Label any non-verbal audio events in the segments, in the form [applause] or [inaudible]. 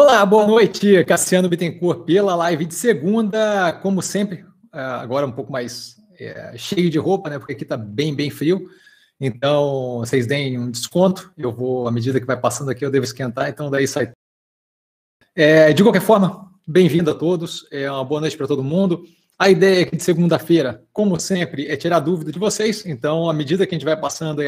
Olá, boa noite, Cassiano Bittencourt, pela live de segunda, como sempre, é, agora um pouco mais é, cheio de roupa, né, porque aqui está bem, bem frio, então vocês deem um desconto, eu vou, à medida que vai passando aqui, eu devo esquentar, então daí sai. É, de qualquer forma, bem-vindo a todos, é uma boa noite para todo mundo. A ideia aqui de segunda-feira, como sempre, é tirar dúvida de vocês, então, à medida que a gente vai passando aí,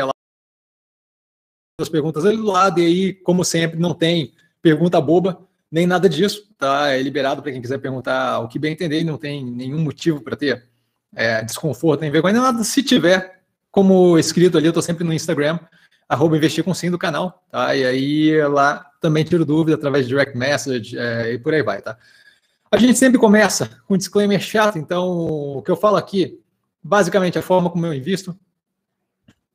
as perguntas ali do lado, e aí, como sempre, não tem pergunta boba, nem nada disso, tá? É liberado para quem quiser perguntar o que bem entender, não tem nenhum motivo para ter é, desconforto, nem vergonha, nem nada. Se tiver, como escrito ali, eu estou sempre no Instagram, arroba investir com sim do canal, tá? E aí lá também tiro dúvida através de direct message é, e por aí vai, tá? A gente sempre começa com um disclaimer chato, então o que eu falo aqui, basicamente a forma como eu invisto,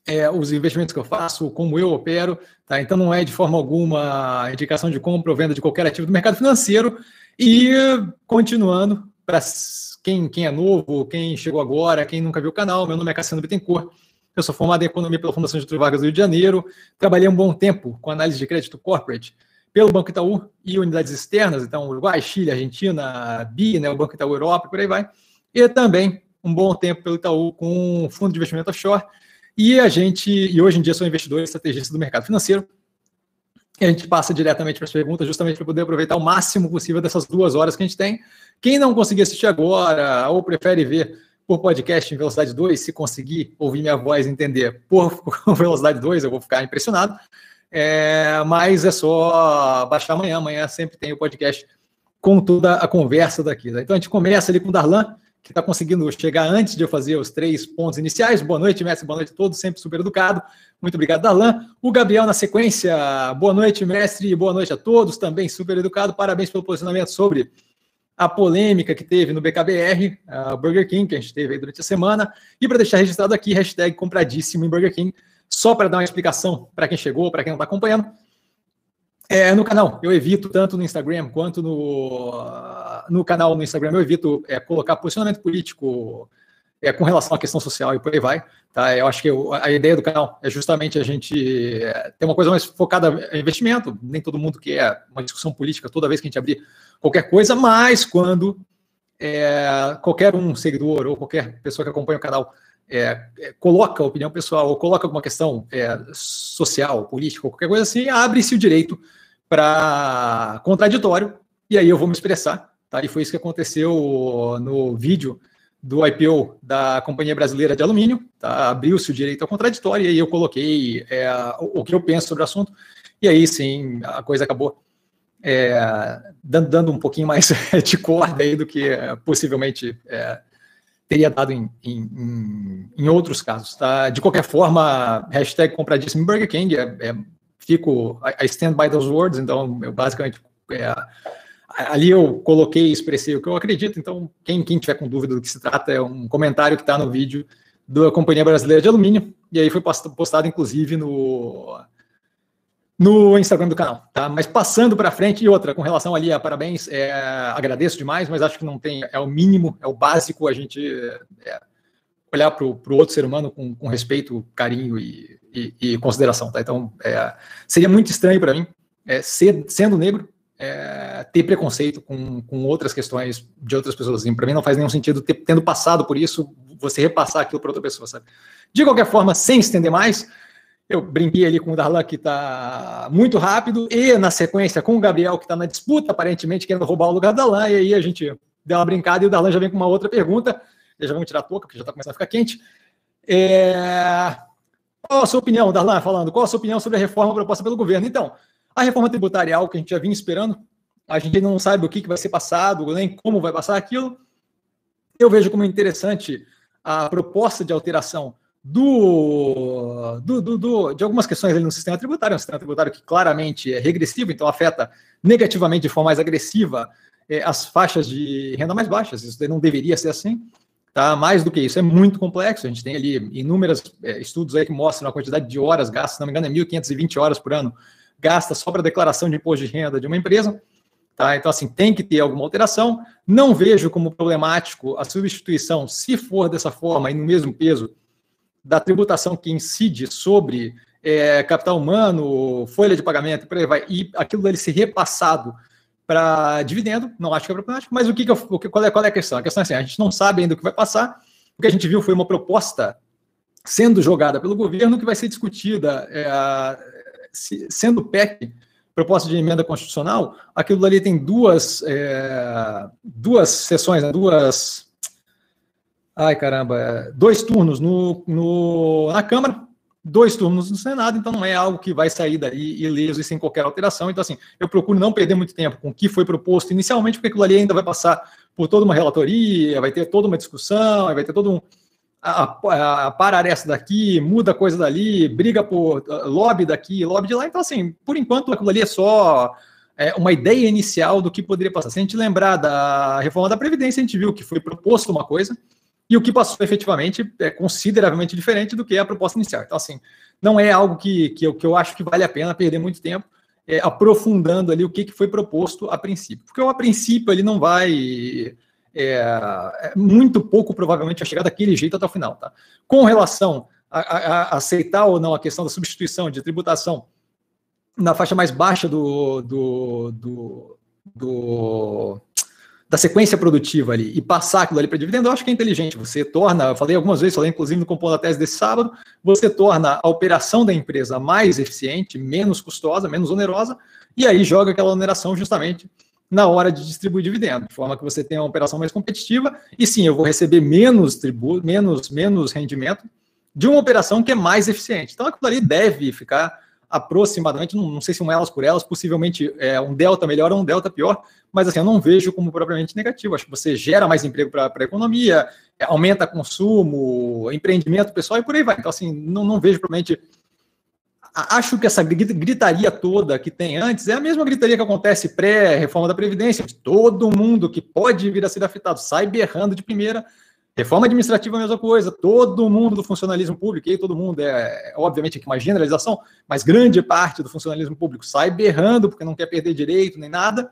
é, os investimentos que eu faço, como eu opero, tá? Então não é de forma alguma indicação de compra ou venda de qualquer ativo do mercado financeiro. E continuando, para quem, quem é novo, quem chegou agora, quem nunca viu o canal, meu nome é Cassiano Bittencourt, eu sou formado em Economia pela Fundação Getúlio Vargas do Rio de Janeiro, trabalhei um bom tempo com análise de crédito corporate pelo Banco Itaú e unidades externas, então Uruguai, Chile, Argentina, BI, né, o Banco Itaú Europa, por aí vai, e também um bom tempo pelo Itaú com fundo de investimento offshore, e a gente, e hoje em dia sou investidor e estrategista do mercado financeiro. E a gente passa diretamente para as perguntas, justamente para poder aproveitar o máximo possível dessas duas horas que a gente tem. Quem não conseguir assistir agora, ou prefere ver por podcast em velocidade 2, se conseguir ouvir minha voz e entender por [laughs] velocidade 2, eu vou ficar impressionado. É, mas é só baixar amanhã. Amanhã sempre tem o podcast com toda a conversa daqui. Né? Então a gente começa ali com o Darlan que está conseguindo chegar antes de eu fazer os três pontos iniciais. Boa noite, mestre. Boa noite a todos, sempre super educado. Muito obrigado, Darlan. O Gabriel na sequência. Boa noite, mestre. Boa noite a todos, também super educado. Parabéns pelo posicionamento sobre a polêmica que teve no BKBR, a Burger King, que a gente teve durante a semana. E para deixar registrado aqui, hashtag compradíssimo em Burger King. Só para dar uma explicação para quem chegou, para quem não está acompanhando. É, no canal, eu evito, tanto no Instagram quanto no, no canal no Instagram, eu evito é, colocar posicionamento político é, com relação à questão social e por aí vai. Tá? Eu acho que eu, a ideia do canal é justamente a gente é, ter uma coisa mais focada em investimento. Nem todo mundo quer uma discussão política toda vez que a gente abrir qualquer coisa, mas quando é, qualquer um seguidor ou qualquer pessoa que acompanha o canal é, é, coloca opinião pessoal ou coloca alguma questão é, social, política, qualquer coisa assim, abre-se o direito para contraditório, e aí eu vou me expressar. Tá? E foi isso que aconteceu no vídeo do IPO da Companhia Brasileira de Alumínio. Tá? Abriu-se o direito ao contraditório, e aí eu coloquei é, o, o, que eu penso sobre o assunto, e aí sim a coisa acabou é, dando, dando, um pouquinho mais [laughs] de corda aí do que possivelmente teria dado em, em, em, outros casos. Tá? De qualquer forma, hashtag compradíssimo Burger King, é, é, fico, I stand by those words, então eu basicamente, é, ali eu coloquei e expressei o que eu acredito, então quem, quem tiver com dúvida do que se trata, é um comentário que está no vídeo da Companhia Brasileira de Alumínio, e aí foi postado inclusive no no Instagram do canal, tá? Mas passando para frente e outra, com relação ali a parabéns, é, agradeço demais, mas acho que não tem, é o mínimo, é o básico a gente é, olhar para o outro ser humano com, com respeito, carinho e, e, e, consideração, tá? Então, é, seria muito estranho para mim, é, ser, sendo negro, é, ter preconceito com, com outras questões de outras pessoas. Assim. Para mim não faz nenhum sentido, ter, tendo passado por isso, você repassar aquilo para outra pessoa, sabe? De qualquer forma, sem estender mais, eu brinquei ali com o Darlan, que está muito rápido, e na sequência com o Gabriel, que está na disputa, aparentemente querendo roubar o lugar do Darlan, e aí a gente deu uma brincada e o Darlan já vem com uma outra pergunta. Já vamos tirar a touca, porque já está começando a ficar quente. É... Qual a sua opinião, Darlan, falando? Qual a sua opinião sobre a reforma proposta pelo governo? Então, a reforma tributária é que a gente já vinha esperando, a gente não sabe o que, que vai ser passado, nem como vai passar aquilo. Eu vejo como interessante a proposta de alteração do, do, do, do, de algumas questões ali no sistema tributário, um sistema tributário que claramente é regressivo, então afeta negativamente de forma mais agressiva é, as faixas de renda mais baixas. Isso não deveria ser assim. Tá? Mais do que isso, é muito complexo. A gente tem ali inúmeros é, estudos aí que mostram a quantidade de horas gastas, se não me engano, é 1.520 horas por ano gasta só para declaração de imposto de renda de uma empresa. Tá? Então, assim, tem que ter alguma alteração. Não vejo como problemático a substituição, se for dessa forma e no mesmo peso, da tributação que incide sobre é, capital humano, folha de pagamento, por aí vai, e aquilo dele ser repassado para dividendo, não acho que é problemático, mas o que, que eu, qual, é, qual é a questão? A questão é assim, a gente não sabe ainda o que vai passar, o que a gente viu foi uma proposta sendo jogada pelo governo que vai ser discutida, é, se, sendo PEC, proposta de emenda constitucional, aquilo ali tem duas, é, duas sessões, né, duas. Ai, caramba, é, dois turnos no, no, na Câmara, dois turnos no Senado, então não é algo que vai sair daí ileso e sem qualquer alteração. Então, assim, eu procuro não perder muito tempo com o que foi proposto inicialmente, porque aquilo ali ainda vai passar por toda uma relatoria, vai ter toda uma discussão, vai ter todo um a, a, parar essa daqui, muda coisa dali, briga por uh, lobby daqui, lobby de lá. Então, assim, por enquanto, aquilo ali é só é, uma ideia inicial do que poderia passar. Se a gente lembrar da reforma da Previdência, a gente viu que foi proposto uma coisa e o que passou efetivamente é consideravelmente diferente do que a proposta inicial. Então, assim, não é algo que, que, eu, que eu acho que vale a pena perder muito tempo é, aprofundando ali o que, que foi proposto a princípio. Porque a princípio ele não vai é, é, muito pouco provavelmente vai chegar daquele jeito até o final. Tá? Com relação a, a, a, aceitar ou não a questão da substituição de tributação na faixa mais baixa do, do, do, do da sequência produtiva ali e passar aquilo ali para dividendo, eu acho que é inteligente. Você torna, eu falei algumas vezes, falei inclusive no compondo da tese desse sábado, você torna a operação da empresa mais eficiente, menos custosa, menos onerosa, e aí joga aquela oneração justamente na hora de distribuir dividendo, de forma que você tenha uma operação mais competitiva, e sim, eu vou receber menos tributo, menos, menos rendimento de uma operação que é mais eficiente. Então, aquilo ali deve ficar aproximadamente, não, não sei se um elas por elas, possivelmente é um delta melhor ou um delta pior, mas assim, eu não vejo como propriamente negativo. Acho que você gera mais emprego para a economia, aumenta consumo, empreendimento pessoal e por aí vai. Então, assim, não, não vejo propriamente acho que essa gritaria toda que tem antes é a mesma gritaria que acontece pré-reforma da Previdência. Todo mundo que pode vir a ser afetado sai berrando de primeira. Reforma administrativa é a mesma coisa. Todo mundo do funcionalismo público, e todo mundo é, é obviamente aqui uma generalização, mas grande parte do funcionalismo público sai berrando porque não quer perder direito nem nada.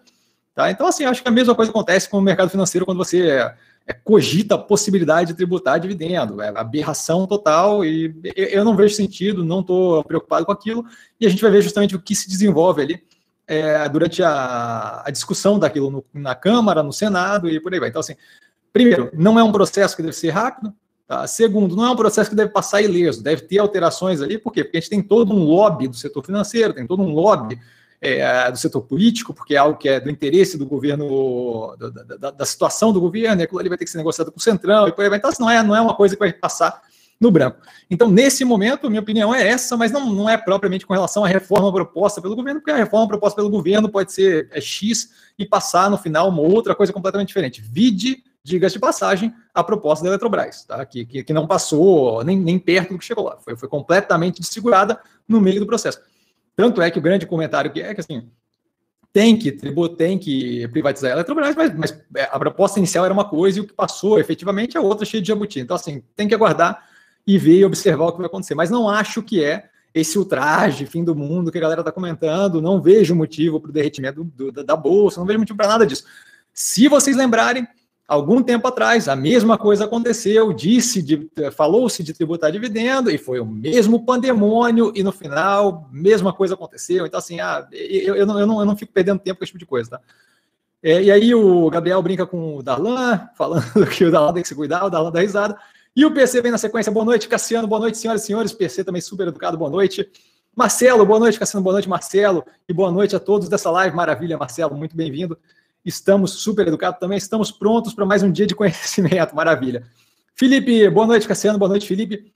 Tá? Então, assim, acho que a mesma coisa acontece com o mercado financeiro quando você é, cogita a possibilidade de tributar dividendo. É aberração total e eu não vejo sentido, não estou preocupado com aquilo. E a gente vai ver justamente o que se desenvolve ali é, durante a, a, discussão daquilo no, na Câmara, no Senado e por aí vai. Então, assim, primeiro, não é um processo que deve ser rápido. Tá? Segundo, não é um processo que deve passar ileso, deve ter alterações ali. Por quê? Porque a gente tem todo um lobby do setor financeiro, tem todo um lobby é, do setor político, porque é algo que é do interesse do governo, da, da, da situação do governo, e aquilo ali vai ter que ser negociado com o Centrão, e por aí vai. Então, assim, não é, não é uma coisa que vai passar no branco. Então, nesse momento, minha opinião é essa, mas não, não é propriamente com relação à reforma proposta pelo governo, porque a reforma proposta pelo governo pode ser é, X e passar no final uma outra coisa completamente diferente. Vide, diga-se de passagem, a proposta da Eletrobras, tá? que, que, que não passou nem, nem perto do que chegou lá. Foi, foi completamente desfigurada no meio do processo. Tanto é que o grande comentário que é que assim, tem que tem que privatizar a Eletrobras, mas, mas, é, a proposta inicial era uma coisa e o que passou efetivamente é outra cheia de jabuti. Então, assim, tem que aguardar e ver e observar o que vai acontecer. Mas não acho que é esse ultraje, fim do mundo que a galera está comentando. Não vejo motivo para o derretimento do, do, da bolsa, não vejo motivo para nada disso. Se vocês lembrarem, algum tempo atrás, a mesma coisa aconteceu, disse, de, falou-se de tributar dividendo, e foi o mesmo pandemônio, e no final, mesma coisa aconteceu. Então, assim, ah, eu, eu, não, eu, não, eu não fico perdendo tempo com esse tipo de coisa, tá? É, e aí o Gabriel brinca com o Darlan, [laughs] falando que o Darlan tem que se cuidar, o Darlan dá risada. E o PC vem na sequência, boa noite, Cassiano, boa noite, senhoras e senhores, PC também super educado, boa noite. Marcelo, boa noite, Cassiano, boa noite, Marcelo, e boa noite a todos dessa live, maravilha, Marcelo, muito bem-vindo. Estamos super educados também, estamos prontos para mais um dia de [laughs] conhecimento. Maravilha. Felipe, boa noite, Cassiano. Boa noite, Felipe.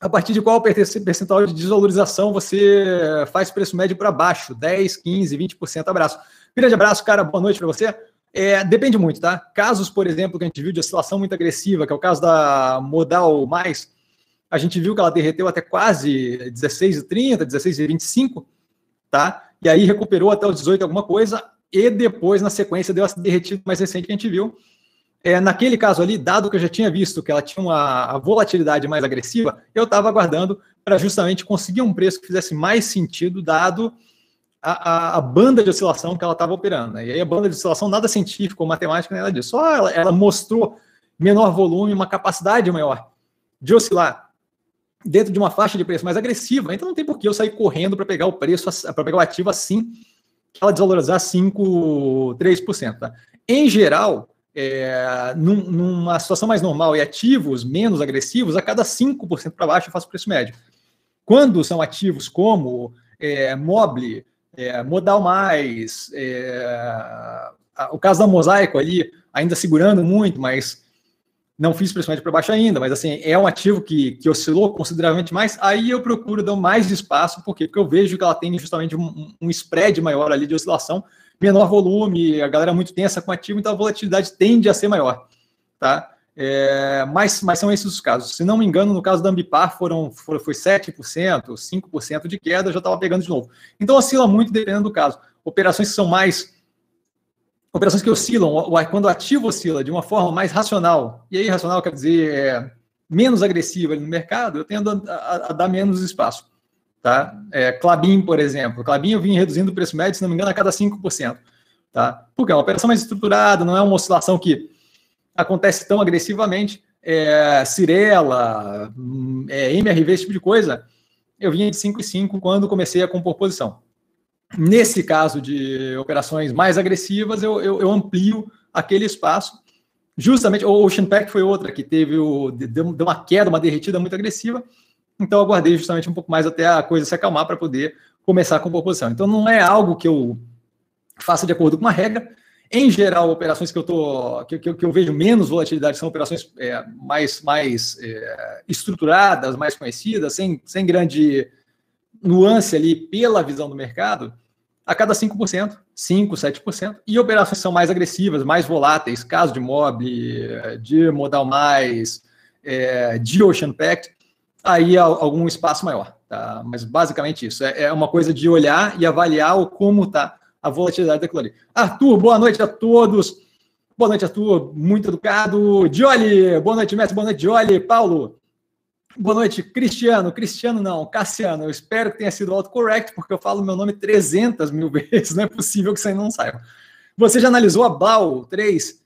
A partir de qual percentual de desvalorização você faz preço médio para baixo? 10, 15, 20%? Abraço. Grande abraço, cara. Boa noite para você. É, depende muito, tá? Casos, por exemplo, que a gente viu de oscilação muito agressiva, que é o caso da Modal Mais, a gente viu que ela derreteu até quase 16,30, 16,25, tá? E aí recuperou até os 18 alguma coisa e depois, na sequência, deu essa derretida mais recente que a gente viu. É, naquele caso ali, dado que eu já tinha visto que ela tinha uma volatilidade mais agressiva, eu estava aguardando para justamente conseguir um preço que fizesse mais sentido, dado a, a, a banda de oscilação que ela estava operando. Né? E aí a banda de oscilação, nada científico ou matemática, nada disso. Só ela, ela mostrou menor volume, uma capacidade maior de oscilar dentro de uma faixa de preço mais agressiva. Então não tem por que eu sair correndo para pegar o preço, para pegar o ativo assim ela desvalorizar 5, 3%. Tá? Em geral, é, num, numa situação mais normal e ativos menos agressivos, a cada 5% para baixo eu faço preço médio. Quando são ativos como é, Mobile, é, Modal Mais, é, o caso da Mosaico ali, ainda segurando muito, mas não fiz médio para baixo ainda, mas assim, é um ativo que, que oscilou consideravelmente mais, aí eu procuro dar mais espaço, por quê? Porque eu vejo que ela tem justamente um, um spread maior ali de oscilação, menor volume, a galera muito tensa com ativo, então a volatilidade tende a ser maior, tá? É, mas, mas são esses os casos. Se não me engano, no caso da Ambipar foram, foram, foi 7%, 5% de queda, já estava pegando de novo. Então oscila muito dependendo do caso. Operações que são mais. Operações que oscilam, quando o ativo oscila de uma forma mais racional, e aí racional quer dizer é, menos agressiva no mercado, eu tendo a, a, a dar menos espaço. Tá? É, Clabin, por exemplo. Clabin eu vim reduzindo o preço médio, se não me engano, a cada 5%. Tá? Porque é uma operação mais estruturada, não é uma oscilação que acontece tão agressivamente. É, Cirela, é, MRV, esse tipo de coisa, eu vinha de 5 e 5 quando comecei a compor posição. Nesse caso de operações mais agressivas, eu, eu, eu amplio aquele espaço. Justamente, o Ocean Pack foi outra que teve o, deu, uma queda, uma derretida muito agressiva. Então, eu aguardei justamente um pouco mais até a coisa se acalmar para poder começar a compor posição. Então, não é algo que eu faça de acordo com uma regra. Em geral, operações que eu, tô, que, que, que eu vejo menos volatilidade são operações é, mais, mais é, estruturadas, mais conhecidas, sem, sem grande nuance ali pela visão do mercado, a cada 5%, 5%, 7%, e operações são mais agressivas, mais voláteis, caso de Mob, de Modal Mais, é, de Ocean Pact, aí algum espaço maior. Tá? Mas basicamente isso. É, é uma coisa de olhar e avaliar o como está a volatilidade daquilo ali. Arthur, boa noite a todos. Boa noite, Arthur. Muito educado. Dioli, boa noite, mestre. Boa noite, Dioli. Paulo, boa noite. Cristiano, Cristiano não, Cassiano. Eu espero que tenha sido autocorrect, porque eu falo meu nome 300 mil [laughs] vezes. Não é possível que você não saiba. Você já analisou a BAU 3?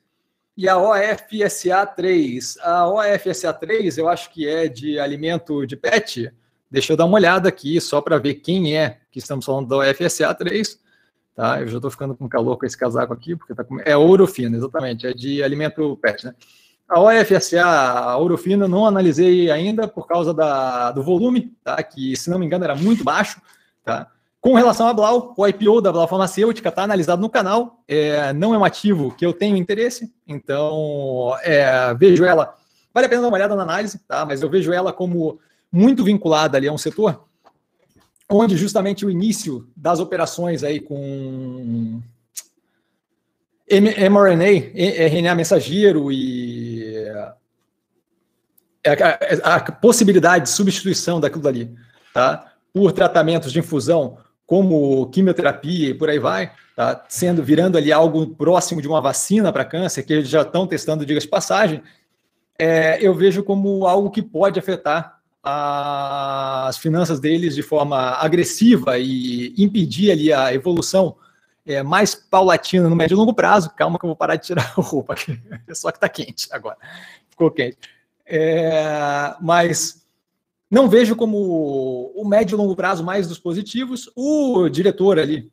E a OFSA3, a OFSA3 eu acho que é de alimento de pet. Deixa eu dar uma olhada aqui só para ver quem é que estamos falando da OFSA3. Tá? Eu já estou ficando com calor com esse casaco aqui, porque tá com... é ouro fino, exatamente, é de alimento pet. Né? A OFSA, a ouro fino, não analisei ainda por causa da, do volume, tá? que se não me engano era muito baixo. Tá? Com relação à Blau, o IPO da Blau Farmacêutica está analisado no canal, é, não é um ativo que eu tenho interesse, então é, vejo ela, vale a pena dar uma olhada na análise, tá? mas eu vejo ela como muito vinculada ali a um setor onde justamente o início das operações aí com mRNA, RNA mensageiro e a, a, a possibilidade de substituição daquilo dali, tá? por tratamentos de infusão como quimioterapia e por aí vai, tá? sendo virando ali algo próximo de uma vacina para câncer, que eles já estão testando, diga de passagem, é, eu vejo como algo que pode afetar as finanças deles de forma agressiva e impedir ali a evolução é, mais paulatina no médio e longo prazo. Calma que eu vou parar de tirar [laughs] a roupa aqui, só que está quente agora, ficou quente. É, mas não vejo como o médio e longo prazo mais dos positivos. O diretor ali,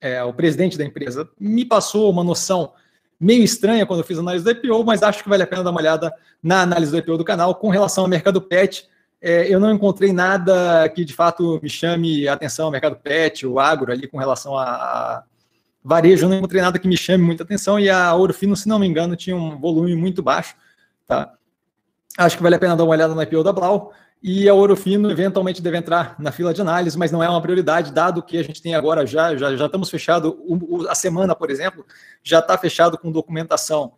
é, o presidente da empresa, me passou uma noção meio estranha quando eu fiz a análise do IPO, mas acho que vale a pena dar uma olhada na análise do IPO do canal com relação ao mercado pet. É, eu não encontrei nada que de fato me chame a atenção, mercado pet, o agro ali com relação a varejo, não encontrei nada que me chame muita atenção e a Ouro Fino, se não me engano, tinha um volume muito baixo. Tá? Acho que vale a pena dar uma olhada no IPO da Blau. E a Ouro Fino eventualmente deve entrar na fila de análise, mas não é uma prioridade, dado que a gente tem agora já, já, já estamos fechado, a semana, por exemplo, já está fechado com documentação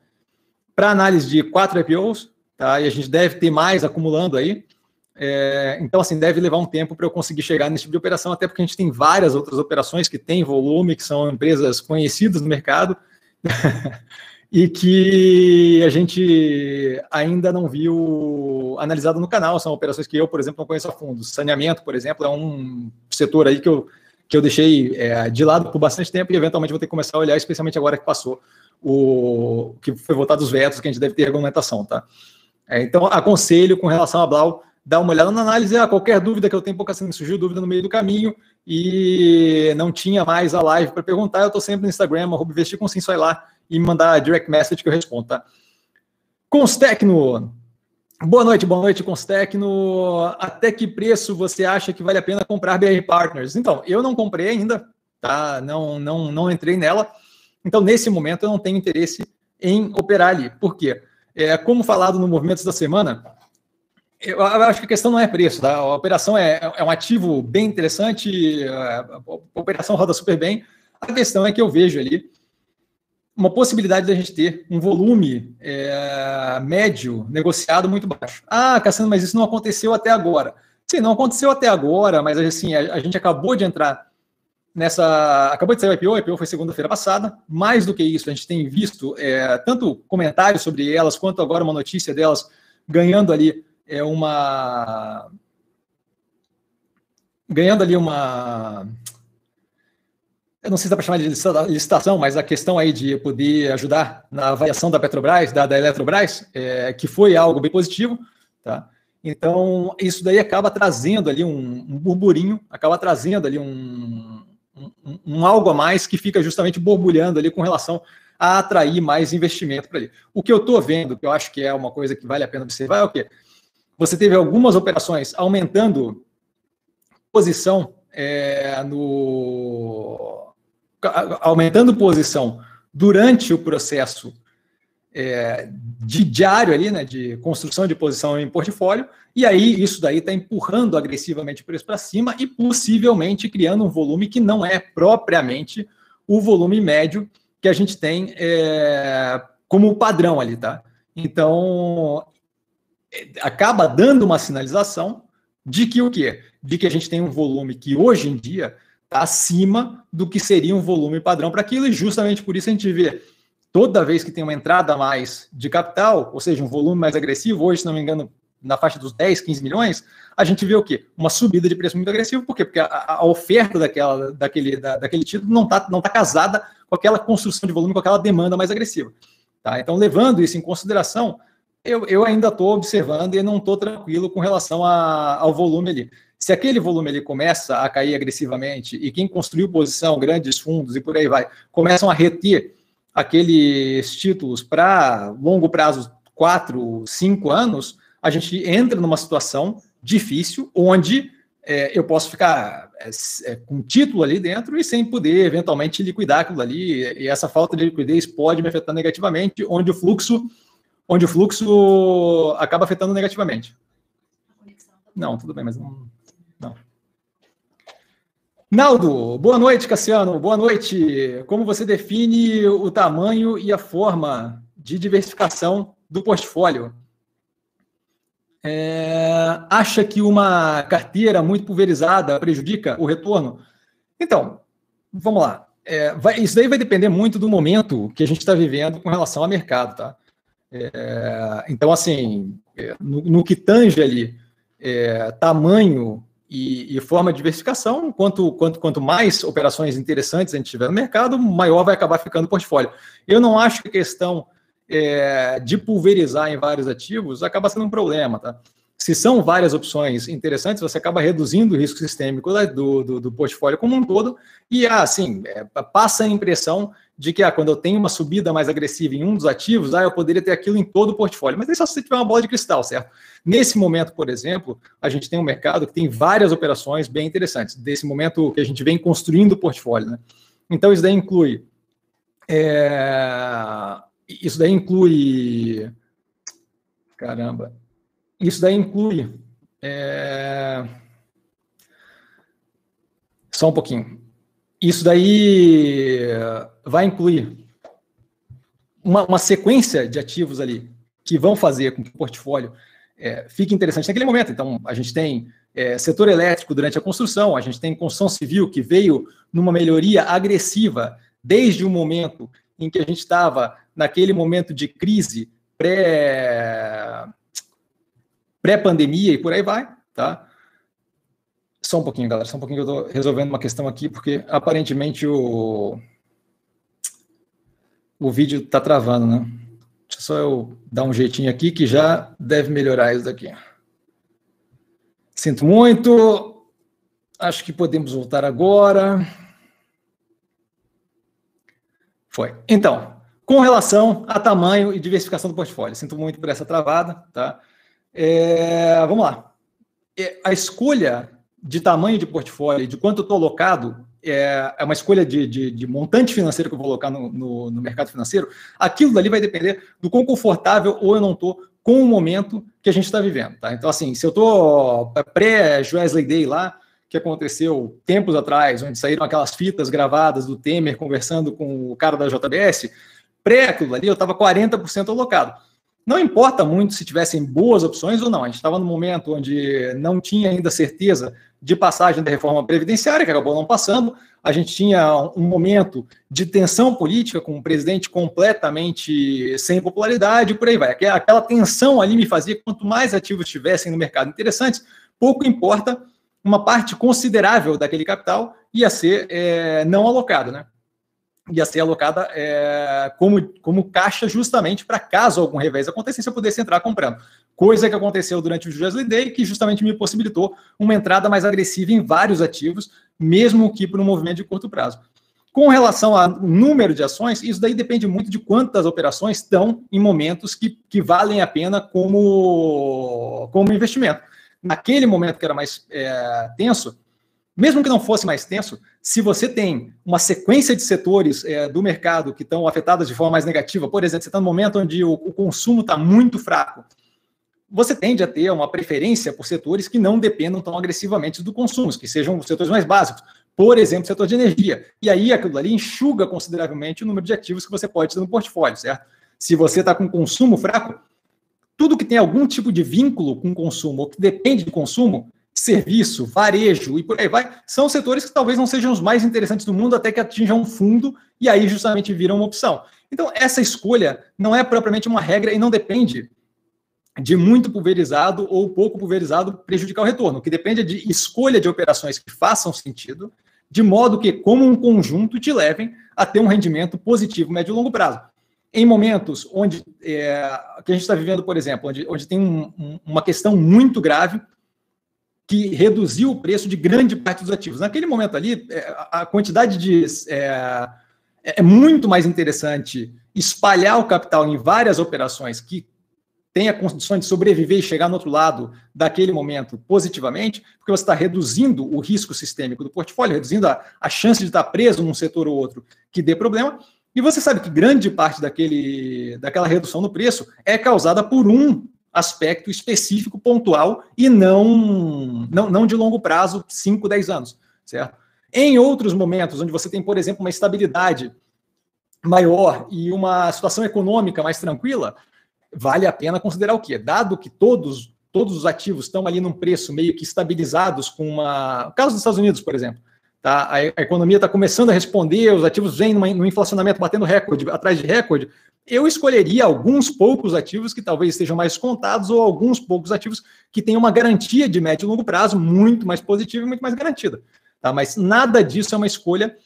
para análise de quatro IPOs, tá? E a gente deve ter mais acumulando aí. É, então, assim, deve levar um tempo para eu conseguir chegar nesse tipo de operação, até porque a gente tem várias outras operações que têm volume, que são empresas conhecidas no mercado. [laughs] e que a gente ainda não viu analisado no canal. São operações que eu, por exemplo, não conheço a fundo. Saneamento, por exemplo, é um setor aí que eu, que eu deixei é, de lado por bastante tempo e eventualmente vou ter que começar a olhar, especialmente agora que passou o que foi votado os vetos, que a gente deve ter regulamentação, tá? É, então, aconselho com relação a Blau, dá uma olhada na análise. Ah, qualquer dúvida que eu tenho, pouca assim, surgiu dúvida no meio do caminho e não tinha mais a live para perguntar, eu estou sempre no Instagram, arroba investir com sim, só ir lá e mandar direct message que eu respondo, tá? Constecno. Boa noite, boa noite, Constecno. Até que preço você acha que vale a pena comprar BR Partners? Então, eu não comprei ainda, tá? Não, não, não entrei nela. Então, nesse momento, eu não tenho interesse em operar ali. Por quê? É, como falado no Movimentos da Semana, eu acho que a questão não é preço, tá? A operação é, é um ativo bem interessante, a operação roda super bem. A questão é que eu vejo ali uma possibilidade da gente ter um volume é, médio negociado muito baixo. Ah, Cassiano, mas isso não aconteceu até agora. Sim, não aconteceu até agora, mas assim, a, a gente acabou de entrar nessa. Acabou de sair o IPO, o IPO foi segunda-feira passada. Mais do que isso, a gente tem visto é, tanto comentários sobre elas, quanto agora uma notícia delas ganhando ali é uma. Ganhando ali uma. Eu não sei se dá para chamar de licitação, mas a questão aí de poder ajudar na avaliação da Petrobras, da, da Eletrobras, é, que foi algo bem positivo, tá? Então, isso daí acaba trazendo ali um, um burburinho, acaba trazendo ali um, um, um, algo a mais que fica justamente borbulhando ali com relação a atrair mais investimento para ali. O que eu estou vendo, que eu acho que é uma coisa que vale a pena observar, é o quê? Você teve algumas operações aumentando posição é, no aumentando posição durante o processo é, de diário ali, né, de construção de posição em portfólio, e aí isso daí está empurrando agressivamente o preço para cima e possivelmente criando um volume que não é propriamente o volume médio que a gente tem é, como padrão ali, tá? Então, acaba dando uma sinalização de que o quê? De que a gente tem um volume que hoje em dia está acima do que seria um volume padrão para aquilo, e justamente por isso a gente vê toda vez que tem uma entrada mais de capital, ou seja, um volume mais agressivo, hoje, se não me engano, na faixa dos 10, 15 milhões, a gente vê o quê? Uma subida de preço muito agressiva, por quê? Porque a, a oferta daquela, daquele, da, daquele título não está não tá casada com aquela construção de volume, com aquela demanda mais agressiva. Tá? Então, levando isso em consideração, eu, eu ainda estou observando e não estou tranquilo com relação a, ao volume ali. Se aquele volume ele começa a cair agressivamente e quem construiu posição, grandes fundos e por aí vai, começam a reter aqueles títulos para longo prazo, quatro, cinco anos, a gente entra numa situação difícil onde é, eu posso ficar é, é, com título ali dentro e sem poder eventualmente liquidar aquilo ali. E essa falta de liquidez pode me afetar negativamente, onde o fluxo, onde o fluxo acaba afetando negativamente. Não, tudo bem, mas não. Naldo, boa noite, Cassiano. Boa noite. Como você define o tamanho e a forma de diversificação do portfólio? É, acha que uma carteira muito pulverizada prejudica o retorno? Então, vamos lá. É, vai, isso daí vai depender muito do momento que a gente está vivendo com relação ao mercado, tá? É, então, assim, é, no, no, que tange ali é, tamanho e, e, forma de diversificação, quanto, quanto, quanto mais operações interessantes a gente tiver no mercado, maior vai acabar ficando o portfólio. Eu não acho que a questão é, de pulverizar em vários ativos acaba sendo um problema, tá? Se são várias opções interessantes, você acaba reduzindo o risco sistêmico do, do, do portfólio como um todo, e assim, é, passa a impressão de que ah, quando eu tenho uma subida mais agressiva em um dos ativos, ah, eu poderia ter aquilo em todo o portfólio. Mas é só se você tiver uma bola de cristal, certo? Nesse momento, por exemplo, a gente tem um mercado que tem várias operações bem interessantes, desse momento que a gente vem construindo o portfólio. Né? Então, isso daí inclui. É, isso daí inclui. Caramba. Isso daí inclui. É, só um pouquinho. Isso daí vai incluir uma, uma, sequência de ativos ali que vão fazer com que o portfólio é, fique interessante naquele momento. Então, a gente tem é, setor elétrico durante a construção, a gente tem construção civil que veio numa melhoria agressiva desde o momento em que a gente estava naquele momento de crise pré pré-pandemia e por aí vai, tá? Só um pouquinho, galera, só um pouquinho que eu estou resolvendo uma questão aqui, porque aparentemente o o vídeo está travando, né? Deixa só eu dar um jeitinho aqui que já deve melhorar isso daqui. Sinto muito. Acho que podemos voltar agora. Foi. Então, com relação a tamanho e diversificação do portfólio, sinto muito por essa travada, tá? É, vamos lá. É, a escolha de tamanho de portfólio, de quanto eu estou alocado, é, é, uma escolha de, de, de, montante financeiro que eu vou colocar no, no, no, mercado financeiro. Aquilo dali vai depender do quão confortável ou eu não estou com o momento que a gente está vivendo. Tá? Então, assim, se eu estou pré-Wesley Day lá, que aconteceu tempos atrás, onde saíram aquelas fitas gravadas do Temer conversando com o cara da JBS, pré aquilo ali, eu estava 40% alocado. Não importa muito se tivessem boas opções ou não, a gente estava no momento onde não tinha ainda certeza de passagem da reforma previdenciária, que acabou não passando, a gente tinha um momento de tensão política com um presidente completamente sem popularidade, por aí vai. Aquela tensão ali me fazia, quanto mais ativos tivessem no mercado interessantes, pouco importa uma parte considerável daquele capital ia ser é, não alocada, né? Ia ser alocada é, como, como caixa justamente para caso algum revés acontecesse, eu pudesse entrar comprando. Coisa que aconteceu durante o Jersey Day, que justamente me possibilitou uma entrada mais agressiva em vários ativos, mesmo que por um movimento de curto prazo. Com relação ao número de ações, isso daí depende muito de quantas operações estão em momentos que, que valem a pena como, como investimento naquele momento que era mais é, tenso, mesmo que não fosse mais tenso, se você tem uma sequência de setores é, do mercado que estão afetados de forma mais negativa, por exemplo, você está no momento onde o, o consumo está muito fraco, você tende a ter uma preferência por setores que não dependam tão agressivamente do consumo, que sejam os setores mais básicos, por exemplo, setor de energia. E aí aquilo ali enxuga consideravelmente o número de ativos que você pode ter no portfólio, certo? Se você está com consumo fraco, tudo que tem algum tipo de vínculo com consumo, ou que depende do consumo, serviço, varejo e por aí vai, são setores que talvez não sejam os mais interessantes do mundo até que atinjam um fundo e aí justamente viram uma opção. Então, essa escolha não é propriamente uma regra e não depende de muito pulverizado ou pouco pulverizado prejudicar o retorno. Que depende é de escolha de operações que façam sentido, de modo que, como um conjunto, te levem a ter um rendimento positivo médio e longo prazo em momentos onde é, que a gente está vivendo, por exemplo, onde, onde tem um, um, uma questão muito grave que reduziu o preço de grande parte dos ativos. Naquele momento ali, é, a quantidade de é, é, muito mais interessante espalhar o capital em várias operações que tenha condições de sobreviver e chegar no outro lado daquele momento positivamente, porque você está reduzindo o risco sistêmico do portfólio, reduzindo a, a chance de estar preso num setor ou outro que dê problema, e você sabe que grande parte daquele, daquela redução no preço é causada por um aspecto específico, pontual, e não, não, não de longo prazo, 5, 10 anos, certo? Em outros momentos, onde você tem, por exemplo, uma estabilidade maior e uma situação econômica mais tranquila, vale a pena considerar o quê? Dado que todos, todos os ativos estão ali num preço meio que estabilizados com uma... O caso dos Estados Unidos, por exemplo, Tá? A, economia está começando a responder, os ativos vêm no inflacionamento batendo recorde, atrás de recorde. Eu escolheria alguns poucos ativos que talvez estejam mais contados ou alguns poucos ativos que tenham uma garantia de médio e longo prazo muito mais positiva e muito mais garantida. Tá? Mas nada disso é uma escolha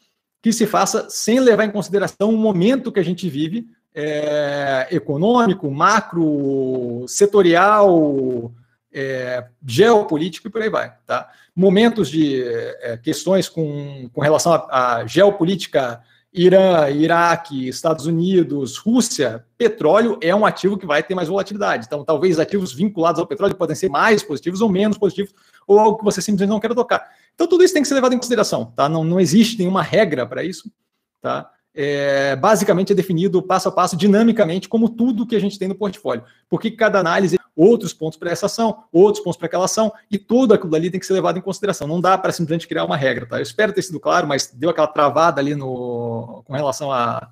que se faça sem levar em consideração o momento que a gente vive, é, econômico, macro, setorial, é, geopolítico e por aí vai. Tá? Momentos de é, questões com, com relação à geopolítica, Irã, Iraque, Estados Unidos, Rússia, petróleo é um ativo que vai ter mais volatilidade. Então, talvez ativos vinculados ao petróleo podem ser mais positivos ou menos positivos, ou algo que você simplesmente não quer tocar. Então, tudo isso tem que ser levado em consideração. Tá? Não, não existe nenhuma regra para isso. Tá? É, basicamente é definido passo a passo, dinamicamente, como tudo que a gente tem no portfólio. Porque cada análise outros pontos para essa ação, outros pontos para aquela ação, e tudo aquilo ali tem que ser levado em consideração. Não dá para simplesmente criar uma regra, tá? Eu espero ter sido claro, mas deu aquela travada ali no, com relação a,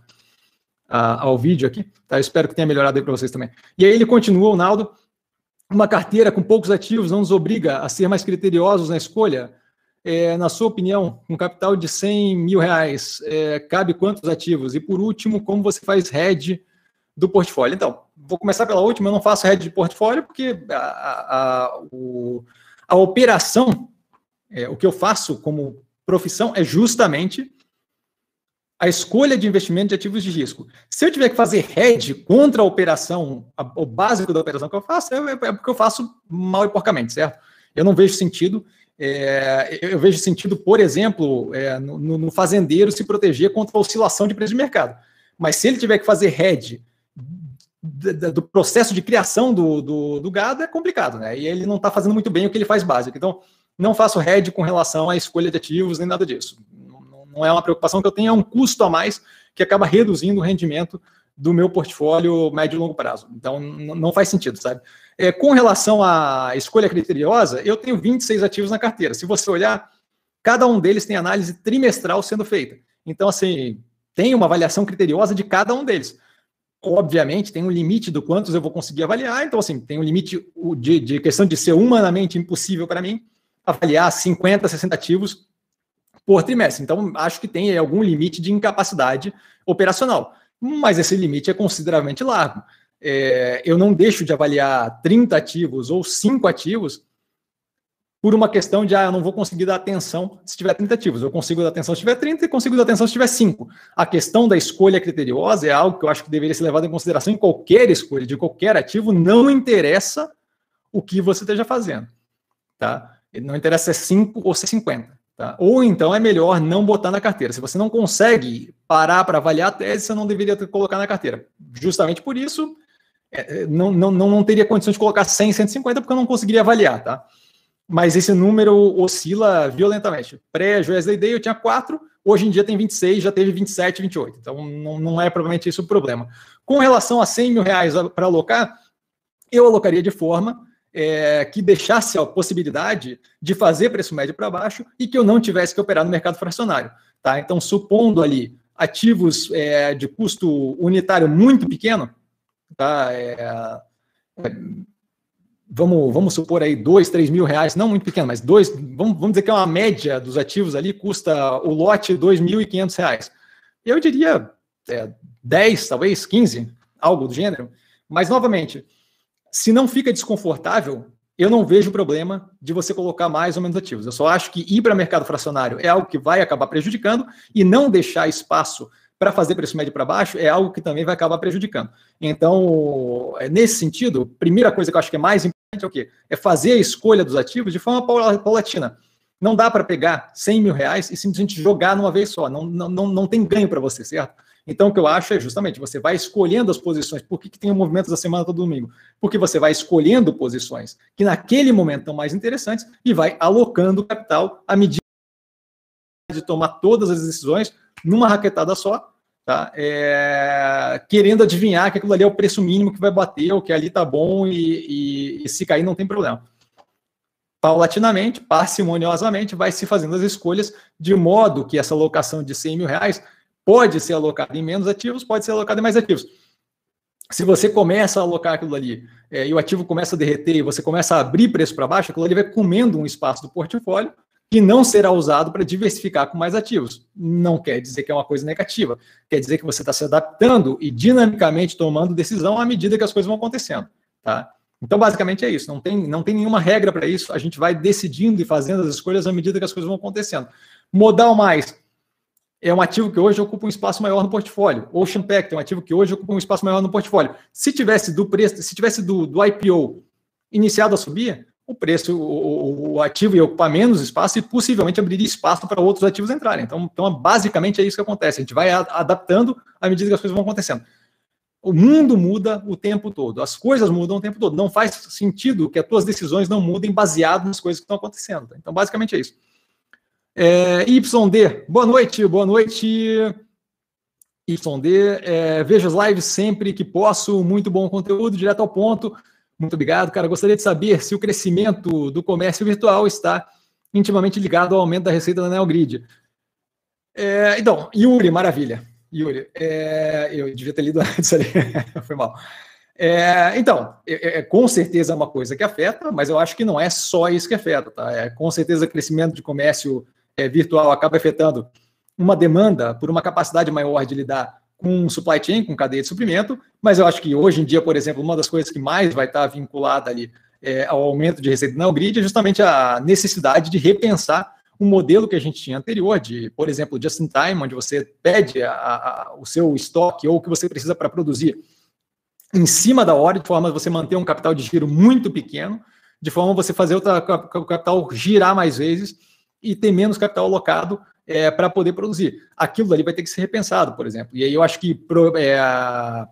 a, ao vídeo aqui, tá? Eu espero que tenha melhorado aí para vocês também. E aí ele continua, o Naldo, uma carteira com poucos ativos não nos obriga a ser mais criteriosos na escolha? É, na sua opinião, um capital de 100 mil reais, é, cabe quantos ativos? E por último, como você faz hedge do portfólio? Então, vou começar pela última, eu não faço hedge de portfólio, porque a, a, o, a operação, é, o que eu faço como profissão é justamente a escolha de investimento de ativos de risco. Se eu tiver que fazer hedge contra a operação, a, o básico da operação que eu faço, é, é porque eu faço mal e porcamente, certo? Eu não vejo sentido É, eu vejo sentido, por exemplo, é, no, no, fazendeiro se proteger contra a oscilação de preço de mercado. Mas se ele tiver que fazer hedge do processo de criação do, do, do, gado, é complicado, né? E ele não está fazendo muito bem o que ele faz básico. Então, não faço hedge com relação à escolha de ativos nem nada disso. Não, não é uma preocupação que eu tenho, é um custo a mais que acaba reduzindo o rendimento do meu portfólio médio e longo prazo. Então, não faz sentido, sabe? É, com relação à escolha criteriosa, eu tenho 26 ativos na carteira. Se você olhar, cada um deles tem análise trimestral sendo feita. Então, assim, tem uma avaliação criteriosa de cada um deles. Obviamente, tem um limite do quantos eu vou conseguir avaliar. Então, assim, tem um limite de, de questão de ser humanamente impossível para mim avaliar 50, 60 ativos por trimestre. Então, acho que tem algum limite de incapacidade operacional mas esse limite é consideravelmente largo. É, eu não deixo de avaliar 30 ativos ou 5 ativos por uma questão de, ah, eu não vou conseguir dar atenção se tiver 30 ativos. Eu consigo dar atenção se tiver 30 e consigo dar atenção se tiver 5. A questão da escolha criteriosa é algo que eu acho que deveria ser levado em consideração em qualquer escolha de qualquer ativo, não interessa o que você esteja fazendo. Tá? Não interessa se é 5 ou se é 50. Tá? Ou então é melhor não botar na carteira. Se você não consegue parar para avaliar a tese, você não deveria ter, colocar na carteira. Justamente por isso, é, é não, não, não teria condições de colocar 100, 150, porque eu não conseguiria avaliar. Tá? Mas esse número oscila violentamente. Pré-Joesley Day eu tinha 4, hoje em dia tem 26, já teve 27, 28. Então não, não é provavelmente isso o problema. Com relação a 100 mil reais para alocar, eu alocaria de forma é, que deixasse a possibilidade de fazer preço médio para baixo e que eu não tivesse que operar no mercado fracionário. Tá? Então, supondo ali ativos é, de custo unitário muito pequeno, tá? É, é vamos, vamos supor aí dois, três mil reais, não muito pequeno, mas dois, vamos, vamos dizer que é uma média dos ativos ali, custa o lote dois mil e quinhentos reais. Eu diria é, 10, talvez 15, algo do gênero. Mas, novamente, se não fica desconfortável, eu não vejo problema de você colocar mais ou menos ativos. Eu só acho que ir para mercado fracionário é algo que vai acabar prejudicando e não deixar espaço para fazer preço médio para baixo é algo que também vai acabar prejudicando. Então, é, nesse sentido, primeira coisa que eu acho que é mais importante é o quê? É fazer a escolha dos ativos de forma paulatina. Não dá para pegar 100 mil reais e simplesmente jogar numa vez só. Não, não, não, não tem ganho para você, certo? Então, o que eu acho é justamente você vai escolhendo as posições. Por que, que tem o movimento da semana todo domingo? Porque você vai escolhendo posições que naquele momento estão mais interessantes e vai alocando capital à medida de tomar todas as decisões numa raquetada só, tá? É, querendo adivinhar que aquilo ali é o preço mínimo que vai bater, ou que ali tá bom e, e, e se cair não tem problema paulatinamente, parcimoniosamente, vai se fazendo as escolhas de modo que essa alocação de 100 mil reais pode ser alocado em menos ativos, pode ser alocado em mais ativos. Se você começa a alocar aquilo ali é, e o ativo começa a derreter e você começa a abrir preço para baixo, aquilo ali vai comendo um espaço do portfólio que não será usado para diversificar com mais ativos. Não quer dizer que é uma coisa negativa, quer dizer que você está se adaptando e dinamicamente tomando decisão à medida que as coisas vão acontecendo. Tá? Então, basicamente é isso. Não tem, não tem nenhuma regra para isso. A gente vai decidindo e fazendo as escolhas à medida que as coisas vão acontecendo. Modal mais é um ativo que hoje ocupa um espaço maior no portfólio. Ocean Pact é um ativo que hoje ocupa um espaço maior no portfólio. Se tivesse do preço, se tivesse do, do IPO iniciado a subir, o preço, o, o, ativo ia ocupar menos espaço e possivelmente abriria espaço para outros ativos entrarem. Então, então, basicamente é isso que acontece. A gente vai adaptando à medida que as coisas vão acontecendo. O mundo muda o tempo todo, as coisas mudam o tempo todo. Não faz sentido que as tuas decisões não mudem baseado nas coisas que estão acontecendo. Então, basicamente é isso. É, YD, boa noite, boa noite. YD, é, vejo as lives sempre que posso, muito bom conteúdo, direto ao ponto. Muito obrigado, cara. Gostaria de saber se o crescimento do comércio virtual está intimamente ligado ao aumento da receita da Neogrid. É, então, Yuri, maravilha. Yuri, é, eu devia ter lido [laughs] antes ali, foi mal. É, então, é, é, com certeza é uma coisa que afeta, mas eu acho que não é só isso que afeta, tá? É, com certeza crescimento de comércio é, virtual acaba afetando uma demanda por uma capacidade maior de lidar com supply chain, com cadeia de suprimento, mas eu acho que hoje em dia, por exemplo, uma das coisas que mais vai estar vinculada ali é, ao aumento de receita na grid é justamente a necessidade de repensar o modelo que a gente tinha anterior, de, por exemplo, just in time, onde você pede a, a, o seu estoque ou o que você precisa para produzir em cima da hora, de forma a você manter um capital de giro muito pequeno, de forma a você fazer o capital girar mais vezes e ter menos capital alocado é, para poder produzir. Aquilo ali vai ter que ser repensado, por exemplo. E aí eu acho que pro, é,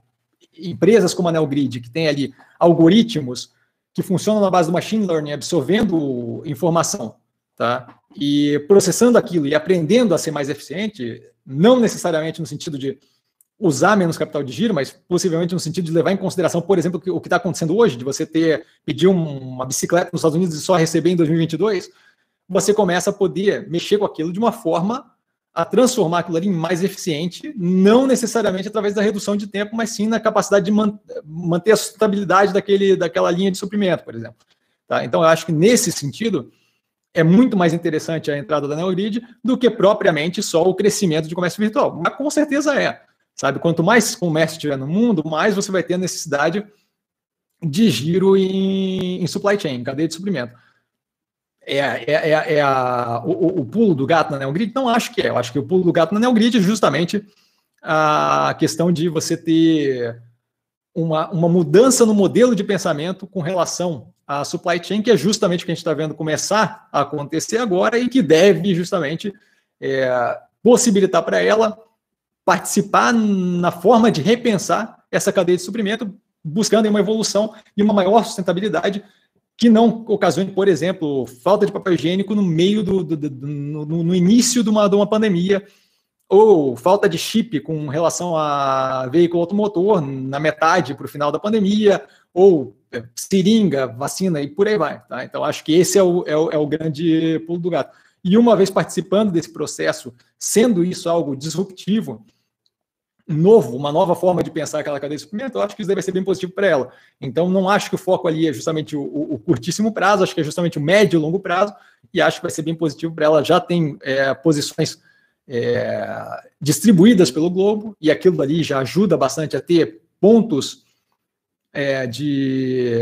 empresas como a Neogrid, que tem ali algoritmos que funcionam na base do machine learning, absorvendo informação, tá? E processando aquilo e aprendendo a ser mais eficiente, não necessariamente no sentido de usar menos capital de giro, mas possivelmente no sentido de levar em consideração, por exemplo, o que está acontecendo hoje, de você ter pedir uma bicicleta nos Estados Unidos e só receber em 2022, você começa a poder mexer com aquilo de uma forma a transformar aquilo ali em mais eficiente, não necessariamente através da redução de tempo, mas sim na capacidade de man manter a sustentabilidade daquele, daquela linha de suprimento, por exemplo. Tá? Então, eu acho que nesse sentido, é muito mais interessante a entrada da NeoGrid do que propriamente só o crescimento de comércio virtual. Mas com certeza é. Sabe, quanto mais comércio tiver no mundo, mais você vai ter necessidade de giro em, em supply chain, cadeia de suprimento é, é, é, é a, o, o, pulo do gato na NeoGrid? Não acho que é. Eu acho que o pulo do gato na NeoGrid é justamente a questão de você ter uma, uma mudança no modelo de pensamento com relação à supply chain, que é justamente o que a gente está vendo começar a acontecer agora e que deve justamente é, possibilitar para ela participar na forma de repensar essa cadeia de suprimento, buscando uma evolução e uma maior sustentabilidade que não ocasione, por exemplo, falta de papel higiênico no meio do, do, do no, no, início de uma, de uma pandemia, ou falta de chip com relação a veículo automotor na metade para o final da pandemia, ou é, seringa, vacina e por aí vai. Tá? Então, acho que esse é o, é o, é o grande pulo do gato. E uma vez participando desse processo, sendo isso algo disruptivo, novo, uma nova forma de pensar aquela cadeia de suprimento, eu acho que isso deve ser bem positivo para ela. Então, não acho que o foco ali é justamente o, o, curtíssimo prazo, acho que é justamente o médio e longo prazo, e acho que vai ser bem positivo para ela. Já tem é, posições é, distribuídas pelo globo, e aquilo ali já ajuda bastante a ter pontos é, de,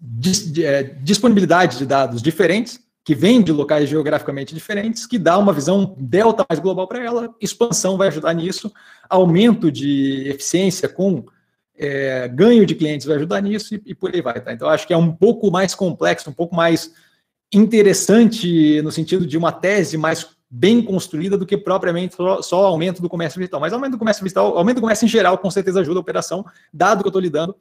de, é, disponibilidade de dados diferentes que vem de locais geograficamente diferentes, que dá uma visão delta mais global para ela. Expansão vai ajudar nisso, aumento de eficiência com é, ganho de clientes vai ajudar nisso e, e, por aí vai. Tá? Então, acho que é um pouco mais complexo, um pouco mais interessante no sentido de uma tese mais bem construída do que propriamente só, aumento do comércio virtual. Mas aumento do comércio virtual, aumento do comércio em geral, com certeza ajuda a operação, dado que eu estou lidando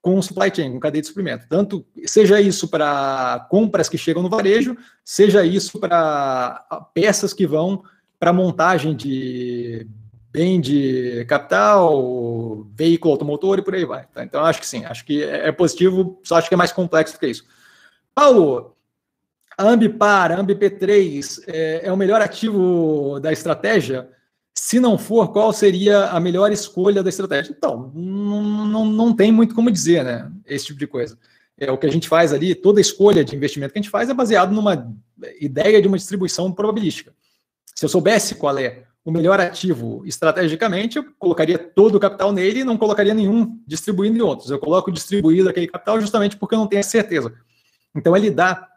com supply chain, com cadeia de suprimento. Tanto seja isso para compras que chegam no varejo, seja isso para peças que vão para montagem de bem de capital, veículo automotor e por aí vai. Tá? Então, acho que sim, acho que é positivo, só acho que é mais complexo do que isso. Paulo, a Ambipar, a AmbP3 é, é o melhor ativo da estratégia? Se não for, qual seria a melhor escolha da estratégia? Então, não, não, tem muito como dizer, né? Esse tipo de coisa. É o que a gente faz ali, toda escolha de investimento que a gente faz é baseado numa ideia de uma distribuição probabilística. Se eu soubesse qual é o melhor ativo estrategicamente, eu colocaria todo o capital nele e não colocaria nenhum distribuindo em outros. Eu coloco distribuído aquele capital justamente porque eu não tenho certeza. Então, ele dá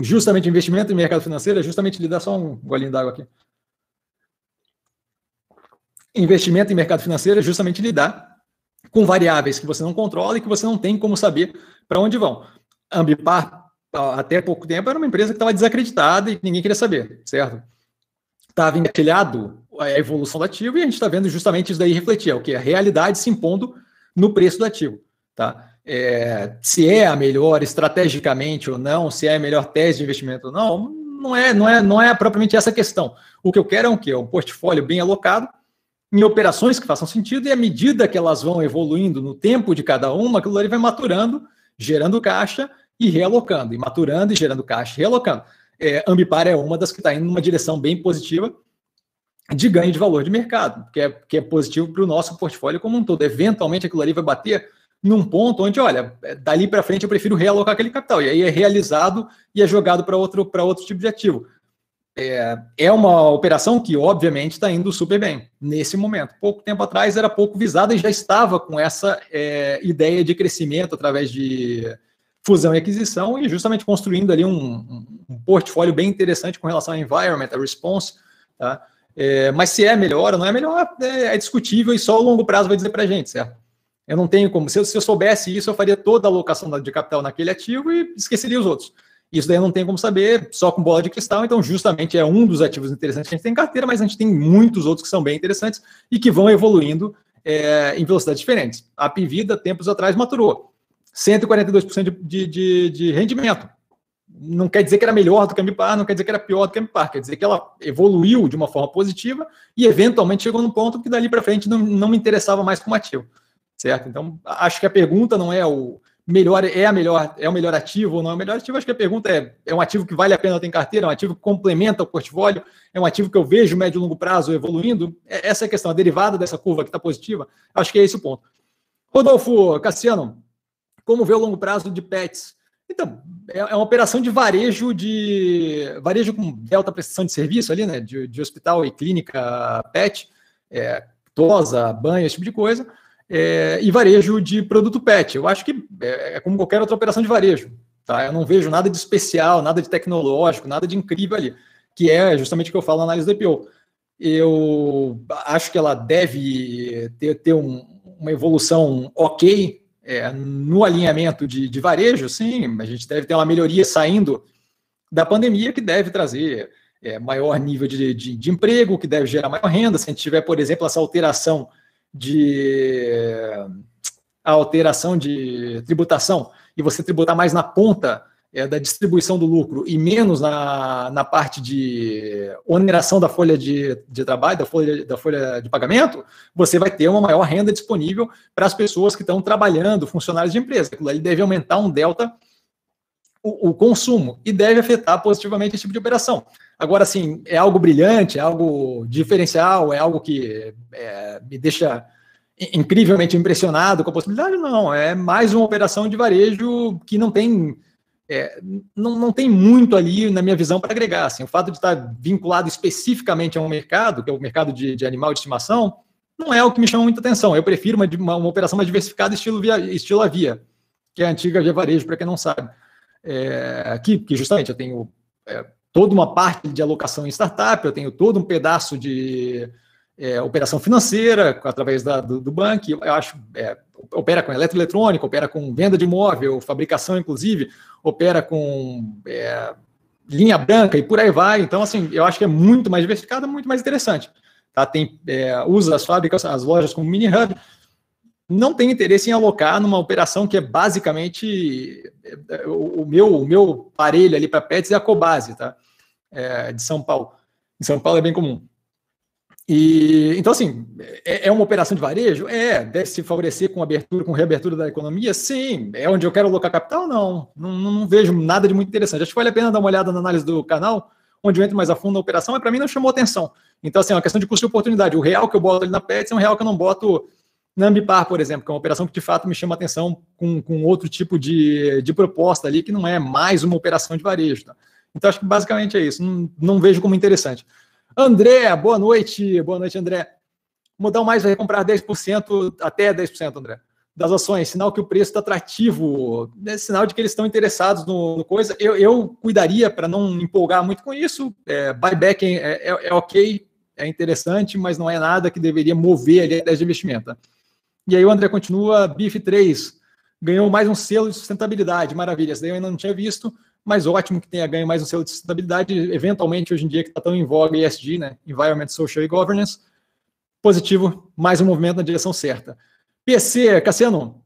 justamente investimento em mercado financeiro, é justamente dá só um golinho d'água aqui investimento em mercado financeiro é justamente lidar com variáveis que você não controla e que você não tem como saber para onde vão. Ambipar, até pouco tempo, era uma empresa que estava desacreditada e ninguém queria saber, certo? Estava engatilhado a evolução do ativo e a gente está vendo justamente isso daí refletir, é o que? A realidade se impondo no preço do ativo, tá? É, se é a melhor estrategicamente ou não, se é a melhor tese de investimento ou não, não é, não é, não é propriamente essa questão. O que eu quero é um quê? Um portfólio bem alocado, em operações que façam sentido, e à medida que elas vão evoluindo no tempo de cada uma, aquilo ali vai maturando, gerando caixa e realocando, e maturando e gerando caixa e realocando. É, Ambipar é uma das que está indo numa direção bem positiva de ganho de valor de mercado, que é, que é positivo para o nosso portfólio como um todo. Eventualmente aquilo ali vai bater num ponto onde, olha, é, dali para frente eu prefiro realocar aquele capital, e aí é realizado e é jogado para outro, outro tipo de ativo é, é uma operação que, obviamente, está indo super bem nesse momento. Pouco tempo atrás era pouco visada e já estava com essa é, ideia de crescimento através de fusão e aquisição e justamente construindo ali um, um portfólio bem interessante com relação ao environment, a response. Tá? É, mas se é melhor ou não é melhor, é, é, discutível e só o longo prazo vai dizer para a gente, certo? Eu não tenho como. Se eu, se eu soubesse isso, eu faria toda a alocação de capital naquele ativo e esqueceria os outros. Isso daí não tem como saber só com bola de cristal, então justamente é um dos ativos interessantes que a gente tem em carteira, mas a gente tem muitos outros que são bem interessantes e que vão evoluindo é, em velocidades diferentes. A Pivida, tempos atrás, maturou 142% de, de, de rendimento. Não quer dizer que era melhor do que a Ambipar, não quer dizer que era pior do que a Ambipar, quer dizer que ela evoluiu de uma forma positiva e eventualmente chegou num ponto que dali para frente não, não me interessava mais como ativo, certo? Então, acho que a pergunta não é o melhor é a melhor é o melhor ativo ou não é o melhor ativo. Acho que a pergunta é é um ativo que vale a pena ter em carteira, é um ativo que complementa o portfólio, é um ativo que eu vejo médio e longo prazo evoluindo. É, essa é a questão, a derivada dessa curva que está positiva. Acho que é esse o ponto. Rodolfo Cassiano, como vê o longo prazo de PETs? Então, é, é uma operação de varejo de varejo com delta prestação de serviço ali, né? De, de hospital e clínica PET, é, tosa, banho, esse tipo de coisa é, e varejo de produto pet. Eu acho que é, é, como qualquer outra operação de varejo. Tá? Eu não vejo nada de especial, nada de tecnológico, nada de incrível ali, que é justamente o que eu falo na análise do IPO. Eu acho que ela deve ter, ter um, uma evolução ok é, no alinhamento de, de varejo, sim, a gente deve ter uma melhoria saindo da pandemia que deve trazer é, maior nível de, de, de, emprego, que deve gerar maior renda. Se a gente tiver, por exemplo, essa alteração de a alteração de tributação e você tributar mais na ponta é, da distribuição do lucro e menos na, na parte de oneração da folha de, de trabalho, da folha, da folha de pagamento, você vai ter uma maior renda disponível para as pessoas que estão trabalhando, funcionários de empresa. Aquilo ali deve aumentar um delta o, o, consumo e deve afetar positivamente esse tipo de operação. Agora, assim, é algo brilhante, é algo diferencial, é algo que é, me deixa incrivelmente impressionado com a possibilidade? Não, é mais uma operação de varejo que não tem é, não, não tem muito ali, na minha visão, para agregar. Assim, o fato de estar vinculado especificamente a um mercado, que é o mercado de, de animal de estimação, não é o que me chama muita atenção. Eu prefiro uma, uma, uma operação mais diversificada, estilo, via, estilo Avia, que é a antiga Via Varejo, para quem não sabe. É, que, que justamente eu tenho é, toda uma parte de alocação em startup, eu tenho todo um pedaço de é, operação financeira através da, do, do banco, eu acho, é, opera com eletroeletrônica, opera com venda de imóvel, fabricação, inclusive, opera com é, linha branca e por aí vai. Então, assim, eu acho que é muito mais diversificado, muito mais interessante. Tá? Tem, é, usa as fábricas, as lojas como mini hub, não tem interesse em alocar numa operação que é basicamente é, o, meu o meu parelho ali para pets é a Cobase, tá? É, de São Paulo. Em São Paulo é bem comum. E então assim é, é, uma operação de varejo, é deve se favorecer com abertura, com reabertura da economia, sim. É onde eu quero alocar capital, não. Não, não vejo nada de muito interessante. Acho que vale a pena dar uma olhada na análise do canal, onde eu entro mais a fundo na operação, mas para mim não chamou atenção. Então assim, é uma questão de custo de oportunidade. O real que eu boto ali na Pets é um real que eu não boto na Ambipar, por exemplo, que é uma operação que de fato me chama atenção com, com outro tipo de, de proposta ali, que não é mais uma operação de varejo. Tá? Então, acho que basicamente é isso. Não, não vejo como interessante. André, boa noite. Boa noite, André. Modal Mais vai comprar 10%, até 10%, André, das ações. Sinal que o preço está atrativo. É sinal de que eles estão interessados no, no coisa. Eu, eu cuidaria para não empolgar muito com isso. É, buyback é, é, é ok, é interessante, mas não é nada que deveria mover ali a ideia de investimento. E aí o André continua, BIF 3, ganhou mais um selo de sustentabilidade, maravilha, essa daí eu ainda não tinha visto, mas ótimo que tenha ganho mais um selo de sustentabilidade, eventualmente hoje em dia que está tão em voga ESG, né, Environment, Social e Governance, positivo, mais um movimento na direção certa. PC, Cassiano,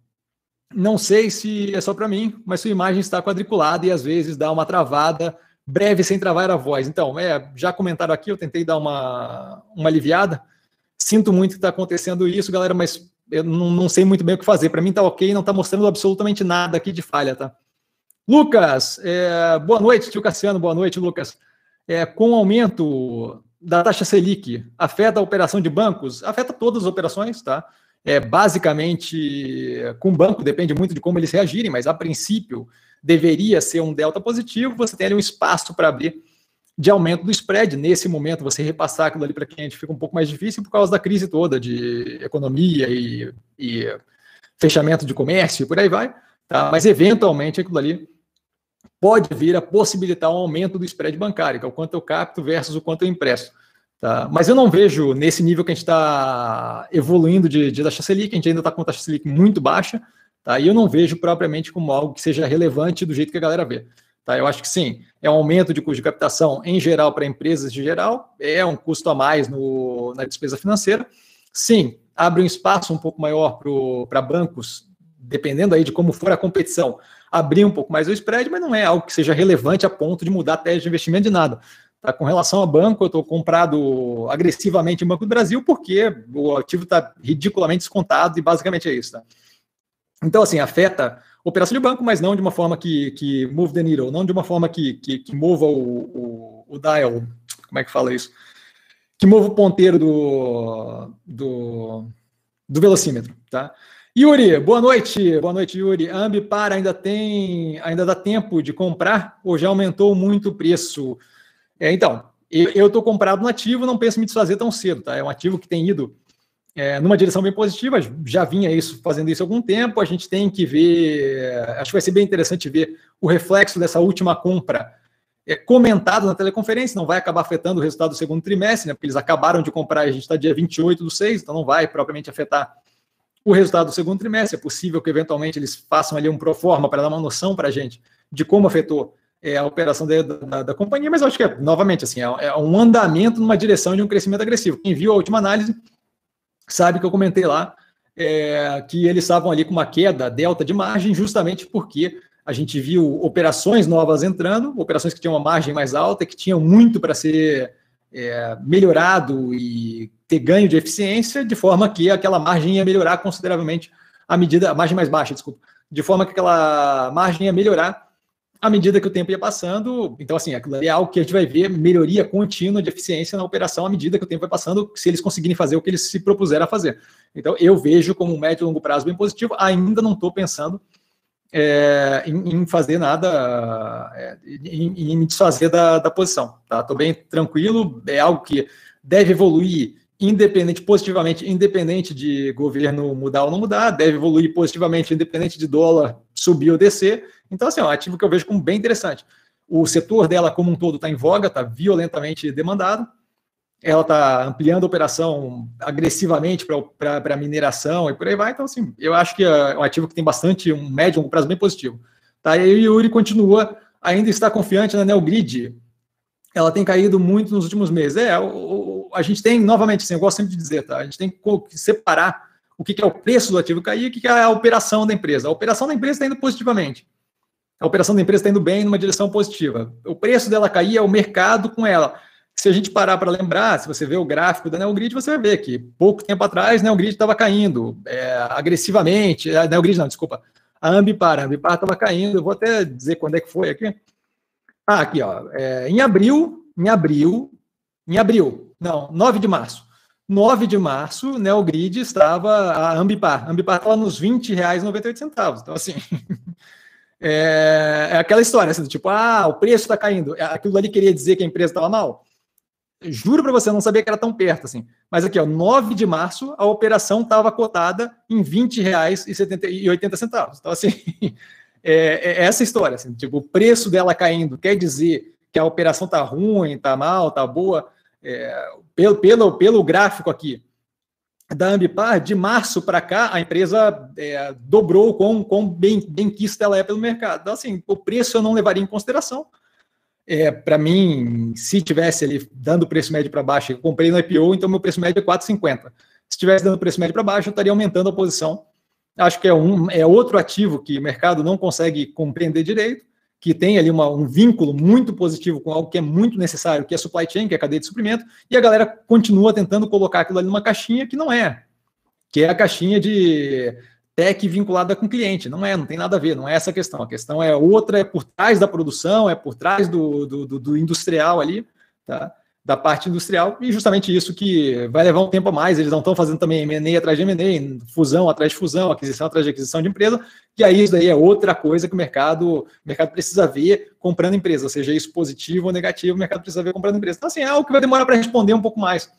não sei se é só para mim, mas sua imagem está quadriculada e às vezes dá uma travada, breve sem travar a voz. Então, é, já comentaram aqui, eu tentei dar uma, uma aliviada, sinto muito que está acontecendo isso, galera, mas eu não, não, sei muito bem o que fazer. Para mim tá ok, não tá mostrando absolutamente nada aqui de falha, tá? Lucas, é, boa noite, tio Cassiano, boa noite, Lucas. É, com o aumento da taxa Selic, afeta a operação de bancos? Afeta todas as operações, tá? É, basicamente, com o banco, depende muito de como eles reagirem, mas a princípio deveria ser um delta positivo, você tem ali um espaço para abrir de aumento do spread. Nesse momento, você repassar aquilo ali para cliente fica um pouco mais difícil por causa da crise toda de economia e, e fechamento de comércio e por aí vai. Tá? Mas, eventualmente, aquilo ali pode vir a possibilitar um aumento do spread bancário, que é o quanto eu capto versus o quanto eu empresto. Tá? Mas eu não vejo nesse nível que a gente está evoluindo de, de taxa Selic, a gente ainda está com taxa Selic muito baixa, tá? e eu não vejo propriamente como algo que seja relevante do jeito que a galera vê. Tá? Eu acho que sim, é um aumento de custo de captação em geral para empresas de geral, é um custo a mais no, na despesa financeira. Sim, abre um espaço um pouco maior para bancos, dependendo aí de como for a competição, abrir um pouco mais o spread, mas não é algo que seja relevante a ponto de mudar a tese de investimento de nada. Tá? Com relação ao banco, eu estou comprado agressivamente em Banco do Brasil porque o ativo está ridiculamente descontado e basicamente é isso. Tá? Então, assim, afeta a operação de banco, mas não de uma forma que, que move the needle, não de uma forma que, que, que mova o, o, o dial, como é que fala isso? Que mova o ponteiro do, do, do velocímetro, tá? Yuri, boa noite. Boa noite, Yuri. Ambipar ainda tem, ainda dá tempo de comprar ou já aumentou muito o preço? É, então, eu estou comprado no ativo, não penso em me desfazer tão cedo, tá? É um ativo que tem ido é, numa direção bem positiva, já vinha isso fazendo isso há algum tempo. A gente tem que ver, acho que vai ser bem interessante ver o reflexo dessa última compra é, comentado na teleconferência, não vai acabar afetando o resultado do segundo trimestre, né? Porque eles acabaram de comprar, a gente está dia 28 do 6, então não vai propriamente afetar o resultado do segundo trimestre. É possível que eventualmente eles façam ali um pro forma para dar uma noção para a gente de como afetou é, a operação da, da, da, companhia, mas acho que é, novamente, assim, é, é, um andamento numa direção de um crescimento agressivo. Quem viu a última análise sabe que eu comentei lá é, que eles estavam ali com uma queda delta de margem, justamente porque a gente viu operações novas entrando, operações que tinham uma margem mais alta, que tinham muito para ser é, melhorado e ter ganho de eficiência, de forma que aquela margem ia melhorar consideravelmente à medida, a margem mais baixa, desculpa, de forma que aquela margem ia melhorar à medida que o tempo ia passando. Então, assim, aquilo é algo que a gente vai ver melhoria contínua de eficiência na operação à medida que o tempo vai passando, se eles conseguirem fazer o que eles se propuseram a fazer. Então, eu vejo como um médio e longo prazo bem positivo. Ainda não estou pensando é, em, em, fazer nada, é, em, em, me desfazer da, da posição. Estou tá? bem tranquilo, é algo que deve evoluir independente, positivamente, independente de governo mudar ou não mudar, deve evoluir positivamente, independente de dólar subir ou descer. Então, assim, é um ativo que eu vejo como bem interessante. O setor dela como um todo está em voga, está violentamente demandado. Ela está ampliando a operação agressivamente para mineração e por aí vai. Então, assim, eu acho que é um ativo que tem bastante, um médio, um prazo bem positivo. Tá? E o Yuri continua, ainda está confiante na Neogrid. Ela tem caído muito nos últimos meses. É, o, a gente tem, novamente, assim, eu gosto sempre de dizer, tá? A gente tem que separar o que é o preço do ativo cair e o que é a operação da empresa. A operação da empresa está indo positivamente a operação da empresa está indo bem numa direção positiva. O preço dela cair é o mercado com ela. Se a gente parar para lembrar, se você vê o gráfico da Neogrid, você vai ver que pouco tempo atrás a Neogrid estava caindo é, agressivamente. A Neogrid não, desculpa. A Ambipar, a Ambipar estava caindo. Eu vou até dizer quando é que foi aqui. Ah, aqui, ó. É, em abril, em abril, em abril, não, 9 de março. 9 de março, Neogrid estava, a Ambipar, a Ambipar estava nos R$ 20,98. Então, assim, [laughs] É, é aquela história, assim, tipo, ah, o preço está caindo. É, aquilo ali queria dizer que a empresa estava mal? Juro para você, eu não sabia que era tão perto assim. Mas aqui, ó, 9 de março, a operação estava cotada em R$ 20,80. Então, assim, [laughs] é, é, essa história. Assim, tipo, o preço dela caindo quer dizer que a operação está ruim, está mal, está boa. É, pelo, pelo, pelo gráfico aqui, da Ambipar, de março para cá, a empresa é, dobrou com, com bem, benquista ela é pelo mercado. Então, assim, o preço eu não levaria em consideração. É, para mim, se tivesse ali dando preço médio para baixo, eu comprei no IPO, então meu preço médio é 4,50. Se tivesse dando preço médio para baixo, eu estaria aumentando a posição. Acho que é, um, é outro ativo que o mercado não consegue compreender direito que tem ali uma, um vínculo muito positivo com algo que é muito necessário, que é supply chain, que é a cadeia de suprimento, e a galera continua tentando colocar aquilo ali numa caixinha que não é, que é a caixinha de tech vinculada com cliente. Não é, não tem nada a ver, não é essa a questão. A questão é outra, é por trás da produção, é por trás do, do, do, industrial ali, tá? da parte industrial, e justamente isso que vai levar um tempo a mais, eles não estão fazendo também M&A atrás de M&A, fusão atrás de fusão, aquisição atrás de aquisição de empresa, e aí isso daí é outra coisa que o mercado, o mercado precisa ver comprando empresa, seja isso positivo ou negativo, o mercado precisa ver comprando empresa. Então, assim, é algo que vai demorar para responder um pouco mais,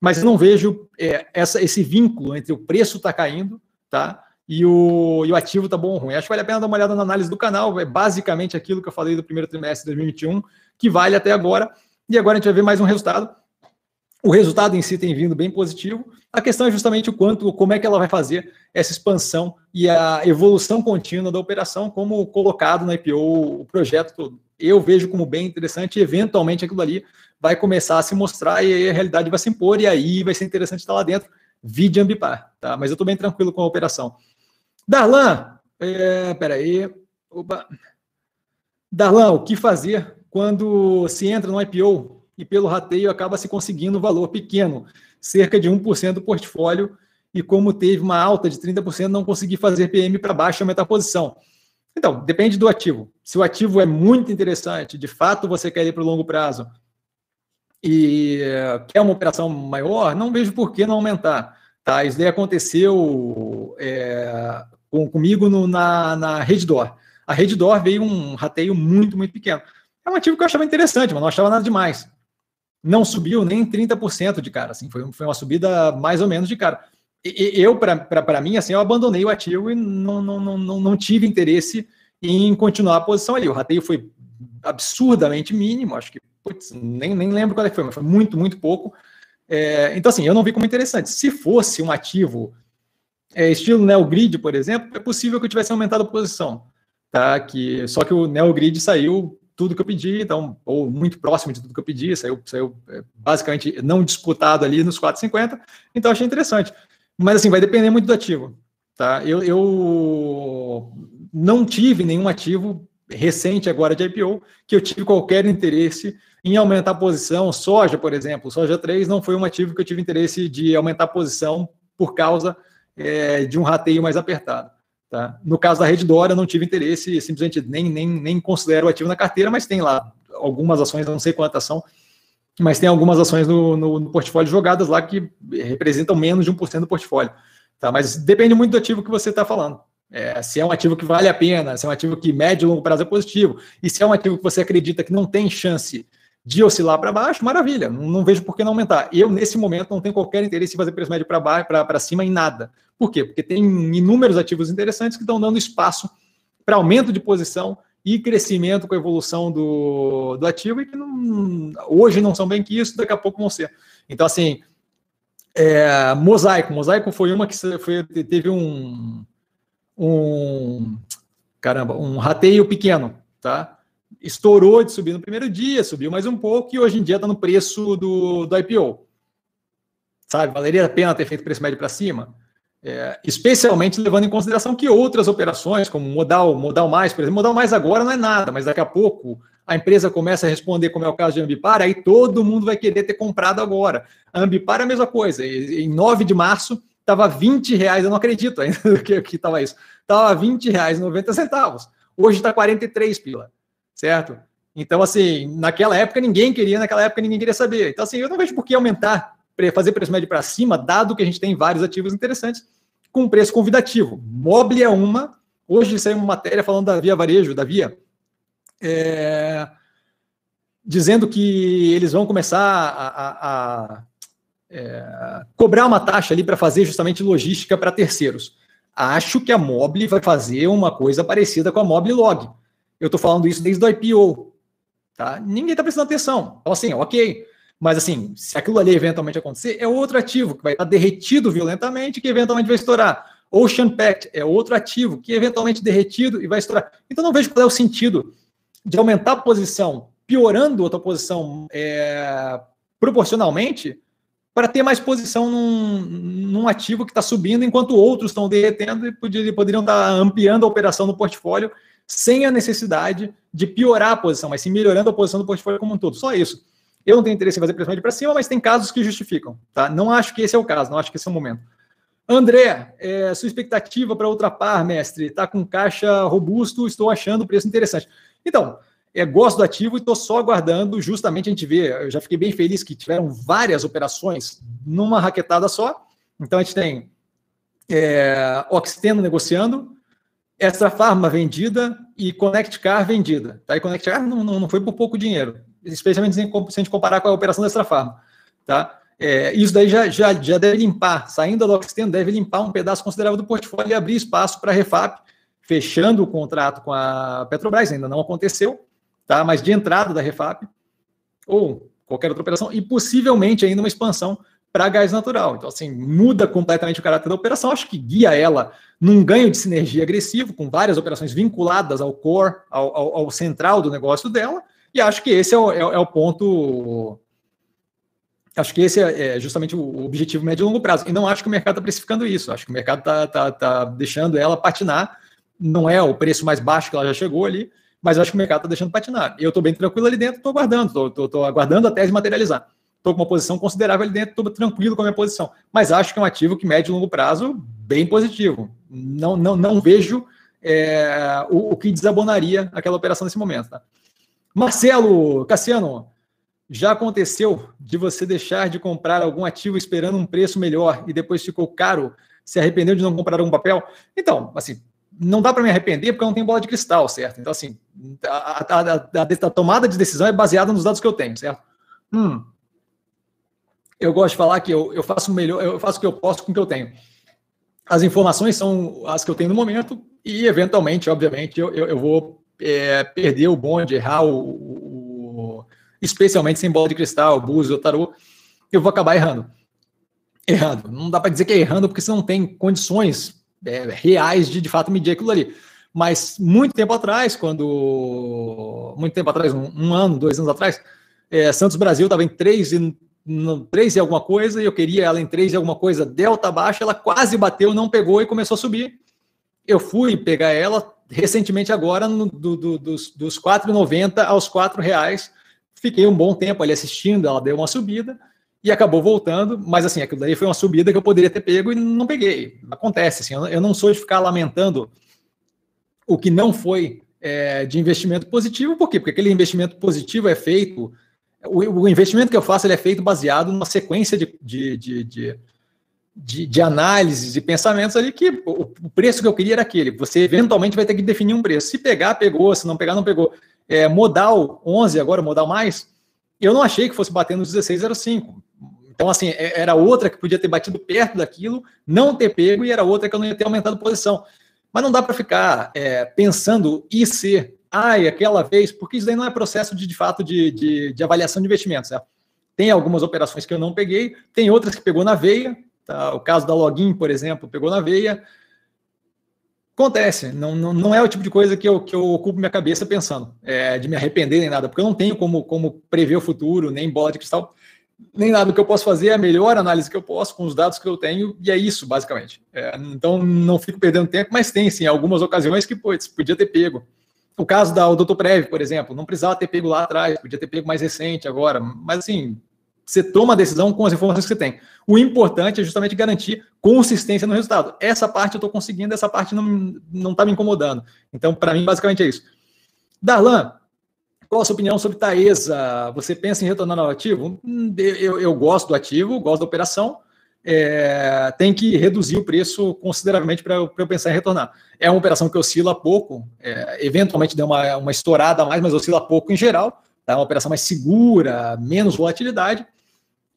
mas eu não vejo é, essa, esse vínculo entre o preço está caindo, tá? E o, e o ativo está bom ou ruim. Acho que vale a pena dar uma olhada na análise do canal, é basicamente aquilo que eu falei do primeiro trimestre de 2021, que vale até agora, e agora a gente vai ver mais um resultado. O resultado em si tem vindo bem positivo. A questão é justamente o quanto, como é que ela vai fazer essa expansão e a evolução contínua da operação, como colocado na IPO, o projeto todo. Eu vejo como bem interessante, eventualmente aquilo ali vai começar a se mostrar e aí a realidade vai se impor, e aí vai ser interessante estar lá dentro, vide Ambipar, tá? Mas eu estou bem tranquilo com a operação. Darlan, é, peraí, opa. Darlan, o que fazer quando se entra no IPO e pelo rateio acaba se conseguindo um valor pequeno, cerca de 1% do portfólio, e como teve uma alta de 30%, não consegui fazer PM para baixo e aumentar a posição. Então, depende do ativo. Se o ativo é muito interessante, de fato você quer ir para o longo prazo e quer uma operação maior, não vejo por que não aumentar. Tá? Isso daí aconteceu é, com, comigo no, na, na Reddor. A Reddor veio um rateio muito, muito pequeno. É um ativo que eu achava interessante, mas não achava nada demais não subiu nem 30% de cara, assim, foi, foi uma subida mais ou menos de cara. E, eu, para mim, assim, eu abandonei o ativo e não, não, não, não, não tive interesse em continuar a posição ali. O rateio foi absurdamente mínimo, acho que, putz, nem, nem lembro qual é que foi, mas foi muito, muito pouco. É, então, assim, eu não vi como interessante. Se fosse um ativo é, estilo NeoGrid, por exemplo, é possível que eu tivesse aumentado a posição. Tá? Que, só que o NeoGrid saiu tudo que eu pedi, então, ou muito próximo de tudo que eu pedi, saiu, saiu é, basicamente não disputado ali nos 4,50, então achei interessante. Mas assim, vai depender muito do ativo. Tá? Eu, eu não tive nenhum ativo recente agora de IPO que eu tive qualquer interesse em aumentar a posição. Soja, por exemplo, soja 3 não foi um ativo que eu tive interesse de aumentar a posição por causa é, de um rateio mais apertado. Tá? No caso da Rede Dora, não tive interesse, simplesmente nem, nem, nem considero ativo na carteira, mas tem lá algumas ações, não sei quantas são, mas tem algumas ações no, no, no portfólio jogadas lá que representam menos de 1% do portfólio. Tá? Mas depende muito do ativo que você está falando. É, se é um ativo que vale a pena, se é um ativo que médio e longo prazo é positivo, e se é um ativo que você acredita que não tem chance de oscilar para baixo, maravilha, não, não, vejo por que não aumentar. Eu, nesse momento, não tenho qualquer interesse em fazer preço médio para baixo, para cima em nada. Por quê? Porque tem inúmeros ativos interessantes que estão dando espaço para aumento de posição e crescimento com a evolução do, do ativo e que não, hoje não são bem que isso, daqui a pouco vão ser. Então, assim, é, mosaico. Mosaico foi uma que foi, teve um, um caramba, um rateio pequeno, tá? Estourou de subir no primeiro dia, subiu mais um pouco e hoje em dia está no preço do, do IPO. Sabe, valeria a pena ter feito preço médio para cima? É, especialmente levando em consideração que outras operações, como modal, modal mais, por exemplo, modal mais agora não é nada, mas daqui a pouco a empresa começa a responder, como é o caso de Ambipar, aí todo mundo vai querer ter comprado agora. A Ambipar é a mesma coisa. Em 9 de março estava 20 reais, eu não acredito ainda [laughs] que estava isso. Estava 20 reais 90 centavos. Hoje está 43 pila, certo? Então, assim, naquela época ninguém queria, naquela época ninguém queria saber. Então, assim, eu não vejo por que aumentar fazer preço médio para cima, dado que a gente tem vários ativos interessantes com preço convidativo. Mobile é uma. Hoje saiu uma matéria falando da Via Varejo, da Via, é, dizendo que eles vão começar a, a, a é, cobrar uma taxa ali para fazer justamente logística para terceiros. Acho que a Mobile vai fazer uma coisa parecida com a Mobile Log. Eu estou falando isso desde o IPO. Tá? Ninguém está prestando atenção. Então, assim, ok. Mas assim, se aquilo ali eventualmente acontecer, é outro ativo que vai estar derretido violentamente que eventualmente vai estourar. Ocean Pact é outro ativo que eventualmente derretido e vai estourar. Então não vejo qual é o sentido de aumentar a posição, piorando a tua posição é, proporcionalmente, para ter mais posição num, num ativo que está subindo, enquanto outros estão derretendo e poderiam, estar ampliando a operação no portfólio sem a necessidade de piorar a posição, mas sim melhorando a posição do portfólio como um todo. Só isso. Eu não tenho interesse em fazer pressão de para cima, mas tem casos que justificam. Tá? Não acho que esse é o caso, não acho que esse é o momento. André, é, sua expectativa para outra par, mestre? Está com caixa robusto, estou achando o preço interessante. Então, é, gosto do ativo e estou só aguardando, justamente a gente vê, eu já fiquei bem feliz que tiveram várias operações numa raquetada só. Então a gente tem é, Oxteno negociando, Extra Pharma vendida e Connect Car vendida. Tá? E Connect Car não, não, não foi por pouco dinheiro especialmente se a gente comparar com a operação da Extra Farma. Tá? É, isso daí já, já, já deve limpar, saindo da Oxten, deve limpar um pedaço considerável do portfólio e abrir espaço para a Refap, fechando o contrato com a Petrobras, ainda não aconteceu, tá? mas de entrada da Refap, ou qualquer outra operação, e possivelmente ainda uma expansão para gás natural. Então, assim, muda completamente o caráter da operação. Acho que guia ela num ganho de sinergia agressivo, com várias operações vinculadas ao core, ao, ao, ao central do negócio dela, e acho que esse é o, é, é o ponto. Acho que esse é, é justamente o objetivo médio e longo prazo. E não acho que o mercado está precificando isso. Acho que o mercado está tá, tá deixando ela patinar. Não é o preço mais baixo que ela já chegou ali, mas acho que o mercado está deixando patinar. Eu estou bem tranquilo ali dentro, estou aguardando, estou aguardando a tese materializar. Estou com uma posição considerável ali dentro, estou tranquilo com a minha posição. Mas acho que é um ativo que médio e longo prazo bem positivo. Não, não, não vejo é, o, o, que desabonaria aquela operação nesse momento. Tá? Marcelo, Cassiano, já aconteceu de você deixar de comprar algum ativo esperando um preço melhor e depois ficou caro? Se arrependeu de não comprar algum papel? Então, assim, não dá para me arrepender porque eu não tenho bola de cristal, certo? Então, assim, a, a, a, a, tomada de decisão é baseada nos dados que eu tenho, certo? Hum, eu gosto de falar que eu, eu faço o melhor, eu faço o que eu posso com o que eu tenho. As informações são as que eu tenho no momento e, eventualmente, obviamente, eu, eu, eu vou é, perder o bonde, errar o, o, especialmente sem bola de cristal, búzio, tarô, eu vou acabar errando. Errando. Não dá para dizer que é errando porque você não tem condições é, reais de de fato medir aquilo ali. Mas muito tempo atrás, quando. Muito tempo atrás, um, um ano, dois anos atrás, é, Santos Brasil estava em 3 e, 3 e alguma coisa, e eu queria ela em 3 e alguma coisa, delta baixa, ela quase bateu, não pegou e começou a subir. Eu fui pegar ela, recentemente agora, no, do, do, dos, dos 4,90 aos 4 reais. Fiquei um bom tempo ali assistindo, ela deu uma subida e acabou voltando, mas assim, aquilo daí foi uma subida que eu poderia ter pego e não peguei. Acontece, assim, eu não sou de ficar lamentando o que não foi é, de investimento positivo, por quê? Porque aquele investimento positivo é feito, o, o investimento que eu faço ele é feito baseado numa sequência de, de, de, de de, de análises e pensamentos ali que o, o, preço que eu queria era aquele. Você eventualmente vai ter que definir um preço. Se pegar, pegou. Se não pegar, não pegou. É, modal 11, agora modal mais, eu não achei que fosse bater nos 16,05. Então, assim, é, era outra que podia ter batido perto daquilo, não ter pego, e era outra que eu não ia ter aumentado posição. Mas não dá para ficar é, pensando e ser, ai, aquela vez, porque isso daí não é processo de, de fato de, de, de avaliação de investimentos. Né? Tem algumas operações que eu não peguei, tem outras que pegou na veia, Tá? O caso da Login, por exemplo, pegou na veia. Acontece, não, não, não é o tipo de coisa que eu, que eu ocupo minha cabeça pensando, é, de me arrepender nem nada, porque eu não tenho como, como prever o futuro, nem bola de cristal, nem nada. O que eu posso fazer é a melhor análise que eu posso com os dados que eu tenho, e é isso, basicamente. É, então, não fico perdendo tempo, mas tem, sim, algumas ocasiões que pô, podia ter pego. O caso da Odotoprev, por exemplo, não precisava ter pego lá atrás, podia ter pego mais recente agora, mas assim, você toma a decisão com as informações que você tem. O importante é justamente garantir consistência no resultado. Essa parte eu estou conseguindo, essa parte não está me incomodando. Então, para mim, basicamente é isso. Darlan, qual a sua opinião sobre Taesa? Você pensa em retornar ao ativo? Hum, eu, eu gosto do ativo, gosto da operação. É, tem que reduzir o preço consideravelmente para eu, eu, pensar em retornar. É uma operação que oscila pouco, é, eventualmente deu uma, uma estourada a mais, mas oscila pouco em geral. É uma operação mais segura, menos volatilidade.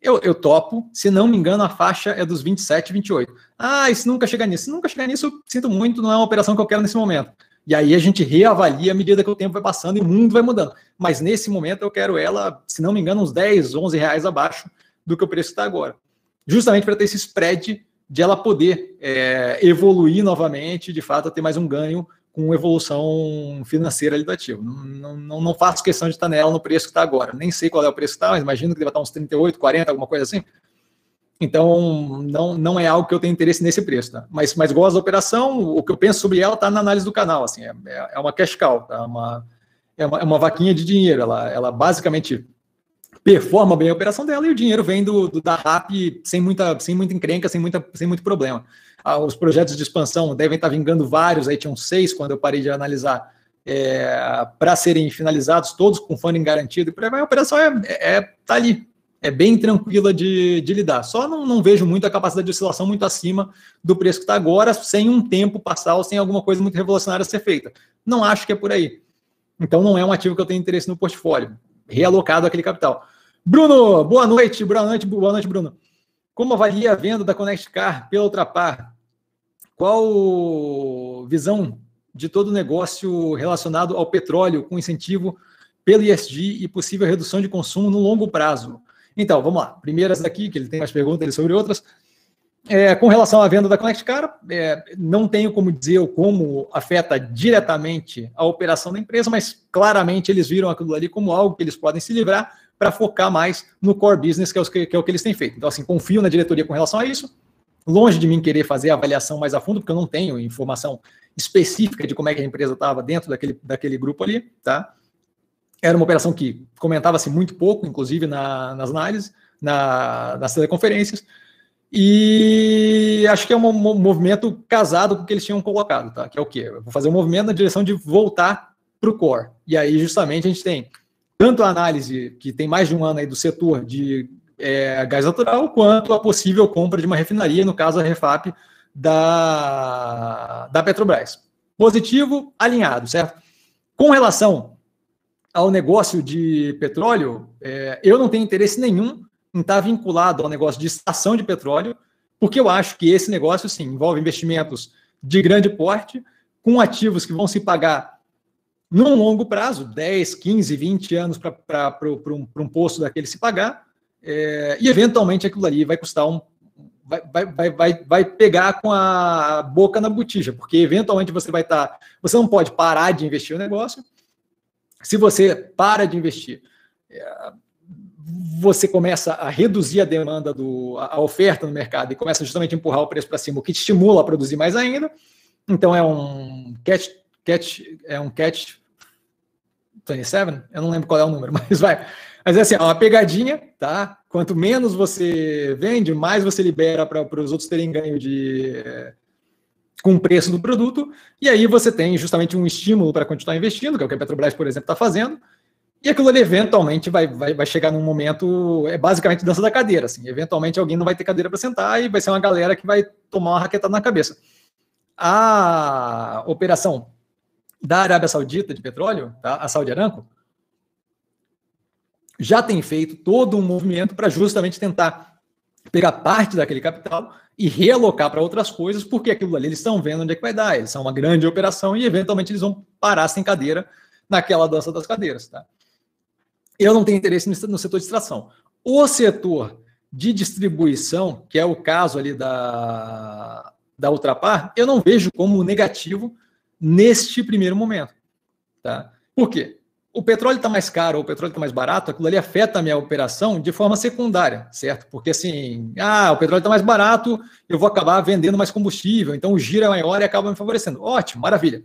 Eu, eu topo, se não me engano, a faixa é dos 27, 28. Ah, se nunca chegar nisso? Se nunca chegar nisso, sinto muito, não é uma operação que eu quero nesse momento. E aí a gente reavalia à medida que o tempo vai passando e o mundo vai mudando. Mas nesse momento eu quero ela, se não me engano, uns 10, 11 reais abaixo do que o preço está agora. Justamente para ter esse spread de ela poder é, evoluir novamente, de fato, ter mais um ganho com evolução financeira ali do ativo. Não, não, não faço questão de estar nela no preço que está agora. Nem sei qual é o preço que está, mas imagino que deve estar uns 38, 40, alguma coisa assim. Então, não, não é algo que eu tenho interesse nesse preço, tá? Mas, mas gosto da operação, o que eu penso sobre ela está na análise do canal, assim, é, é, é uma cash cow, tá? uma, é, uma, é uma vaquinha de dinheiro, ela, ela basicamente performa bem a operação dela e o dinheiro vem do, do da RAP sem muita, sem muita encrenca, sem, muita, sem muito problema. Ah, os projetos de expansão devem estar vingando vários, aí tinham seis quando eu parei de analisar, é, para serem finalizados, todos com funding garantido, e a operação é, é, tá ali, é bem tranquila de, de lidar. Só não, não, vejo muita capacidade de oscilação muito acima do preço que está agora, sem um tempo passar ou sem alguma coisa muito revolucionária ser feita. Não acho que é por aí. Então não é um ativo que eu tenho interesse no portfólio, realocado aquele capital. Bruno, boa noite, boa noite, boa noite, Bruno. Como avalia a venda da Connect Car pela Ultrapar? Qual visão de todo o negócio relacionado ao petróleo com incentivo pelo ISD e possível redução de consumo no longo prazo. Então, vamos lá. Primeiras daqui, que ele tem mais perguntas sobre outras. É, com relação à venda da Connect Car, é, não tenho como dizer como afeta diretamente a operação da empresa, mas claramente eles viram aquilo ali como algo que eles podem se livrar para focar mais no core business, que é, que, que é, o que eles têm feito. Então, assim, confio na diretoria com relação a isso. Longe de mim querer fazer a avaliação mais a fundo, porque eu não tenho informação específica de como é que a empresa estava dentro daquele, daquele grupo ali, tá? Era uma operação que comentava-se muito pouco, inclusive na, nas análises, na, nas teleconferências, e acho que é um, um, movimento casado com o que eles tinham colocado, tá? Que é o quê? Eu vou fazer um movimento na direção de voltar para o core. E aí, justamente, a gente tem tanto a análise que tem mais de um ano aí do setor de é, gás natural, quanto a possível compra de uma refinaria, no caso a Refap da, da Petrobras. Positivo, alinhado, certo? Com relação ao negócio de petróleo, é, eu não tenho interesse nenhum em estar vinculado ao negócio de estação de petróleo, porque eu acho que esse negócio, sim, envolve investimentos de grande porte, com ativos que vão se pagar num longo prazo, 10, 15, 20 anos para um, um posto daquele se pagar, é, e eventualmente aquilo ali vai custar um. Vai, vai, vai, vai pegar com a boca na botija, porque eventualmente você vai estar. Tá, você não pode parar de investir no negócio. Se você para de investir, é, você começa a reduzir a demanda, do, a oferta no mercado e começa justamente a empurrar o preço para cima, o que te estimula a produzir mais ainda. Então é um catch, catch é um catch 27, eu não lembro qual é o número, [laughs] mas vai. Mas é assim, é uma pegadinha, tá? Quanto menos você vende, mais você libera para os outros terem ganho de com o preço do produto, e aí você tem justamente um estímulo para continuar investindo, que é o que a Petrobras, por exemplo, está fazendo, e aquilo ali eventualmente vai, vai, vai chegar num momento, é basicamente dança da cadeira, assim, eventualmente alguém não vai ter cadeira para sentar e vai ser uma galera que vai tomar uma raquetada na cabeça. A operação da Arábia Saudita de petróleo, tá? a Saudi Aramco, já tem feito todo um movimento para justamente tentar pegar parte daquele capital e realocar para outras coisas, porque aquilo ali eles estão vendo onde é que vai dar. Eles são uma grande operação e eventualmente eles vão parar sem cadeira naquela dança das cadeiras. Tá? Eu não tenho interesse no setor de extração. O setor de distribuição, que é o caso ali da, da Ultrapar, eu não vejo como negativo neste primeiro momento. Tá? Por quê? o petróleo está mais caro ou o petróleo está mais barato, aquilo ali afeta a minha operação de forma secundária, certo? Porque assim, ah, o petróleo está mais barato, eu vou acabar vendendo mais combustível, então o giro é maior e acaba me favorecendo. Ótimo, maravilha.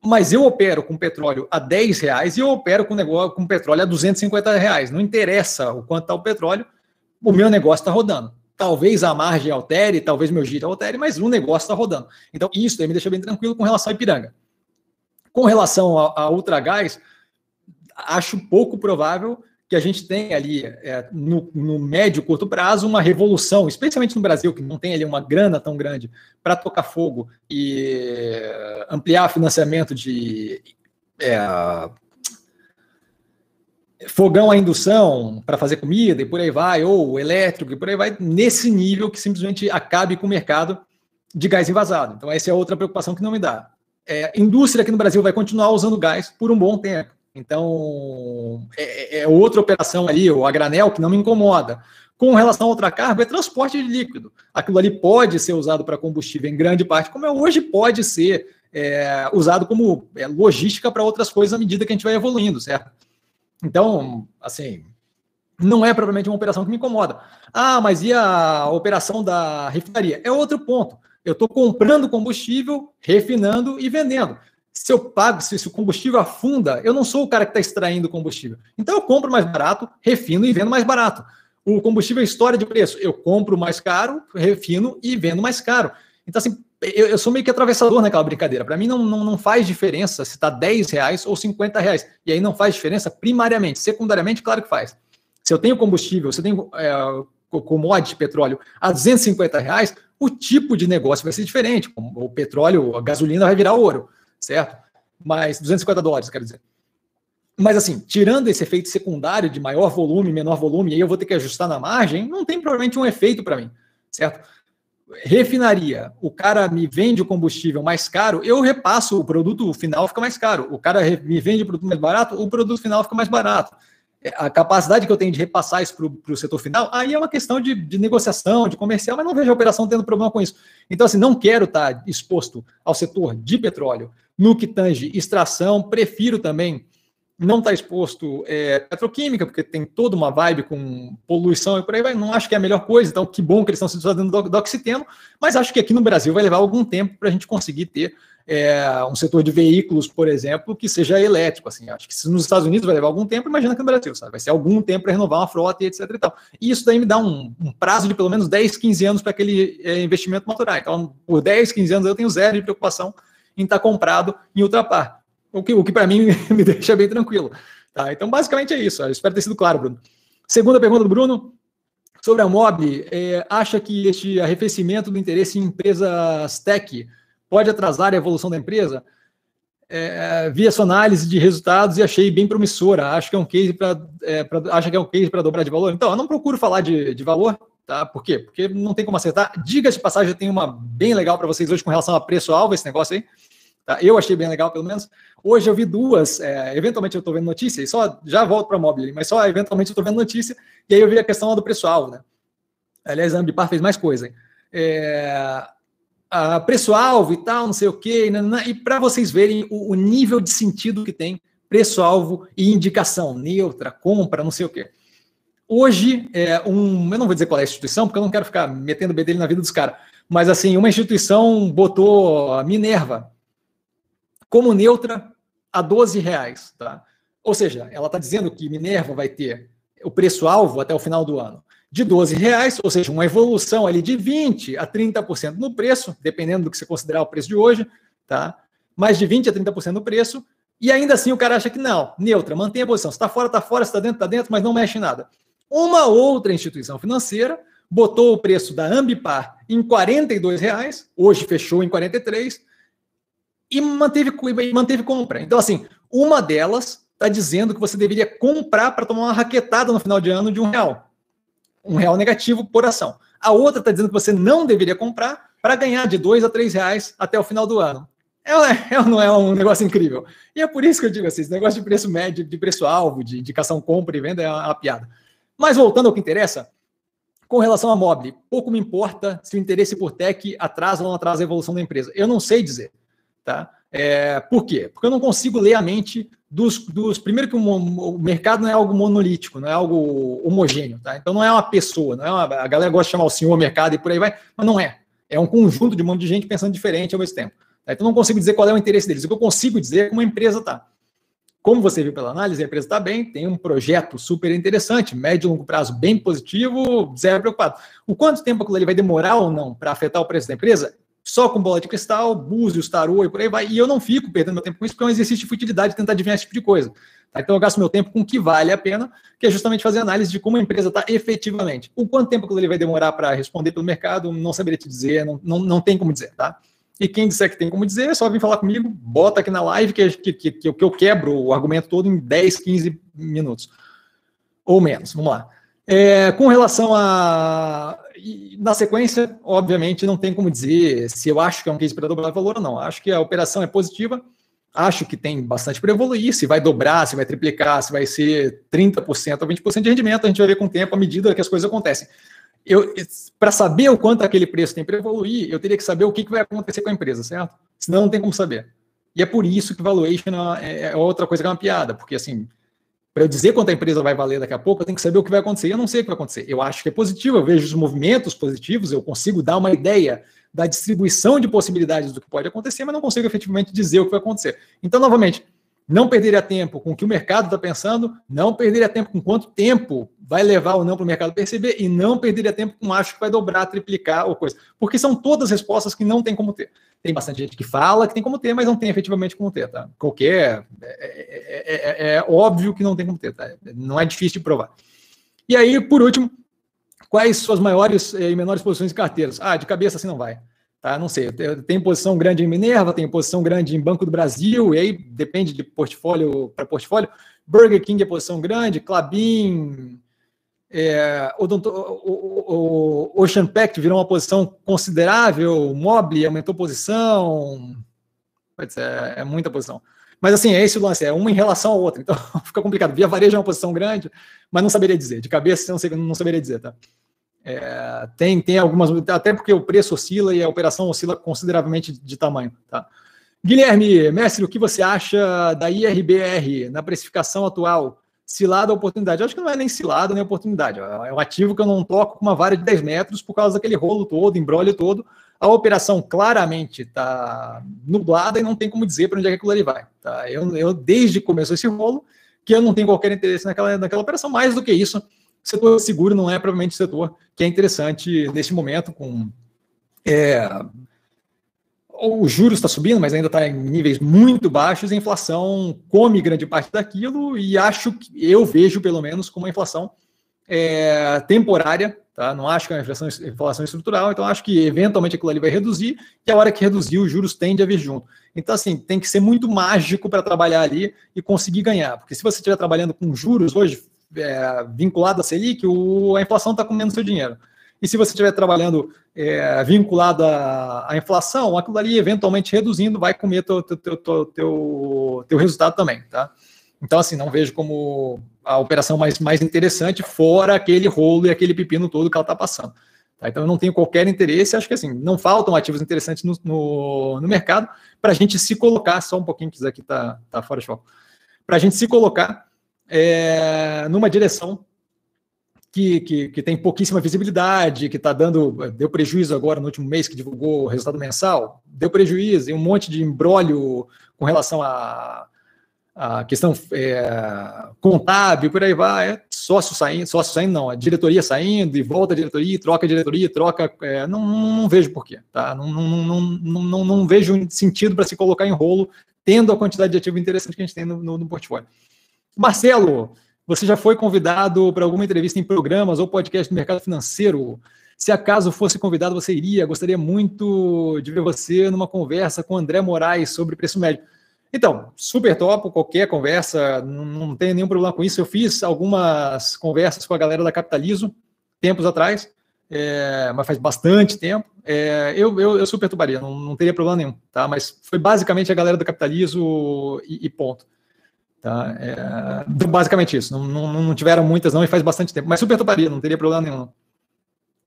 Mas eu opero com petróleo a 10 reais e eu opero com, negócio, com petróleo a 250 reais. Não interessa o quanto está o petróleo, o meu negócio está rodando. Talvez a margem altere, talvez meu giro altere, mas o negócio está rodando. Então, isso aí me deixa bem tranquilo com relação a Ipiranga. Com relação a, Ultragás, acho pouco provável que a gente tenha ali, é, no, no, médio curto prazo, uma revolução, especialmente no Brasil, que não tem ali uma grana tão grande para tocar fogo e ampliar financiamento de é, fogão a indução para fazer comida e por aí vai, ou elétrico e por aí vai, nesse nível que simplesmente acabe com o mercado de gás invasado. Então, essa é outra preocupação que não me dá. É, indústria aqui no Brasil vai continuar usando gás por um bom tempo. Então, é, é, é, outra operação ali, o a granel, que não me incomoda. Com relação ao ultracargo, é transporte de líquido. Aquilo ali pode ser usado para combustível em grande parte, como é hoje pode ser é, usado como é, logística para outras coisas à medida que a gente vai evoluindo, certo? Então, assim, não é propriamente uma operação que me incomoda. Ah, mas e a operação da refinaria? É outro ponto. Eu estou comprando combustível, refinando e vendendo se eu pago, se, se o combustível afunda, eu não sou o cara que está extraindo combustível. Então eu compro mais barato, refino e vendo mais barato. O combustível é história de preço. Eu compro mais caro, refino e vendo mais caro. Então, assim, eu, eu sou meio que atravessador naquela brincadeira. Para mim, não, não, não faz diferença se está 10 reais ou 50 reais. E aí não faz diferença primariamente. Secundariamente, claro que faz. Se eu tenho combustível, se eu tenho é, commodity petróleo a 250 reais, o tipo de negócio vai ser diferente. O petróleo, a gasolina vai virar ouro certo? Mas 250 dólares, quero dizer. Mas assim, tirando esse efeito secundário de maior volume, menor volume, e aí eu vou ter que ajustar na margem, não tem provavelmente um efeito para mim, certo? Refinaria, o cara me vende o combustível mais caro, eu repasso o produto final fica mais caro. O cara me vende o produto mais barato, o produto final fica mais barato. É, a capacidade que eu tenho de repassar isso para o setor final, aí é uma questão de, de, negociação, de comercial, mas não vejo a operação tendo problema com isso. Então, assim, não quero estar exposto ao setor de petróleo no que tange extração, prefiro também não está exposto é, petroquímica, porque tem toda uma vibe com poluição e por aí vai. Não acho que é a melhor coisa, então que bom que eles estão se fazendo do, do oxiteno, mas acho que aqui no Brasil vai levar algum tempo para a gente conseguir ter é, um setor de veículos, por exemplo, que seja elétrico. Assim, acho que se nos Estados Unidos vai levar algum tempo, imagina que no Brasil, sabe? Vai ser algum tempo para renovar uma frota e etc. E, tal. e isso daí me dá um, um prazo de pelo menos 10, 15 anos para aquele é, investimento maturar. Então, por 10, 15 anos eu tenho zero de preocupação em estar tá comprado em ultrapar o que, o que para mim [laughs] me deixa bem tranquilo. Tá? Então, basicamente é isso. Eu espero ter sido claro, Bruno. Segunda pergunta do Bruno. Sobre a Mob, é, acha que este arrefecimento do interesse em empresas tech pode atrasar a evolução da empresa? É, vi a sua análise de resultados e achei bem promissora. Acho que é um case para é, acha que é um case para dobrar de valor. Então, eu não procuro falar de, de valor, tá? Por quê? Porque não tem como acertar. Diga de passagem, eu tenho uma bem legal para vocês hoje com relação a preço-alvo, esse negócio aí. Tá? Eu achei bem legal, pelo menos. Hoje eu vi duas, é, eventualmente eu estou vendo notícia, e só já volto para Mobile, mas só eventualmente eu estou vendo notícia, e aí eu vi a questão do preço-alvo. Né? Aliás, a Ambipar fez mais coisa. É, preço-alvo e tal, não sei o quê, e para vocês verem o, o, nível de sentido que tem preço-alvo e indicação, neutra, compra, não sei o quê. Hoje, é um, eu não vou dizer qual é a instituição, porque eu não quero ficar metendo bedelho na vida dos caras, mas assim, uma instituição botou a Minerva, como neutra a 12 reais. Tá? Ou seja, ela está dizendo que Minerva vai ter o preço-alvo até o final do ano de 12 reais, ou seja, uma evolução ali de 20% a 30% no preço, dependendo do que você considerar o preço de hoje, tá? mais de 20% a 30% no preço, e ainda assim o cara acha que não, neutra, mantém a posição. Se está fora, está fora, se está dentro, está dentro, mas não mexe em nada. Uma outra instituição financeira botou o preço da Ambipar em R$ reais, hoje fechou em 43, e manteve, e manteve compra. Então, assim, uma delas está dizendo que você deveria comprar para tomar uma raquetada no final de ano de um real. Um real negativo por ação. A outra está dizendo que você não deveria comprar para ganhar de dois a três reais até o final do ano. É, é, não é um negócio incrível? E é por isso que eu digo assim, esse negócio de preço médio, de preço-alvo, de indicação compra e venda é uma, é uma piada. Mas voltando ao que interessa, com relação à mobile, pouco me importa se o interesse por tech atrasa ou não atrasa a evolução da empresa. Eu não sei dizer. Tá? É, por quê? Porque eu não consigo ler a mente dos. dos primeiro, que o, o, mercado não é algo monolítico, não é algo homogêneo. Tá? Então não é uma pessoa, não é uma, a galera gosta de chamar o senhor mercado e por aí vai, mas não é. É um conjunto de um monte de gente pensando diferente ao mesmo tempo. Tá? Então não consigo dizer qual é o interesse deles. O que eu consigo dizer é como a empresa está. Como você viu pela análise, a empresa está bem, tem um projeto super interessante, médio e longo prazo bem positivo, zero preocupado. O quanto tempo aquilo ali vai demorar ou não para afetar o preço da empresa? Só com bola de cristal, búzios, tarô e por aí vai. E eu não fico perdendo meu tempo com isso, porque é um exercício de futilidade tentar adivinhar esse tipo de coisa. Tá? Então eu gasto meu tempo com o que vale a pena, que é justamente fazer análise de como a empresa está efetivamente. O quanto tempo ele vai demorar para responder pelo mercado, não saberia te dizer, não, não, não tem como dizer, tá? E quem disser que tem como dizer, é só vir falar comigo, bota aqui na live que, que, que, que eu quebro o argumento todo em 10, 15 minutos. Ou menos, vamos lá. É, com relação a. Na sequência, obviamente, não tem como dizer se eu acho que é um case para dobrar valor ou não. Acho que a operação é positiva, acho que tem bastante para evoluir. Se vai dobrar, se vai triplicar, se vai ser 30% ou 20% de rendimento, a gente vai ver com o tempo, à medida que as coisas acontecem. Para saber o quanto aquele preço tem para evoluir, eu teria que saber o que, que vai acontecer com a empresa, certo? Senão não tem como saber. E é por isso que valuation é, é outra coisa que é uma piada, porque assim, para eu dizer quanto a empresa vai valer daqui a pouco, eu tenho que saber o que vai acontecer. Eu não sei o que vai acontecer. Eu acho que é positivo, eu vejo os movimentos positivos, eu consigo dar uma ideia da distribuição de possibilidades do que pode acontecer, mas não consigo efetivamente dizer o que vai acontecer. Então, novamente, não perderia tempo com o que o mercado está pensando, não perderia tempo com quanto tempo vai levar ou não para o mercado perceber, e não perderia tempo com acho que vai dobrar, triplicar ou coisa. Porque são todas respostas que não tem como ter. Tem bastante gente que fala que tem como ter, mas não tem efetivamente como ter, tá? Qualquer. É, é, é, é óbvio que não tem como ter, tá? Não é difícil de provar. E aí, por último, quais suas maiores e menores posições de carteiras? Ah, de cabeça assim não vai. Tá? Não sei, tem posição grande em Minerva, tem posição grande em Banco do Brasil, e aí depende de portfólio para portfólio. Burger King é posição grande, Clabin, É, o, o, Ocean Pact virou uma posição considerável, Mobile aumentou posição. É, é muita posição. Mas assim, é esse o lance, é uma em relação à outra. Então [laughs] fica complicado. Via varejo é uma posição grande, mas não saberia dizer. De cabeça não, sei, não saberia dizer, tá? É, tem, tem algumas, até porque o preço oscila e a operação oscila consideravelmente de tamanho, tá? Guilherme, mestre, o que você acha da IRBR na precificação atual? Cilada oportunidade? Eu acho que não é nem cilada nem oportunidade. É um ativo que eu não toco com uma vara de 10 metros por causa daquele rolo todo, embrolho todo. A operação claramente está nublada e não tem como dizer para onde é que aquilo ali vai. Tá? Eu, eu, desde que começou esse rolo, que eu não tenho qualquer interesse naquela, naquela operação. Mais do que isso, setor seguro não é provavelmente o setor que é interessante neste momento, com é, o juros está subindo, mas ainda está em níveis muito baixos, a inflação come grande parte daquilo, e acho que eu vejo, pelo menos, como uma inflação é, temporária, tá? Não acho que é uma inflação, inflação estrutural, então acho que eventualmente aquilo ali vai reduzir, e a hora que reduzir, os juros tendem a vir junto. Então, assim, tem que ser muito mágico para trabalhar ali e conseguir ganhar, porque se você estiver trabalhando com juros hoje é, vinculado a Selic, o, a inflação está comendo seu dinheiro. E se você estiver trabalhando é, vinculado à, à, inflação, aquilo ali eventualmente reduzindo vai comer teu, teu, teu, teu, teu resultado também, tá? Então, assim, não vejo como a operação mais, mais interessante, fora aquele rolo e aquele pepino todo que ela está passando. Tá? Então, eu não tenho qualquer interesse, acho que assim, não faltam ativos interessantes no, no, no mercado para a gente se colocar, só um pouquinho que isso aqui está tá fora de foco, para a gente se colocar é, numa direção que, que, que, tem pouquíssima visibilidade, que está dando, deu prejuízo agora no último mês que divulgou o resultado mensal, deu prejuízo e um monte de embrólio com relação à, à questão é, contábil, por aí vai, é sócio saindo, sócio saindo não, a diretoria saindo e volta a diretoria, troca a diretoria, troca, é, não, não, não, vejo porquê, tá? Não, não, não, não, não, vejo sentido para se colocar em rolo, tendo a quantidade de ativo interessante que a gente tem no, no, no portfólio. Marcelo, você já foi convidado para alguma entrevista em programas ou podcast do mercado financeiro? Se acaso fosse convidado, você iria? Gostaria muito de ver você numa conversa com André Moraes sobre preço médio. Então, super top, qualquer conversa, não, tenho nenhum problema com isso. Eu fiz algumas conversas com a galera da Capitalizo tempos atrás, é, mas faz bastante tempo. É, eu, eu, eu, super tubaria, não, não, teria problema nenhum, tá? Mas foi basicamente a galera do Capitalizo e, e ponto. Tá? É, basicamente isso. Não, não, não, tiveram muitas, não, e faz bastante tempo. Mas super toparia, não teria problema nenhum.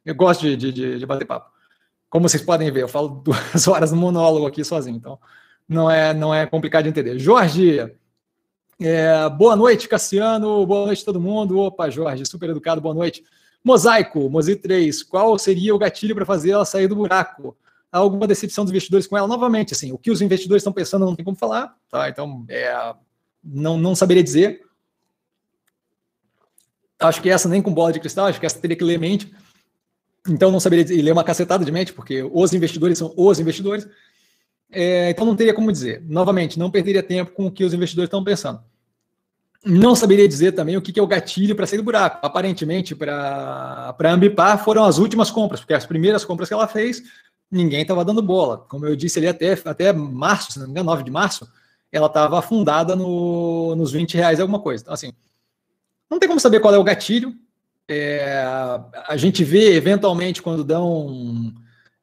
Eu gosto de, de, de, bater papo. Como vocês podem ver, eu falo [laughs] duas horas no monólogo aqui sozinho, então não é, não é complicado de entender. Jorge, é, boa noite, Cassiano. Boa noite, todo mundo. Opa, Jorge, super educado, boa noite. Mosaico, Mozi 3, qual seria o gatilho para fazer ela sair do buraco? Há alguma decepção dos investidores com ela? Novamente, assim, o que os investidores estão pensando não tem como falar, tá? Então, é, não, não saberia dizer. Acho que essa nem com bola de cristal, acho que essa teria que ler mente. Então não saberia dizer, ler uma cacetada de mente, porque os investidores são os investidores. É, então não teria como dizer. Novamente, não perderia tempo com o que os investidores estão pensando. Não saberia dizer também o que é o gatilho para sair do buraco. Aparentemente, para a Ambipar foram as últimas compras, porque as primeiras compras que ela fez, ninguém estava dando bola. Como eu disse ali até, até março, se não me engano, 9 de março, ela estava afundada no, nos 20 reais alguma coisa. Então, assim, não tem como saber qual é o gatilho. É, a gente vê, eventualmente, quando dão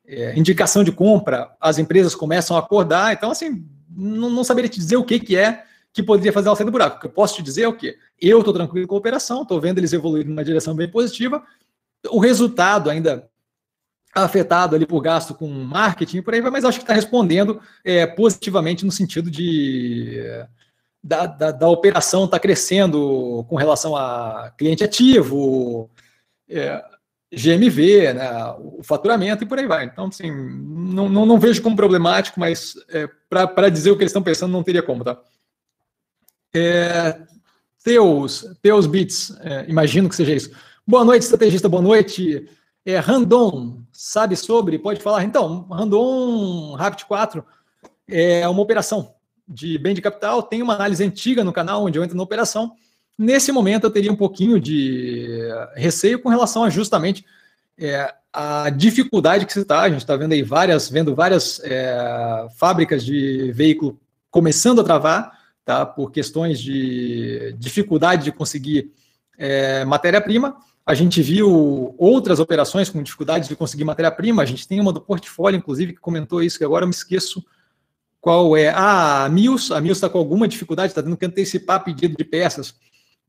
é, indicação de compra, as empresas começam a acordar. Então, assim, não, não saberia te dizer o que, que é que poderia fazer ela sair do buraco. O que eu posso te dizer é o quê? Eu estou tranquilo com a operação, estou vendo eles evoluírem numa direção bem positiva. O resultado ainda afetado ali por gasto com marketing por aí vai, mas acho que está respondendo é, positivamente no sentido de da, da, da operação está crescendo com relação a cliente ativo, é, GMV, né, o faturamento e por aí vai. Então, assim, não, não, não vejo como problemático, mas é, para dizer o que eles estão pensando, não teria como, tá? É, Teus, Teus Bits, é, imagino que seja isso. Boa noite, estrategista, boa noite. É, Randon, sabe sobre? Pode falar. Então, Randon Rapid 4 é uma operação de bem de capital. Tem uma análise antiga no canal onde eu entro na operação. Nesse momento, eu teria um pouquinho de receio com relação a justamente é, a dificuldade que se está. A gente está vendo aí várias, vendo várias é, fábricas de veículo começando a travar, tá? Por questões de dificuldade de conseguir é, matéria-prima A gente viu outras operações com dificuldades de conseguir matéria-prima. A gente tem uma do portfólio, inclusive, que comentou isso, que agora eu me esqueço qual é. Ah, a Mills. A Mills está com alguma dificuldade, está tendo que antecipar pedido de peças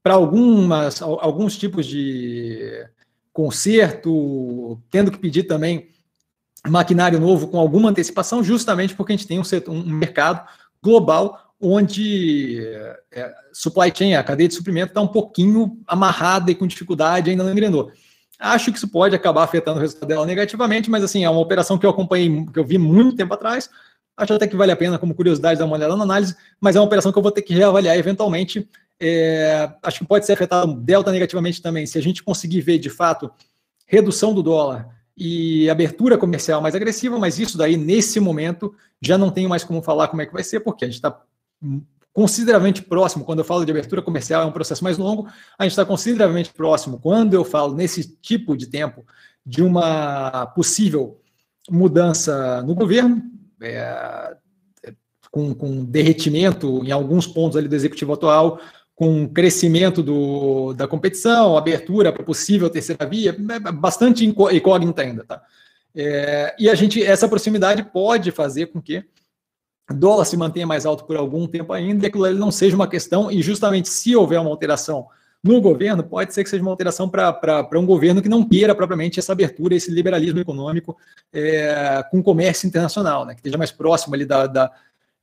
para algumas alguns tipos de conserto, tendo que pedir também maquinário novo com alguma antecipação, justamente porque a gente tem um, setor, um mercado global onde é, supply chain, a cadeia de suprimento, está um pouquinho amarrada e com dificuldade, ainda não engrenou. Acho que isso pode acabar afetando o resultado dela negativamente, mas assim, é uma operação que eu acompanhei, que eu vi muito tempo atrás. Acho até que vale a pena, como curiosidade, dar uma olhada na análise, mas é uma operação que eu vou ter que reavaliar eventualmente. É, acho que pode ser afetado delta negativamente também, se a gente conseguir ver de fato redução do dólar e abertura comercial mais agressiva, mas isso daí, nesse momento, já não tenho mais como falar como é que vai ser, porque a gente está consideravelmente próximo, quando eu falo de abertura comercial, é um processo mais longo, a gente está consideravelmente próximo, quando eu falo nesse tipo de tempo, de uma possível mudança no governo, é, com, com derretimento em alguns pontos ali do executivo atual, com crescimento do, da competição, abertura para possível terceira via, é bastante incógnita ainda, tá? É, e a gente, essa proximidade pode fazer com que dólar se mantenha mais alto por algum tempo ainda e aquilo ali não seja uma questão, e justamente se houver uma alteração no governo, pode ser que seja uma alteração para um governo que não queira propriamente essa abertura, esse liberalismo econômico é, com comércio internacional, né, que esteja mais próximo ali da, da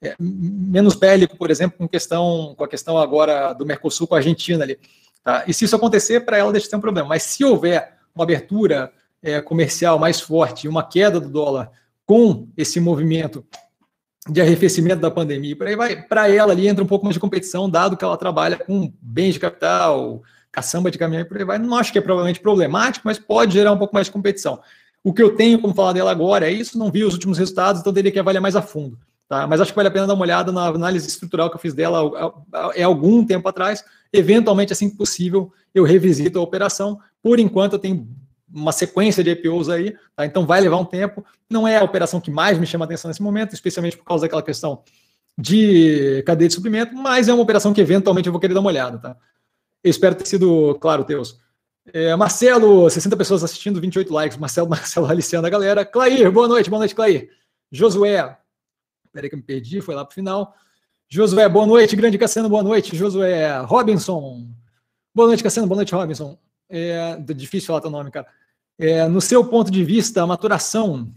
é, menos bélico, por exemplo, com, questão, com a questão agora do Mercosul com a Argentina ali. Tá? E se isso acontecer, para ela deixa de ter um problema. Mas se houver uma abertura é, comercial mais forte e uma queda do dólar com esse movimento de arrefecimento da pandemia, para ela ali entra um pouco mais de competição, dado que ela trabalha com bens de capital, caçamba de caminhão e por aí vai. Não acho que é provavelmente problemático, mas pode gerar um pouco mais de competição. O que eu tenho como falar dela agora é isso, não vi os últimos resultados, então teria que avaliar mais a fundo. Tá? Mas acho que vale a pena dar uma olhada na análise estrutural que eu fiz dela é algum tempo atrás. Eventualmente, assim que possível, eu revisito a operação. Por enquanto, eu tenho uma sequência de IPOs aí, tá? então vai levar um tempo. Não é a operação que mais me chama atenção nesse momento, especialmente por causa daquela questão de cadeia de suprimento, mas é uma operação que eventualmente eu vou querer dar uma olhada. Tá? Eu espero ter sido claro, Teus. É, Marcelo, 60 pessoas assistindo, 28 likes. Marcelo, [laughs] Marcelo aliciando a galera. Clair, boa noite, boa noite, Clair. Josué, Peraí que eu me perdi, foi lá para o final. Josué, boa noite. Grande Cassiano, boa noite. Josué Robinson. Boa noite, Cassiano. Boa noite, Robinson. É, difícil falar teu nome, cara. É, no seu ponto de vista, a maturação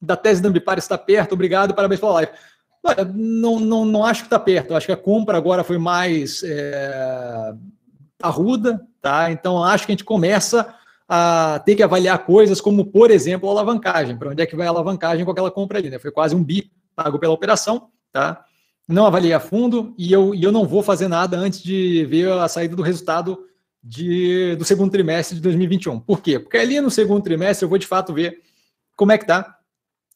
da tese da Ambipar está perto. Obrigado, parabéns pela live. Olha, não, não, não acho que está perto. Acho que a compra agora foi mais é, arruda, tá? Então acho que a gente começa a ter que avaliar coisas como, por exemplo, a alavancagem. Para onde é que vai a alavancagem com aquela compra ali? Né? Foi quase um bi pago pela operação, tá? Não avaliei a fundo e eu, e eu não vou fazer nada antes de ver a saída do resultado de, do segundo trimestre de 2021. Por quê? Porque ali no segundo trimestre eu vou de fato ver como é que está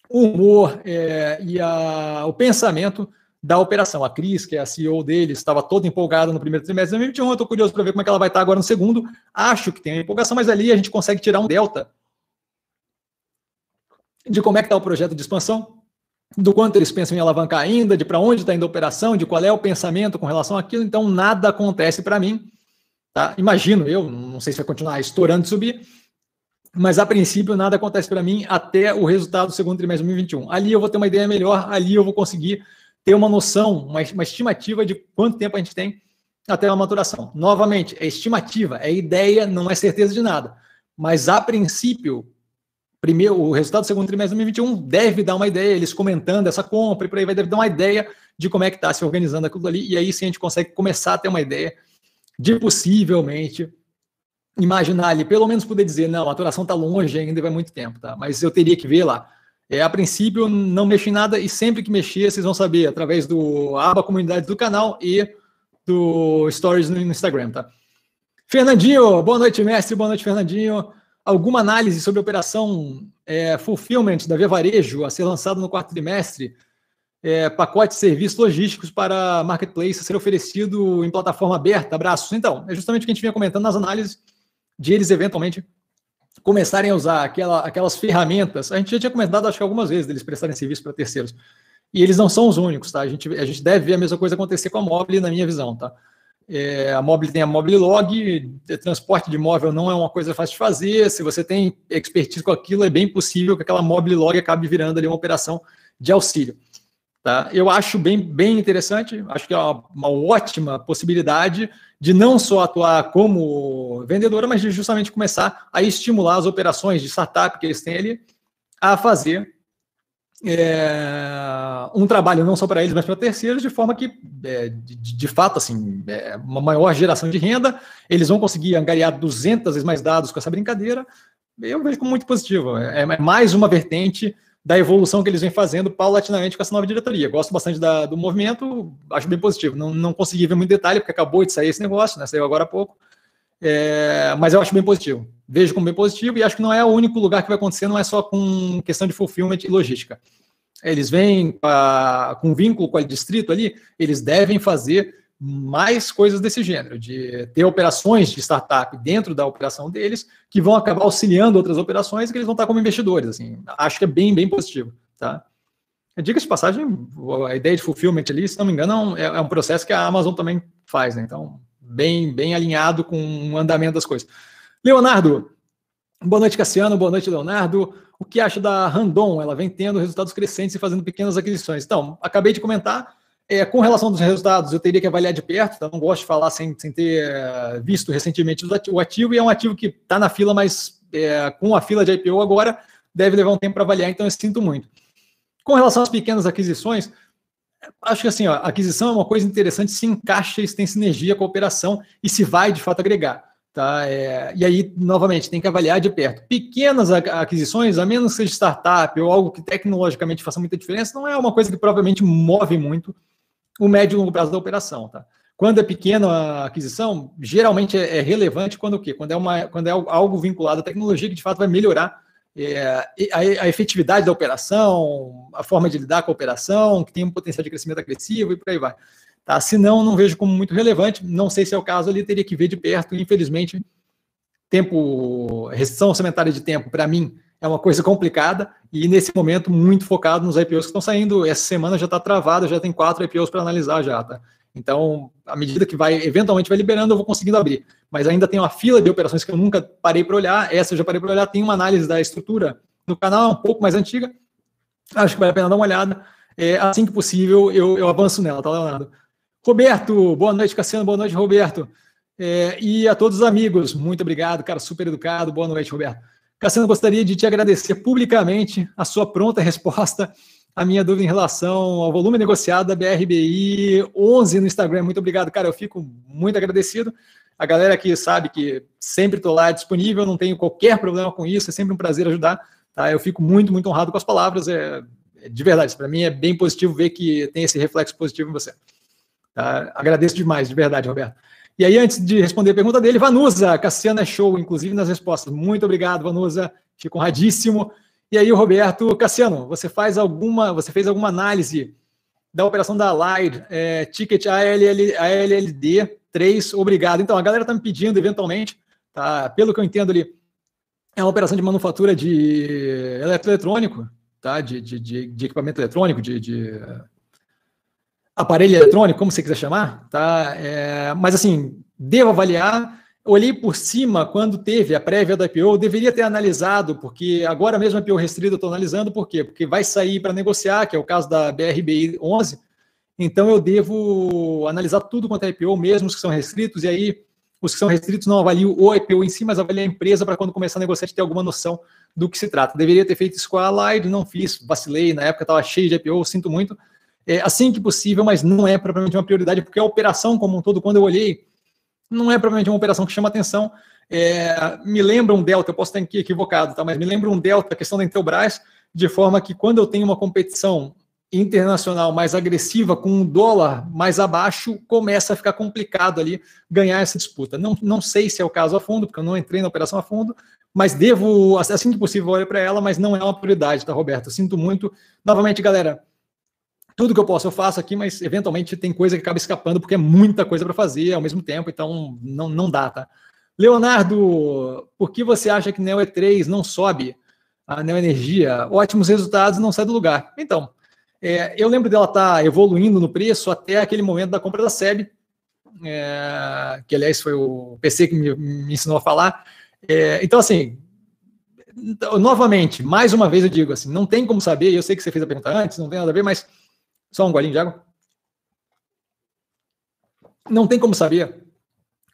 o humor é, e a, o pensamento da operação. A Cris, que é a CEO deles, estava toda empolgada no primeiro trimestre de 2021. Eu estou curioso para ver como é que ela vai estar tá agora no segundo. Acho que tem empolgação, mas ali a gente consegue tirar um delta de como é que está o projeto de expansão do quanto eles pensam em alavancar ainda, de para onde está indo a operação, de qual é o pensamento com relação àquilo, então nada acontece para mim. Tá? Imagino eu, não sei se vai continuar estourando e subir, mas a princípio nada acontece para mim até o resultado do segundo trimestre de 2021. Ali eu vou ter uma ideia melhor, ali eu vou conseguir ter uma noção, uma, uma estimativa de quanto tempo a gente tem até a maturação. Novamente, é estimativa, é ideia, não é certeza de nada. Mas a princípio, primeiro, o resultado do segundo trimestre de 2021 deve dar uma ideia, eles comentando essa compra e por aí vai, deve dar uma ideia de como é que está se organizando aquilo ali, e aí sim a gente consegue começar a ter uma ideia de possivelmente imaginar ali, pelo menos poder dizer, não, a maturação está longe ainda, vai muito tempo, tá? Mas eu teria que ver lá. É, a princípio, não mexo em nada, e sempre que mexer, vocês vão saber através do aba comunidade do canal e do Stories no Instagram, tá? Fernandinho, boa noite, mestre, boa noite, Fernandinho alguma análise sobre a operação é, Fulfillment da Via Varejo a ser lançado no quarto trimestre, é, pacote de serviços logísticos para marketplace ser oferecido em plataforma aberta, abraços. Então, é justamente o que a gente vinha comentando nas análises de eles eventualmente começarem a usar aquela, aquelas ferramentas. A gente já tinha comentado, acho que algumas vezes, deles prestarem serviço para terceiros. E eles não são os únicos, tá? A gente, a gente deve ver a mesma coisa acontecer com a Mobile, na minha visão, tá? É, a Mobile tem a Mobile Log, transporte de móvel não é uma coisa fácil de fazer. Se você tem expertise com aquilo, é bem possível que aquela Mobile Log acabe virando ali uma operação de auxílio. Tá? Eu acho bem, bem interessante, acho que é uma, uma ótima possibilidade de não só atuar como vendedora, mas de justamente começar a estimular as operações de startup que eles têm ali a fazer é, um trabalho não só para eles, mas para terceiros, de forma que, é, de, de, fato, assim, é, uma maior geração de renda, eles vão conseguir angariar 200 vezes mais dados com essa brincadeira. Eu vejo como muito positivo. É, é, mais uma vertente da evolução que eles vêm fazendo paulatinamente com essa nova diretoria. Gosto bastante da, do movimento, acho bem positivo. Não, não consegui ver muito detalhe, porque acabou de sair esse negócio, né, saiu agora há pouco. É, mas eu acho bem positivo. Vejo como bem positivo e acho que não é o único lugar que vai acontecer, não é só com questão de fulfillment e logística. Eles vêm com vínculo com o distrito ali, eles devem fazer mais coisas desse gênero, de ter operações de startup dentro da operação deles, que vão acabar auxiliando outras operações e que eles vão estar como investidores. Assim, acho que é bem, bem positivo. Tá? Diga de passagem, a ideia de fulfillment ali, se não me engano, é, é um processo que a Amazon também faz, né? Então, bem, bem alinhado com o andamento das coisas. Leonardo, boa noite, Cassiano, boa noite, Leonardo. O que acha da Randon? Ela vem tendo resultados crescentes e fazendo pequenas aquisições. Então, acabei de comentar, é, com relação aos resultados, eu teria que avaliar de perto, então não gosto de falar sem, sem ter é, visto recentemente o ativo, e é um ativo que está na fila, mas é, com a fila de IPO agora, deve levar um tempo para avaliar, então eu sinto muito. Com relação às pequenas aquisições, acho que assim, ó, aquisição é uma coisa interessante se encaixa se tem sinergia com a operação e se vai de fato agregar. Tá? É, e aí, novamente, tem que avaliar de perto. Pequenas aquisições, a menos que seja startup ou algo que tecnologicamente faça muita diferença, não é uma coisa que provavelmente move muito o médio e longo prazo da operação. Tá? Quando é pequena a aquisição, geralmente é, é relevante quando o quê? Quando é, uma, quando é algo vinculado à tecnologia que de fato vai melhorar é, a, a, efetividade da operação, a forma de lidar com a operação, que tem um potencial de crescimento agressivo e por aí vai. Tá? Se não, não vejo como muito relevante. Não sei se é o caso ali, teria que ver de perto. Infelizmente, tempo, restrição orçamentária de tempo, para mim, é uma coisa complicada e nesse momento muito focado nos IPOs que estão saindo. Essa semana já está travada, já tem quatro IPOs para analisar já, tá? Então, à medida que vai, eventualmente vai liberando, eu vou conseguindo abrir. Mas ainda tem uma fila de operações que eu nunca parei para olhar. Essa eu já parei para olhar. Tem uma análise da estrutura no canal, um pouco mais antiga. Acho que vale a pena dar uma olhada. É, assim que possível, eu, eu avanço nela, tá, Leonardo? Roberto, boa noite, Cassiano, boa noite, Roberto. É, e a todos os amigos, muito obrigado, cara, super educado, boa noite, Roberto. Cassiano, gostaria de te agradecer publicamente a sua pronta resposta à minha dúvida em relação ao volume negociado da BRBI 11 no Instagram. Muito obrigado, cara, eu fico muito agradecido. A galera aqui sabe que sempre estou lá disponível, não tenho qualquer problema com isso, é sempre um prazer ajudar. Tá? Eu fico muito, muito honrado com as palavras. É, é de verdade, para mim é bem positivo ver que tem esse reflexo positivo em você. Tá? Agradeço demais, de verdade, Roberto. E aí, antes de responder a pergunta dele, Vanusa, Cassiana é show, inclusive nas respostas. Muito obrigado, Vanusa, fico honradíssimo. E aí, Roberto, Cassiano, você faz alguma, você fez alguma análise da operação da Allied, é, ticket ALL, ALLD 3, obrigado. Então, a galera está me pedindo, eventualmente, tá? pelo que eu entendo ali, é uma operação de manufatura de eletroeletrônico, tá? de, de, de, de equipamento eletrônico, de, de aparelho eletrônico, como você quiser chamar, tá? É, mas assim, devo avaliar. Olhei por cima quando teve a prévia da IPO, deveria ter analisado, porque agora mesmo a IPO restrita eu estou analisando, por quê? Porque vai sair para negociar, que é o caso da BRBI 11, então eu devo analisar tudo quanto é IPO, mesmo os que são restritos, e aí os que são restritos não avaliam o IPO em si, mas avaliam a empresa para quando começar a negociar ter alguma noção do que se trata. Deveria ter feito isso com a Allied, não fiz, vacilei, na época estava cheio de IPO, sinto muito, é, assim que possível, mas não é propriamente uma prioridade, porque a operação como um todo, quando eu olhei, não é propriamente uma operação que chama atenção. É, me lembra um delta, eu posso estar equivocado, tá? mas me lembra um delta, a questão da Intelbras, de forma que quando eu tenho uma competição internacional mais agressiva, com um dólar mais abaixo, começa a ficar complicado ali ganhar essa disputa. Não, não sei se é o caso a fundo, porque eu não entrei na operação a fundo, mas devo, assim que possível, olhar para ela, mas não é uma prioridade, tá, Roberto? Sinto muito. Novamente, galera, tudo que eu posso eu faço aqui, mas eventualmente tem coisa que acaba escapando porque é muita coisa para fazer ao mesmo tempo, então não, não dá, tá? Leonardo, por que você acha que Neo E3 não sobe a Neo Energia? Ótimos resultados não sai do lugar. Então, é, eu lembro dela estar tá evoluindo no preço até aquele momento da compra da SEB, é, que aliás foi o PC que me, me ensinou a falar. É, então, assim, novamente, mais uma vez eu digo assim, não tem como saber, eu sei que você fez a pergunta antes, não tem nada a ver, mas só um golinho de água. Não tem como saber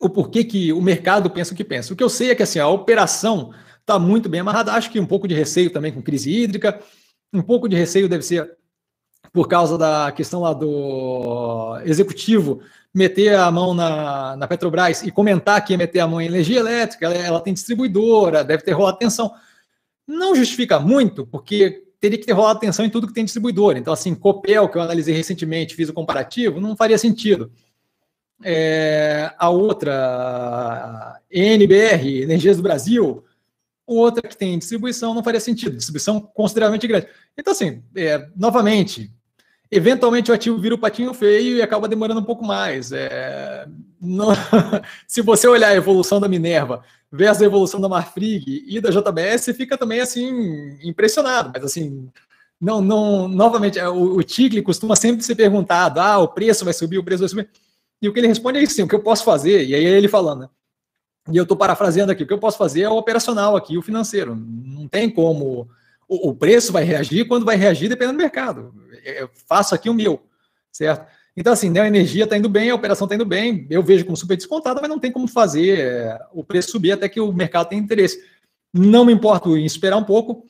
o porquê que o mercado pensa o que pensa. O que eu sei é que assim, a operação está muito bem amarrada. Acho que um pouco de receio também com crise hídrica, um pouco de receio deve ser por causa da questão lá do executivo meter a mão na, na Petrobras e comentar que ia meter a mão em energia elétrica, ela, ela tem distribuidora, deve ter rolado atenção. Não justifica muito, porque teria que ter rolado atenção em tudo que tem distribuidor. Então, assim, Copel, que eu analisei recentemente, fiz o comparativo, não faria sentido. É, a outra, NBR, Energias do Brasil, outra que tem distribuição, não faria sentido. Distribuição consideravelmente grande. Então, assim, é, novamente, eventualmente o ativo vira o patinho feio e acaba demorando um pouco mais. É, não, [laughs] se você olhar a evolução da Minerva versus a evolução da Marfrig e da JBS, fica também assim impressionado, mas assim, não, não, novamente, é, o, o Tigre costuma sempre ser perguntado: ah, o preço vai subir, o preço vai subir. E o que ele responde é isso, o que eu posso fazer, e aí é ele falando, né? E eu estou parafraseando aqui, o que eu posso fazer é o operacional aqui, o financeiro. Não tem como. O, o preço vai reagir quando vai reagir, dependendo do mercado eu faço aqui o meu, certo? Então, assim, né, a energia está indo bem, a operação está indo bem, eu vejo como super descontada, mas não tem como fazer é, o preço subir até que o mercado tenha interesse. Não me importo em esperar um pouco,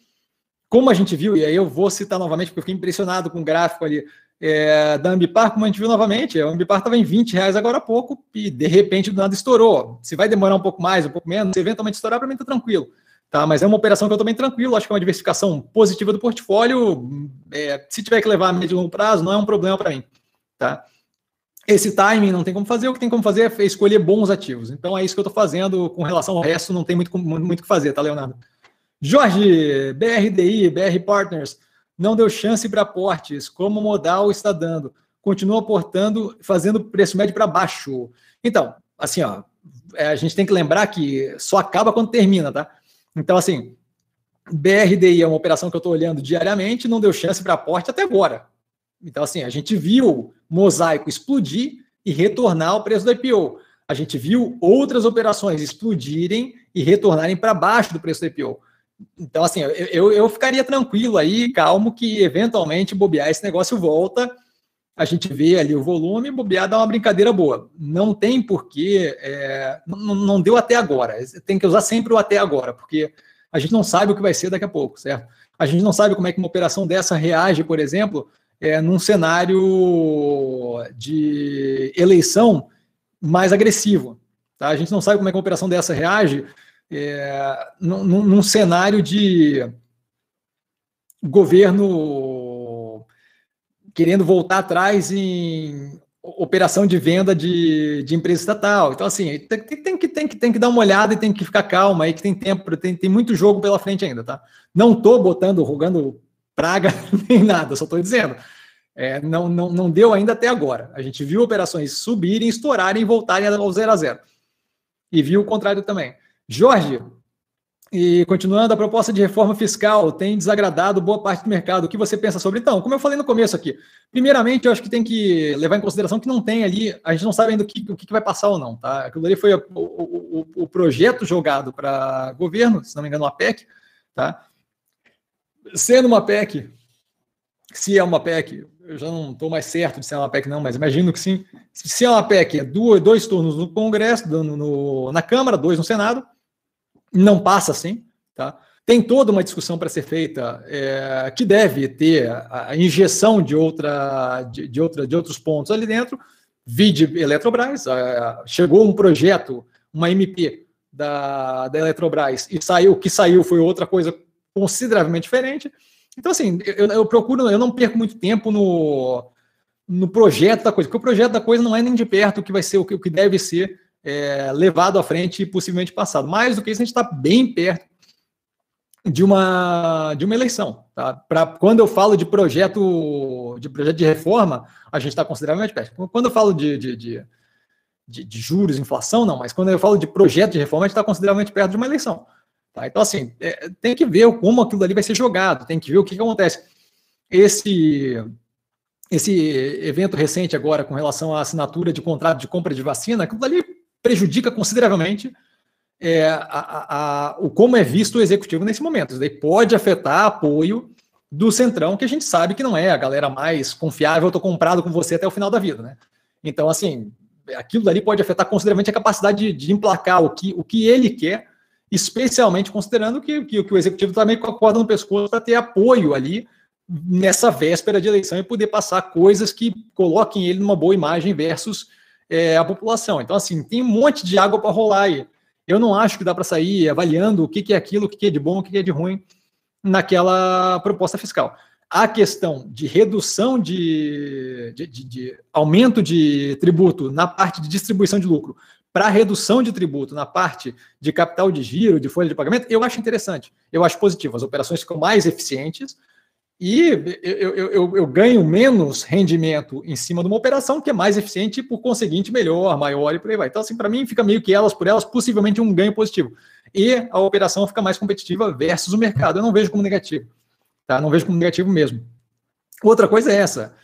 como a gente viu, e aí eu vou citar novamente, porque eu fiquei impressionado com o gráfico ali é, da Ambipar, como a gente viu novamente, a Ambipar estava em 20 reais agora há pouco, e de repente do nada estourou. Se vai demorar um pouco mais, um pouco menos, se eventualmente estourar, para mim está tranquilo. Tá, mas é uma operação que eu estou bem tranquilo, acho que é uma diversificação positiva do portfólio. É, se tiver que levar a médio e longo prazo, não é um problema para mim. Tá? Esse timing não tem como fazer, o que tem como fazer é escolher bons ativos. Então é isso que eu estou fazendo com relação ao resto, não tem muito o muito que fazer, tá, Leonardo? Jorge, BRDI, BR Partners, não deu chance para aportes, como modal está dando. Continua aportando, fazendo preço médio para baixo. Então, assim, ó, é, a gente tem que lembrar que só acaba quando termina, tá? Então, assim, BRDI é uma operação que eu estou olhando diariamente, não deu chance para aporte até agora. Então, assim, a gente viu mosaico explodir e retornar ao preço do IPO. A gente viu outras operações explodirem e retornarem para baixo do preço do IPO. Então, assim, eu, eu ficaria tranquilo aí, calmo, que eventualmente bobear esse negócio volta. A gente vê ali o volume, bobear dá uma brincadeira boa. Não tem porquê, é, não, não deu até agora. Tem que usar sempre o até agora, porque a gente não sabe o que vai ser daqui a pouco, certo? A gente não sabe como é que uma operação dessa reage, por exemplo, é, num cenário de eleição mais agressivo. Tá? A gente não sabe como é que uma operação dessa reage é, num, num cenário de governo querendo voltar atrás em operação de venda de, de empresa estatal. Então, assim, tem, tem, que, tem, que, tem que dar uma olhada e tem que ficar calma aí, que tem tempo, tem, tem muito jogo pela frente ainda, tá? Não estou botando, rogando praga [laughs] nem nada, só estou dizendo. É, não, não, não deu ainda até agora. A gente viu operações subirem, estourarem e voltarem ao zero a zero. E viu o contrário também. Jorge, e continuando, a proposta de reforma fiscal tem desagradado boa parte do mercado. O que você pensa sobre? Então, como eu falei no começo aqui, primeiramente, eu acho que tem que levar em consideração que não tem ali, a gente não sabe ainda o que, o que vai passar ou não. Tá? Aquilo ali foi o, o, o projeto jogado para governo, se não me engano, uma PEC. Tá? Sendo uma PEC, se é uma PEC, eu já não estou mais certo de se é uma PEC, não, mas imagino que sim. Se é uma PEC, é dois, dois turnos no Congresso, no, no, na Câmara, dois no Senado não passa assim, tá? Tem toda uma discussão para ser feita é, que deve ter a injeção de, outra, de, de, outra, de outros pontos ali dentro. Vide Eletrobras, chegou um projeto, uma MP da, da Eletrobras, e saiu, o que saiu foi outra coisa consideravelmente diferente. Então, assim, eu, eu procuro, eu não perco muito tempo no, no projeto da coisa, porque o projeto da coisa não é nem de perto o que vai ser, o que, o que deve ser é, levado à frente e possivelmente passado. Mais do que isso, a gente está bem perto de uma, de uma eleição. Tá? Pra, quando eu falo de projeto de projeto de reforma, a gente está consideravelmente perto. Quando eu falo de, de, de, de, de juros, inflação, não, mas quando eu falo de projeto de reforma, a gente está consideravelmente perto de uma eleição. Tá? Então, assim, é, tem que ver como aquilo ali vai ser jogado, tem que ver o que, que acontece. Esse esse evento recente agora com relação à assinatura de contrato de compra de vacina, aquilo ali prejudica consideravelmente é, a, a, a, o como é visto o executivo nesse momento. Isso daí pode afetar apoio do Centrão, que a gente sabe que não é a galera mais confiável, estou comprado com você até o final da vida, né? Então, assim, aquilo dali pode afetar consideravelmente a capacidade de, de emplacar o que, o que ele quer, especialmente considerando que, que, que o executivo está meio com a corda no pescoço para ter apoio ali nessa véspera de eleição e poder passar coisas que coloquem ele numa boa imagem versus é, a população. Então, assim, tem um monte de água para rolar aí. Eu não acho que dá para sair avaliando o que, que é aquilo, o que, que é de bom, o que, que é de ruim naquela proposta fiscal. A questão de redução de, de, de, de aumento de tributo na parte de distribuição de lucro para redução de tributo na parte de capital de giro, de folha de pagamento, eu acho interessante. Eu acho positivo. As operações ficam mais eficientes, e eu, eu, eu, eu, ganho menos rendimento em cima de uma operação que é mais eficiente e, por conseguinte, melhor, maior e por aí vai. Então, assim, para mim, fica meio que elas por elas, possivelmente um ganho positivo. E a operação fica mais competitiva versus o mercado. Eu não vejo como negativo. Tá? Não vejo como negativo mesmo. Outra coisa é essa.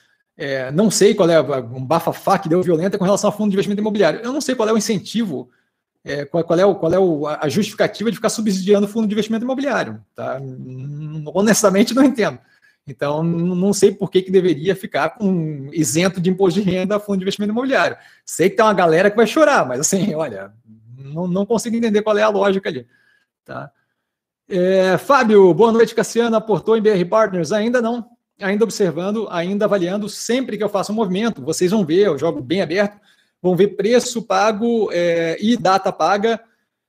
É, não sei qual é um bafafá que deu violenta com relação ao fundo de investimento imobiliário. Eu não sei qual é o incentivo, é, qual, qual, é, o, qual é o, a justificativa de ficar subsidiando o fundo de investimento imobiliário. Tá? Honestamente, não entendo. Então, não sei por que, que deveria ficar com isento de imposto de renda fundo de investimento imobiliário. Sei que tem uma galera que vai chorar, mas assim, [laughs] olha, não, não consigo entender qual é a lógica ali. Tá? É, Fábio, boa noite, Cassiano. Aportou em BR Partners? Ainda não. Ainda observando, ainda avaliando. Sempre que eu faço um movimento, vocês vão ver, eu jogo bem aberto, vão ver preço pago é, e data paga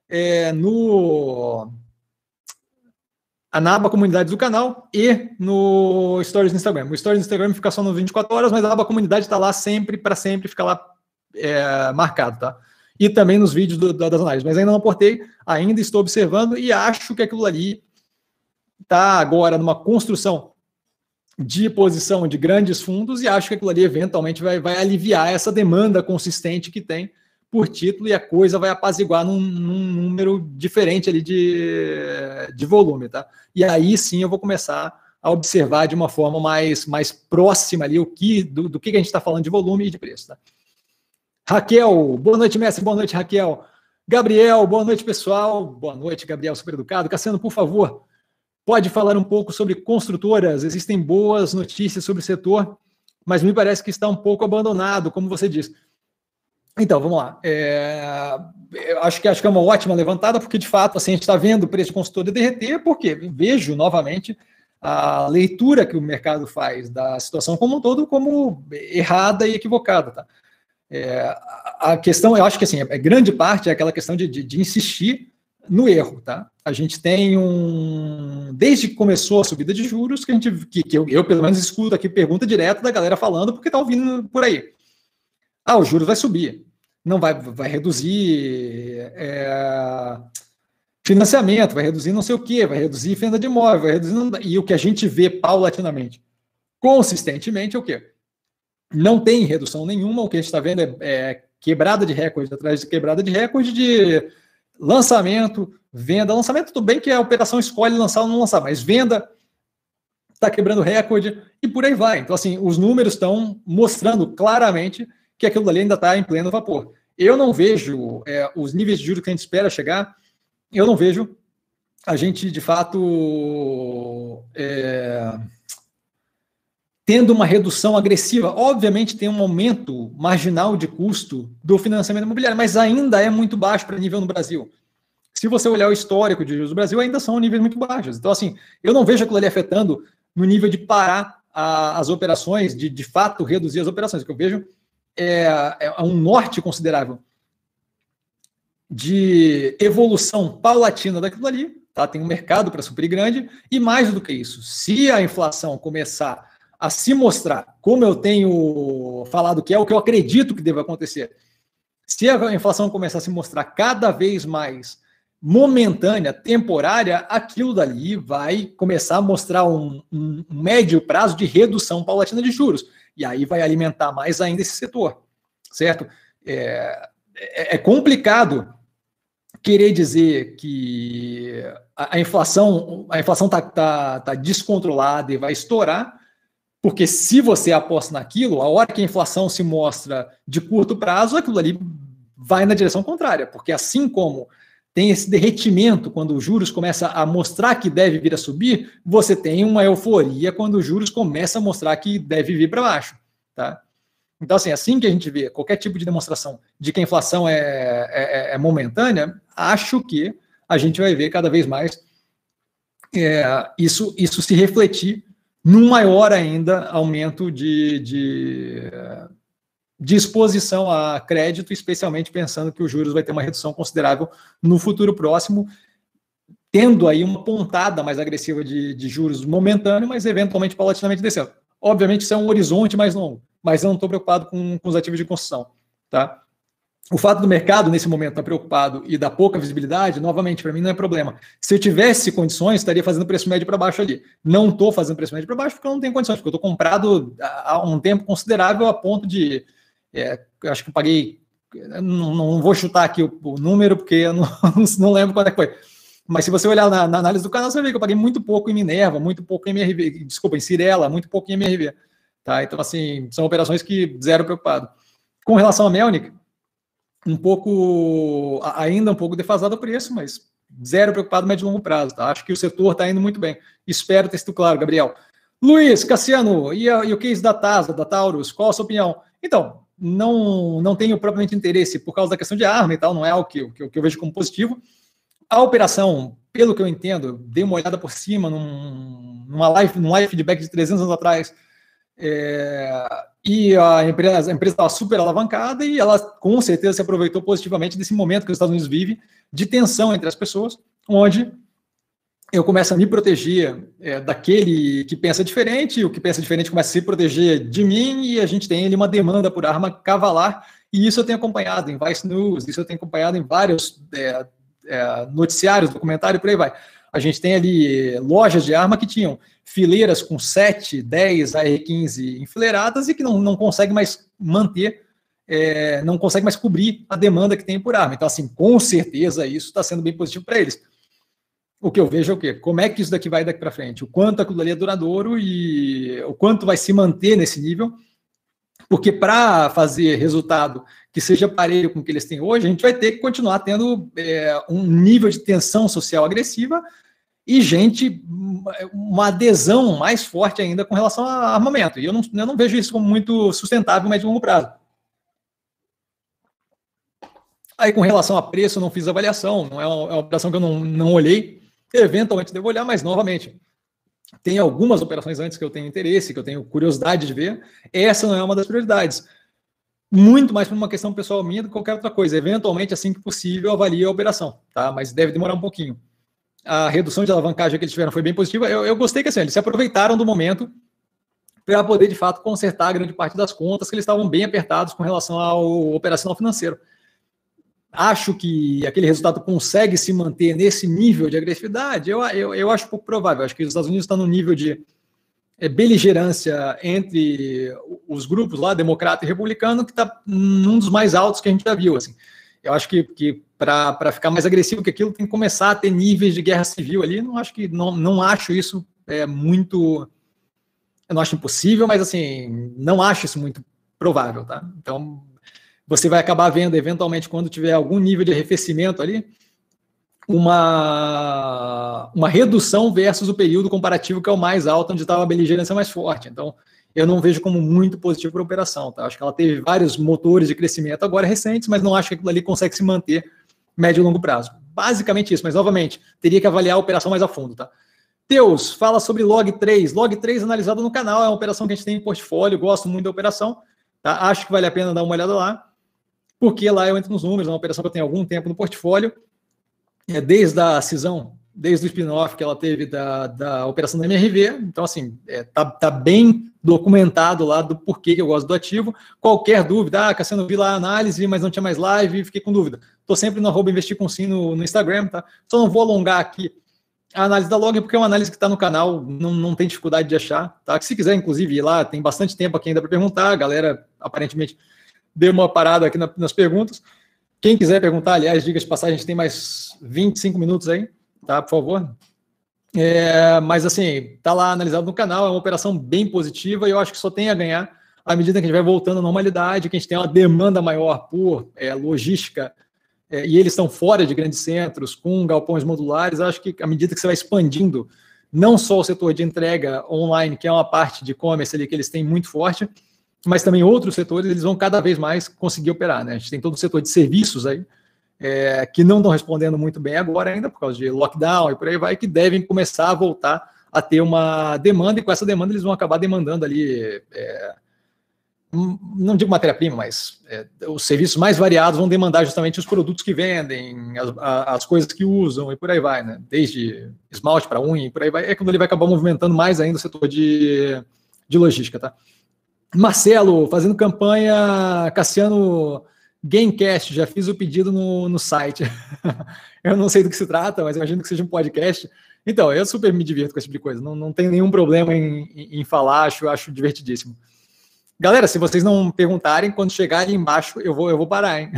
é, no na aba comunidade do canal e no Stories no Instagram. O Stories no Instagram fica só no 24 horas, mas a aba comunidade está lá sempre, para sempre, fica lá é, marcado, tá? E também nos vídeos do, das análises. Mas ainda não aportei, ainda estou observando e acho que aquilo ali está agora numa construção de posição de grandes fundos e acho que aquilo ali eventualmente vai, vai aliviar essa demanda consistente que tem por título e a coisa vai apaziguar num, num, número diferente ali de, de volume, tá? E aí sim eu vou começar a observar de uma forma mais, mais próxima ali o que do, do que a gente está falando de volume e de preço, tá? Raquel, boa noite, mestre, boa noite, Raquel. Gabriel, boa noite, pessoal. Boa noite, Gabriel, super educado. Cassiano, por favor, pode falar um pouco sobre construtoras? Existem boas notícias sobre o setor, mas me parece que está um pouco abandonado, como você disse. Então, vamos lá. É, acho, que, acho que é uma ótima levantada, porque de fato assim, a gente está vendo o preço de consultoria derreter, porque vejo novamente a leitura que o mercado faz da situação como um todo como errada e equivocada. Tá? É, a questão, eu acho que assim, a grande parte é aquela questão de, de, de insistir no erro. Tá? A gente tem um. Desde que começou a subida de juros, que a gente que, que eu, eu, pelo menos escuto aqui pergunta direta da galera falando, porque está ouvindo por aí. Ah, o juros vai subir. Não vai, vai reduzir é, financiamento, vai reduzir não sei o quê, vai reduzir venda de imóvel, vai reduzir. E o que a gente vê paulatinamente, consistentemente, é o quê? Não tem redução nenhuma, o que a gente está vendo é, é quebrada de recorde atrás de quebrada de recorde de lançamento, venda. Lançamento, tudo bem que a operação escolhe lançar ou não lançar, mas venda está quebrando recorde e por aí vai. Então, assim, os números estão mostrando claramente que aquilo ali ainda está em pleno vapor. Eu não vejo é, os níveis de juros que a gente espera chegar, eu não vejo a gente, de fato, é, tendo uma redução agressiva. Obviamente, tem um aumento marginal de custo do financiamento imobiliário, mas ainda é muito baixo para nível no Brasil. Se você olhar o histórico de juros do Brasil, ainda são níveis muito baixos. Então, assim, eu não vejo aquilo ali afetando no nível de parar a, as operações, de de fato reduzir as operações. O que eu vejo é, é um norte considerável de evolução paulatina daquilo ali, tá? Tem um mercado para suprir grande, e mais do que isso, se a inflação começar a se mostrar, como eu tenho falado que é o que eu acredito que deve acontecer, se a inflação começar a se mostrar cada vez mais momentânea, temporária, aquilo dali vai começar a mostrar um, um, médio prazo de redução paulatina de juros. E aí vai alimentar mais ainda esse setor, certo? É, é, é complicado querer dizer que a, a inflação a inflação está tá, tá descontrolada e vai estourar Porque se você aposta naquilo, a hora que a inflação se mostra de curto prazo, aquilo ali vai na direção contrária, porque assim como tem esse derretimento quando os juros começam a mostrar que deve vir a subir, você tem uma euforia quando os juros começam a mostrar que deve vir para baixo, tá? Então, assim, assim que a gente vê qualquer tipo de demonstração de que a inflação é, é, é momentânea, acho que a gente vai ver cada vez mais é, isso, isso se refletir num maior ainda aumento de, de, de exposição a crédito, especialmente pensando que os juros vai ter uma redução considerável no futuro próximo, tendo aí uma pontada mais agressiva de, de juros momentâneo, mas eventualmente paulatinamente descendo. Obviamente, isso é um horizonte mais longo, mas eu não estou preocupado com, com os ativos de construção. Tá? O fato do mercado, nesse momento, estar tá preocupado e da pouca visibilidade, novamente, para mim não é problema. Se eu tivesse condições, estaria fazendo preço médio para baixo ali. Não estou fazendo preço médio para baixo porque eu não tenho condições, porque eu estou comprado há um tempo considerável a ponto de. É, acho que eu paguei. Não, não, vou chutar aqui o, o número, porque eu [laughs] não, não, lembro quando é que foi. Mas se você olhar na, na, análise do canal, você vê que eu paguei muito pouco em Minerva, muito pouco em MRV, desculpa, em Cirela, muito pouco em MRV. Tá? Então, assim, são operações que zero preocupado. Com relação a Melnick, um pouco, ainda um pouco defasado o preço, mas zero preocupado médio e longo prazo. Tá? Acho que o setor está indo muito bem. Espero ter sido claro, Gabriel. Luiz, Cassiano, e, a, e o case da TASA, da Taurus, qual a sua opinião? Então, não, não tenho propriamente interesse por causa da questão de arma e tal, não é o que, que, que eu vejo como positivo. A operação, pelo que eu entendo, dei uma olhada por cima num, numa live, num live feedback de 300 anos atrás, é, e a empresa estava super alavancada e ela com certeza se aproveitou positivamente desse momento que os Estados Unidos vive de tensão entre as pessoas, onde eu começo a me proteger é, daquele que pensa diferente, o que pensa diferente começa a se proteger de mim e a gente tem ali uma demanda por arma cavalar e isso eu tenho acompanhado em Vice News, isso eu tenho acompanhado em vários é, é, noticiários, documentários, por aí vai. A gente tem ali lojas de arma que tinham fileiras com 7, 10 AR-15 enfileiradas e que não, não consegue mais manter, é, não consegue mais cobrir a demanda que tem por arma. Então, assim, com certeza isso está sendo bem positivo para eles. O que eu vejo é o quê? Como é que isso daqui vai daqui para frente? O quanto aquilo ali é duradouro e o quanto vai se manter nesse nível. Porque para fazer resultado que seja parelho com o que eles têm hoje, a gente vai ter que continuar tendo é, um nível de tensão social agressiva e gente, uma adesão mais forte ainda com relação a armamento. E eu não, eu não vejo isso como muito sustentável, mas de longo prazo. Aí, com relação a preço, eu não fiz avaliação, não é uma, é uma operação que eu não, não olhei. Eventualmente devo olhar, mas novamente, tem algumas operações antes que eu tenho interesse, que eu tenho curiosidade de ver. Essa não é uma das prioridades. Muito mais por uma questão pessoal minha do que qualquer outra coisa. Eventualmente, assim que possível, avalie a operação, tá? Mas deve demorar um pouquinho a redução de alavancagem que eles tiveram foi bem positiva. Eu, eu gostei que assim, eles se aproveitaram do momento para poder, de fato, consertar grande parte das contas, que eles estavam bem apertados com relação ao operacional financeiro. Acho que aquele resultado consegue se manter nesse nível de agressividade. Eu, eu, eu acho pouco provável. Acho que os Estados Unidos estão no nível de é, beligerância entre os grupos lá, democrata e republicano, que está num dos mais altos que a gente já viu. Assim. Eu acho que, que para ficar mais agressivo que aquilo, tem que começar a ter níveis de guerra civil ali. Não acho que não, não acho isso é, muito. Eu não acho impossível, mas assim, não acho isso muito provável, tá? Então, você vai acabar vendo, eventualmente, quando tiver algum nível de arrefecimento ali, uma, uma redução versus o período comparativo que é o mais alto, onde estava a beligerância mais forte. Então, eu não vejo como muito positivo para a operação. Tá? Acho que ela teve vários motores de crescimento agora recentes, mas não acho que aquilo ali consegue se manter médio e longo prazo. Basicamente isso, mas novamente, teria que avaliar a operação mais a fundo, tá? Teus, fala sobre Log3. Log3 analisado no canal, é uma operação que a gente tem em portfólio, gosto muito da operação, tá? Acho que vale a pena dar uma olhada lá, porque lá eu entro nos números, é uma operação que eu tenho algum tempo no portfólio, é desde a cisão, desde o spin-off que ela teve da, da operação da MRV, então assim, é, tá, tá bem documentado lá do porquê que eu gosto do ativo. Qualquer dúvida, ah, Cassiano, vi lá a análise, mas não tinha mais live, fiquei com dúvida. Estou sempre no arroba investir com sim no, no, Instagram, tá? Só não vou alongar aqui a análise da log, porque é uma análise que está no canal, não, não tem dificuldade de achar, tá? Se quiser, inclusive, ir lá, tem bastante tempo aqui ainda para perguntar, a galera aparentemente deu uma parada aqui na, nas perguntas. Quem quiser perguntar, aliás, diga de passagem, a gente tem mais 25 minutos aí, tá? Por favor, É, mas assim, tá lá analisado no canal, é uma operação bem positiva e eu acho que só tem a ganhar à medida que a gente vai voltando à normalidade, que a gente tem uma demanda maior por é, logística é, e eles estão fora de grandes centros, com galpões modulares, acho que à medida que você vai expandindo não só o setor de entrega online, que é uma parte de e-commerce ali que eles têm muito forte, mas também outros setores, eles vão cada vez mais conseguir operar. Né? A gente tem todo o setor de serviços aí, é, que não estão respondendo muito bem agora ainda, por causa de lockdown e por aí vai, que devem começar a voltar a ter uma demanda, e com essa demanda eles vão acabar demandando ali, é, não digo matéria-prima, mas é, os serviços mais variados vão demandar justamente os produtos que vendem, as, as coisas que usam e por aí vai, né? Desde esmalte para unha e por aí vai, é quando ele vai acabar movimentando mais ainda o setor de, de logística, tá? Marcelo, fazendo campanha, Cassiano Gamecast, já fiz o pedido no, no site. [laughs] eu não sei do que se trata, mas imagino que seja um podcast. Então, eu super me divirto com esse tipo de coisa. Não, não tenho nenhum problema em, em, em falar, acho, acho divertidíssimo. Galera, se vocês não perguntarem, quando chegar ali embaixo, eu vou, eu vou parar, hein?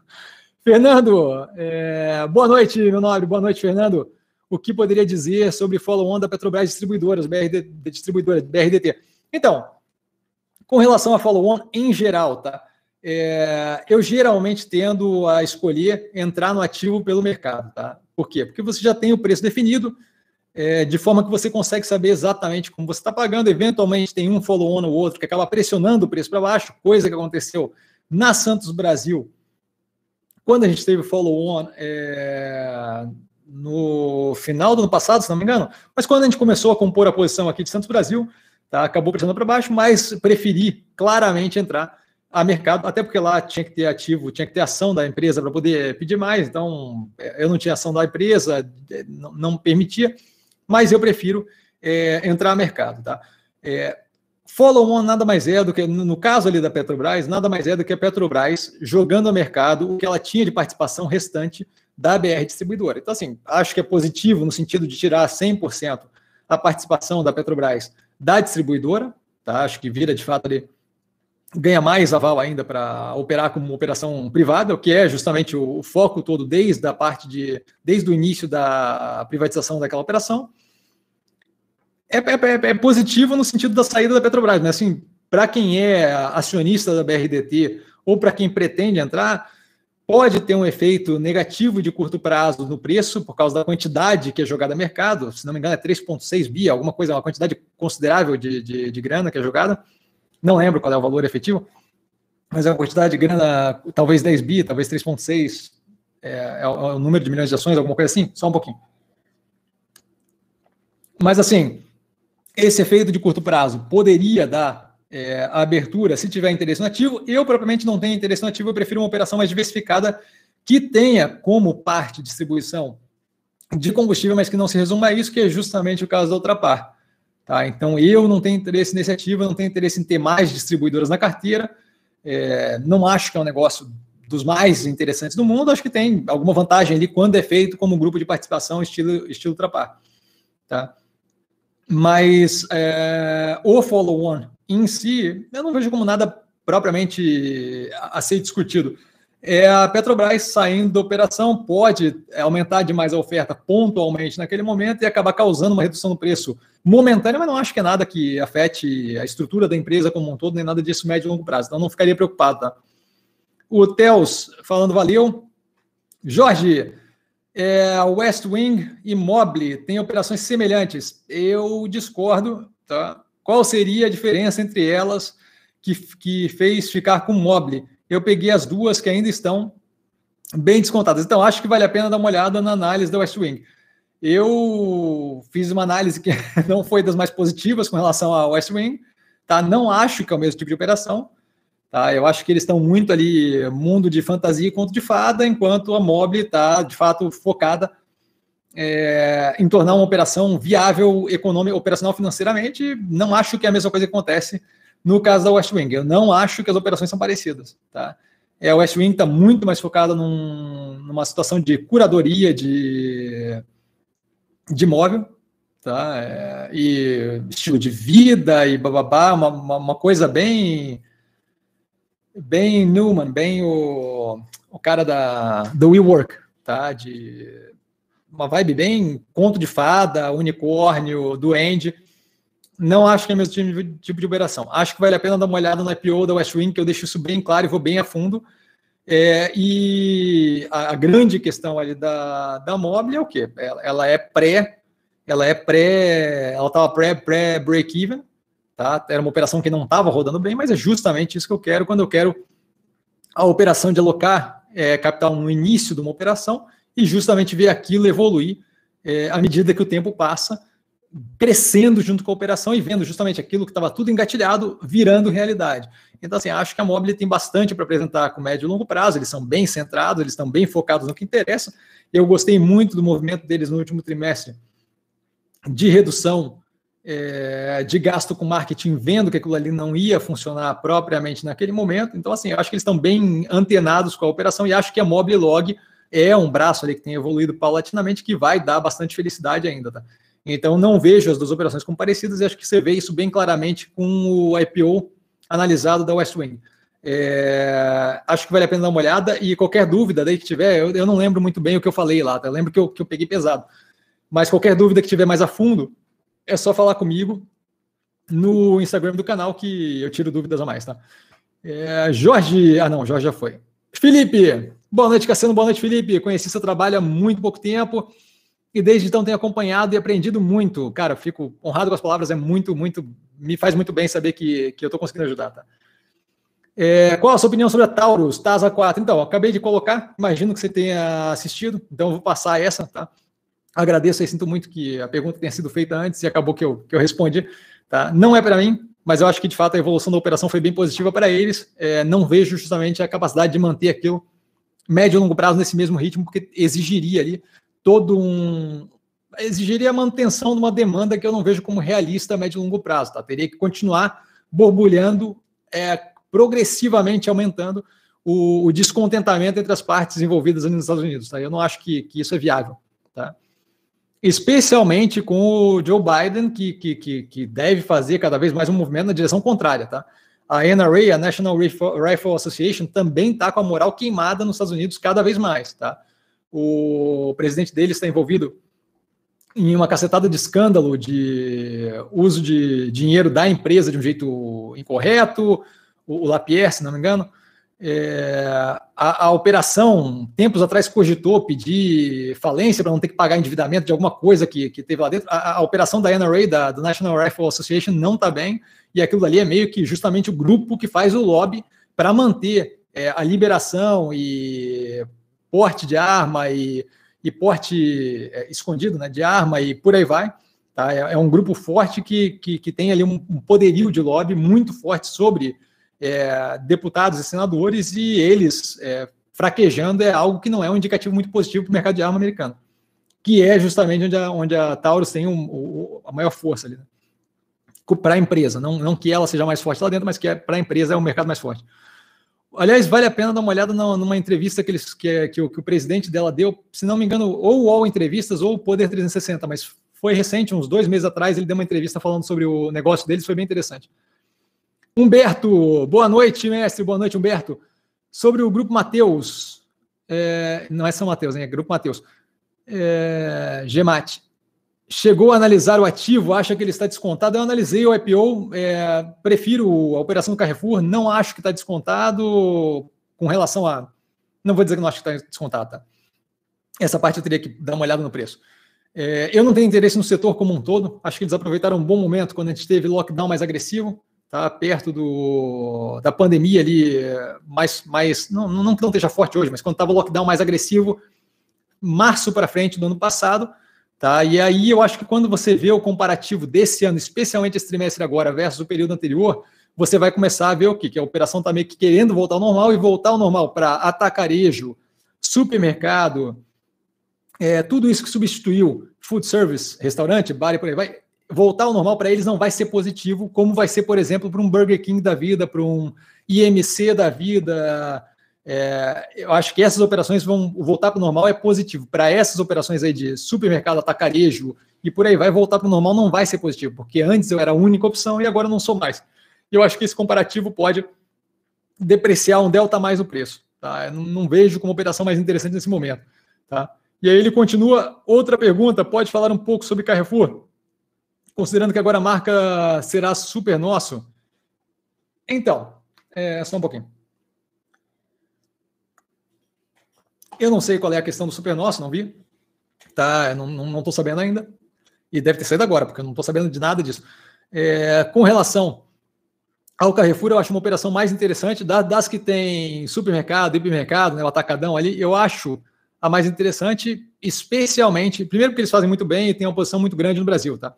[laughs] Fernando, é, boa noite, meu nobre. Boa noite, Fernando. O que poderia dizer sobre follow-on da Petrobras Distribuidoras, BRD, distribuidora, BRDT? Então, com relação a follow-on em geral, tá? é, eu geralmente tendo a escolher entrar no ativo pelo mercado, tá? Por quê? Porque você já tem o preço definido, é, de forma que você consegue saber exatamente como você está pagando. Eventualmente tem um follow-on ou outro que acaba pressionando o preço para baixo, coisa que aconteceu na Santos Brasil, quando a gente teve follow-on é, no final do ano passado, se não me engano, mas quando a gente começou a compor a posição aqui de Santos Brasil, tá, acabou pressionando para baixo, mas preferi claramente entrar a mercado, até porque lá tinha que ter ativo, tinha que ter ação da empresa para poder pedir mais, então é, eu não tinha ação da empresa, é, não, não permitia, mas eu prefiro é, entrar a mercado, tá? É, Follow-on nada mais é do que, no caso ali da Petrobras, nada mais é do que a Petrobras jogando ao mercado o que ela tinha de participação restante da BR Distribuidora. Então, assim, acho que é positivo no sentido de tirar 100% a participação da Petrobras da distribuidora, tá? Acho que vira de fato ali ganha mais aval ainda para operar como operação privada, o que é justamente o, o, foco todo desde a parte de desde o início da privatização daquela operação. É, é, é, é positivo no sentido da saída da Petrobras, né? Assim, para quem é acionista da BRDT ou para quem pretende entrar, pode ter um efeito negativo de curto prazo no preço por causa da quantidade que é jogada no mercado. Se não me engano, é 3,6 bi, alguma coisa, uma quantidade considerável de, de, de grana que é jogada não lembro qual é o valor efetivo, mas é uma quantidade de grana, talvez 10 bi, talvez 3,6, é, é, o número de milhões de ações, alguma coisa assim, só um pouquinho. Mas assim, esse efeito de curto prazo poderia dar é, a abertura se tiver interesse no ativo. Eu, propriamente, não tenho interesse no ativo, eu prefiro uma operação mais diversificada que tenha como parte distribuição de combustível, mas que não se resuma a isso, que é justamente o caso da Ultrapar. Tá? Então, eu não tenho interesse nesse ativo, não tenho interesse em ter mais distribuidoras na carteira. É, não acho que é um negócio dos mais interessantes do mundo. Acho que tem alguma vantagem ali quando é feito como grupo de participação estilo, estilo Trapar. Tá? Mas é, o follow-on em si, eu não vejo como nada propriamente a ser discutido é a Petrobras saindo da operação pode aumentar demais a oferta pontualmente naquele momento e acabar causando uma redução no preço momentânea, mas não acho que é nada que afete a estrutura da empresa como um todo, nem nada disso médio e longo prazo. Então não ficaria preocupado, tá? O Teos falando valeu. Jorge, é, West Wing e Mobile têm operações semelhantes. Eu discordo, tá? Qual seria a diferença entre elas que, que fez ficar com Mobile? eu peguei as duas que ainda estão bem descontadas. Então, acho que vale a pena dar uma olhada na análise da West Wing. Eu fiz uma análise que [laughs] não foi das mais positivas com relação à West Wing, tá? Não acho que é o mesmo tipo de operação, tá? Eu acho que eles estão muito ali mundo de fantasia e conto de fada, enquanto a Mobile está de fato focada é, em tornar uma operação viável econômica, operacional financeiramente. Não acho que é a mesma coisa que acontece no caso da West Wing, eu não acho que as operações são parecidas. Tá? É, a West Wing está muito mais focada num, numa situação de curadoria de, de imóvel, tá? É, e estilo de vida e bababá, uma, uma, uma, coisa bem bem Newman, bem o, o cara da do WeWork, tá? De uma vibe bem conto de fada, unicórnio, duende. Não acho que é o mesmo tipo de, operação. Acho que vale a pena dar uma olhada no IPO da Westwing, que eu deixo isso bem claro e vou bem a fundo. É, e a, a, grande questão ali da, da Mobile é o quê? Ela, ela é pré, ela é pré, ela estava pré, pré break-even, tá? Era uma operação que não estava rodando bem, mas é justamente isso que eu quero quando eu quero a operação de alocar é, capital no início de uma operação e justamente ver aquilo evoluir é, à medida que o tempo passa, crescendo junto com a operação e vendo justamente aquilo que estava tudo engatilhado virando realidade. Então, assim, acho que a Mobile tem bastante para apresentar com médio e longo prazo, eles são bem centrados, eles estão bem focados no que interessa. Eu gostei muito do movimento deles no último trimestre de redução é, de gasto com marketing, vendo que aquilo ali não ia funcionar propriamente naquele momento. Então, assim, acho que eles estão bem antenados com a operação e acho que a Mobile Log é um braço ali que tem evoluído paulatinamente que vai dar bastante felicidade ainda, tá? Então, não vejo as duas operações como parecidas e acho que você vê isso bem claramente com o IPO analisado da Westwing. É, acho que vale a pena dar uma olhada e qualquer dúvida daí que tiver, eu, eu não lembro muito bem o que eu falei lá, tá? eu lembro que eu, que eu peguei pesado. Mas qualquer dúvida que tiver mais a fundo, é só falar comigo no Instagram do canal que eu tiro dúvidas a mais, tá? É, Jorge. Ah, não, Jorge já foi. Felipe, boa noite, Cassiano. Boa noite, Felipe. Conheci seu trabalho há muito pouco tempo e desde então tenho acompanhado e aprendido muito. Cara, fico honrado com as palavras, é muito, muito. Me faz muito bem saber que, que eu estou conseguindo ajudar, tá? É, qual a sua opinião sobre a Taurus, TASA 4? Então, acabei de colocar, imagino que você tenha assistido, então vou passar essa, tá? Agradeço e sinto muito que a pergunta tenha sido feita antes e acabou que eu, que eu respondi, tá? Não é para mim, mas eu acho que de fato a evolução da operação foi bem positiva para eles. É, não vejo justamente a capacidade de manter aquilo médio e longo prazo nesse mesmo ritmo, porque exigiria ali todo um. exigiria a manutenção de uma demanda que eu não vejo como realista a médio e longo prazo. Tá? Teria que continuar borbulhando, é, progressivamente aumentando o, o, descontentamento entre as partes envolvidas nos Estados Unidos. Tá? Eu não acho que, que isso é viável. Tá? Especialmente com o Joe Biden, que, que, que, que deve fazer cada vez mais um movimento na direção contrária. Tá? A NRA, a National Rifle Association, também está com a moral queimada nos Estados Unidos cada vez mais. Tá? o presidente dele está envolvido em uma cacetada de escândalo de uso de dinheiro da empresa de um jeito incorreto, o, Lapierre, se não me engano. É, a, a, operação, tempos atrás, cogitou pedir falência para não ter que pagar endividamento de alguma coisa que, que teve lá dentro. A, a operação da NRA, da, do National Rifle Association, não está bem, e aquilo ali é meio que justamente o grupo que faz o lobby para manter é, a liberação e porte de arma e, e porte é, escondido né, de arma e por aí vai. Tá? É, é um grupo forte que, que, que tem ali um, um, poderio de lobby muito forte sobre é, deputados e senadores e eles é, fraquejando é algo que não é um indicativo muito positivo para o mercado de arma americano, que é justamente onde a, onde a Taurus tem um, um, a maior força ali. Né? Para a empresa, não, não que ela seja mais forte lá dentro, mas que é, para a empresa é o mercado mais forte. Aliás, vale a pena dar uma olhada numa entrevista que, eles, que, que, o, que o presidente dela deu, se não me engano, ou o All Entrevistas ou o Poder 360, mas foi recente, uns dois meses atrás, ele deu uma entrevista falando sobre o negócio deles, foi bem interessante. Humberto, boa noite, mestre, boa noite, Humberto. Sobre o Grupo Mateus, é, não é São Mateus, é Grupo Mateus, é, Gemate chegou a analisar o ativo, acha que ele está descontado. Eu analisei o IPO, é, prefiro a operação do Carrefour, não acho que está descontado com relação a. Não vou dizer que não acho que está descontado, tá? Essa parte eu teria que dar uma olhada no preço. É, eu não tenho interesse no setor como um todo, acho que eles aproveitaram um bom momento quando a gente teve lockdown mais agressivo, tá? perto do, da pandemia ali, mais, mais não, não que não esteja forte hoje, mas quando estava o lockdown mais agressivo, março para frente do ano passado, Tá? E aí eu acho que quando você vê o comparativo desse ano, especialmente esse trimestre agora versus o período anterior, você vai começar a ver o quê? Que a operação está meio que querendo voltar ao normal e voltar ao normal para atacarejo, supermercado, é, tudo isso que substituiu food service, restaurante, bar e por aí vai, voltar ao normal para eles não vai ser positivo, como vai ser, por exemplo, para um Burger King da vida, para um IMC da vida, é, eu acho que essas operações vão voltar para o normal é positivo. Para essas operações aí de supermercado, atacarejo e por aí vai, voltar para o normal não vai ser positivo, porque antes eu era a única opção e agora eu não sou mais. Eu acho que esse comparativo pode depreciar um delta mais no preço. Tá? Eu não, não vejo como operação mais interessante nesse momento. Tá? E aí ele continua, outra pergunta, pode falar um pouco sobre Carrefour? Considerando que agora a marca será super nosso. Então, é, só um pouquinho. Eu não sei qual é a questão do super nosso, não vi. Tá, não, não, sabendo ainda. E deve ter saído agora, porque eu não estou sabendo de nada disso. É, com relação ao Carrefour, eu acho uma operação mais interessante. Das, que tem supermercado, hipermercado, né, o atacadão ali, eu acho a mais interessante, especialmente, primeiro porque eles fazem muito bem e tem uma posição muito grande no Brasil, tá?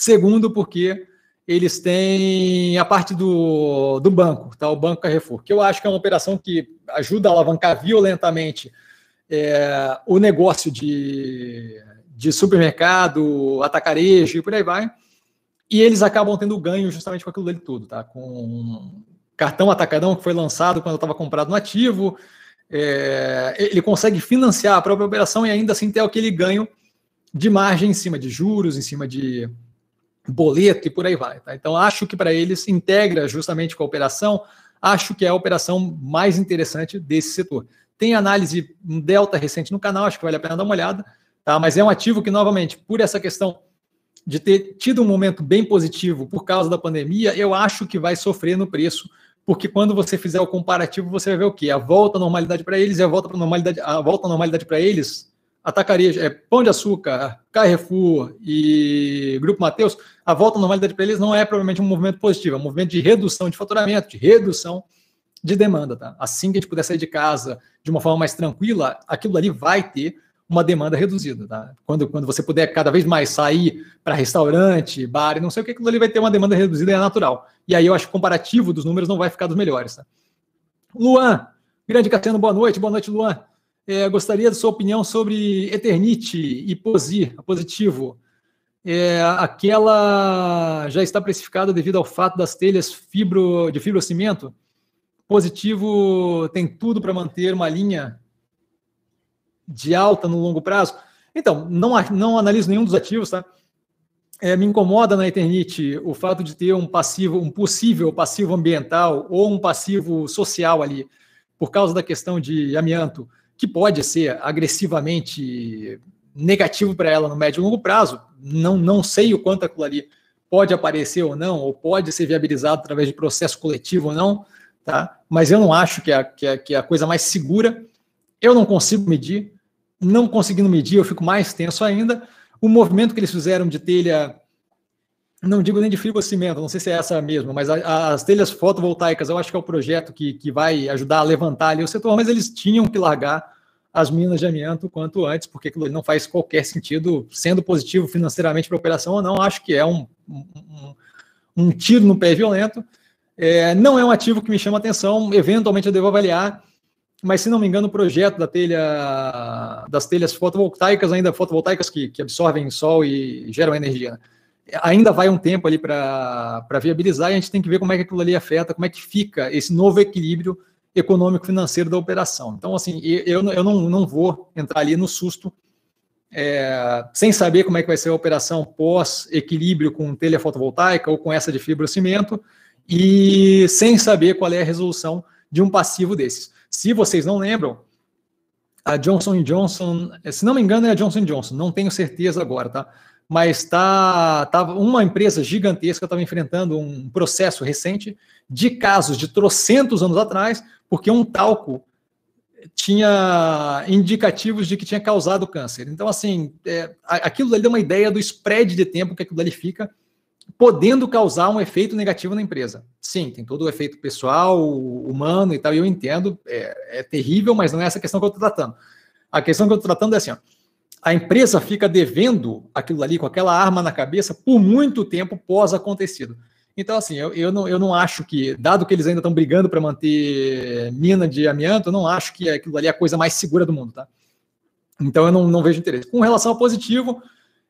Segundo, porque eles têm a parte do, do banco, tá? O Banco Carrefour, que eu acho que é uma operação que ajuda a alavancar violentamente é, o negócio de, de supermercado, atacarejo e por aí vai. E eles acabam tendo ganho justamente com aquilo dele tudo, tá? Com cartão atacadão que foi lançado quando estava comprado no ativo, é, ele consegue financiar a própria operação e ainda assim ter aquele ganho de margem em cima de juros, em cima de boleto e por aí vai. Tá? Então, acho que para eles integra justamente com a operação, acho que é a operação mais interessante desse setor. Tem análise delta recente no canal, acho que vale a pena dar uma olhada, tá? mas é um ativo que, novamente, por essa questão de ter tido um momento bem positivo por causa da pandemia, eu acho que vai sofrer no preço, porque quando você fizer o comparativo, você vai ver o quê? A volta à normalidade para eles e a volta para normalidade, a volta à normalidade para eles, atacaria, é Pão de Açúcar, Carrefour e Grupo Mateus, a volta à normalidade para eles não é provavelmente um movimento positivo, é um movimento de redução de faturamento, de redução de demanda, tá? Assim que a gente puder sair de casa de uma forma mais tranquila, aquilo ali vai ter uma demanda reduzida. Tá? Quando, quando você puder cada vez mais sair para restaurante, bar e não sei o que, aquilo ali vai ter uma demanda reduzida e é natural. E aí eu acho que o comparativo dos números não vai ficar dos melhores. Tá? Luan, grande Cassiano, boa noite. Boa noite, Luan. É, gostaria da sua opinião sobre Eternite e Posi, positivo. É, aquela já está precificada devido ao fato das telhas fibro, de fibrocimento. Positivo tem tudo para manter uma linha de alta no longo prazo? Então, não, não analiso nenhum dos ativos, tá? É, me incomoda na Eternite o fato de ter um passivo, um possível passivo ambiental ou um passivo social ali, por causa da questão de amianto, que pode ser agressivamente negativo para ela no médio e longo prazo. Não, não sei o quanto aquilo ali pode aparecer ou não, ou pode ser viabilizado através de processo coletivo ou não, tá? Mas eu não acho que é, que é, que é a coisa mais segura. Eu não consigo medir não conseguindo medir, eu fico mais tenso ainda. O movimento que eles fizeram de telha, não digo nem de fibrocimento, não sei se é essa mesmo, mas a, as telhas fotovoltaicas, eu acho que é o projeto que, que vai ajudar a levantar ali o setor, mas eles tinham que largar as minas de amianto quanto antes, porque aquilo não faz qualquer sentido, sendo positivo financeiramente para a operação ou não, acho que é um, um, um tiro no pé violento. É, não é um ativo que me chama atenção, eventualmente eu devo avaliar, mas se não me engano, o projeto da telha, das telhas fotovoltaicas, ainda fotovoltaicas que, que absorvem sol e geram energia, ainda vai um tempo ali para viabilizar e a gente tem que ver como é que aquilo ali afeta, como é que fica esse novo equilíbrio econômico-financeiro da operação. Então, assim, eu, eu não, não vou entrar ali no susto, é, sem saber como é que vai ser a operação pós-equilíbrio com telha fotovoltaica ou com essa de fibrocimento, e sem saber qual é a resolução de um passivo desses. Se vocês não lembram, a Johnson Johnson, se não me engano, é a Johnson Johnson, não tenho certeza agora, tá? Mas tá, tava uma empresa gigantesca estava enfrentando um processo recente de casos de trocentos anos atrás, porque um talco tinha indicativos de que tinha causado câncer. Então, assim, é, aquilo ali deu uma ideia do spread de tempo que aquilo ali fica podendo causar um efeito negativo na empresa. Sim, tem todo o efeito pessoal, humano e tal, e eu entendo, é, é terrível, mas não é essa questão que eu estou tratando. A questão que eu estou tratando é assim, ó, a empresa fica devendo aquilo ali com aquela arma na cabeça por muito tempo pós acontecido. Então, assim, eu, eu, não, eu não acho que, dado que eles ainda estão brigando para manter mina de amianto, eu não acho que aquilo ali é a coisa mais segura do mundo, tá? Então, eu não, não vejo interesse. Com relação ao positivo,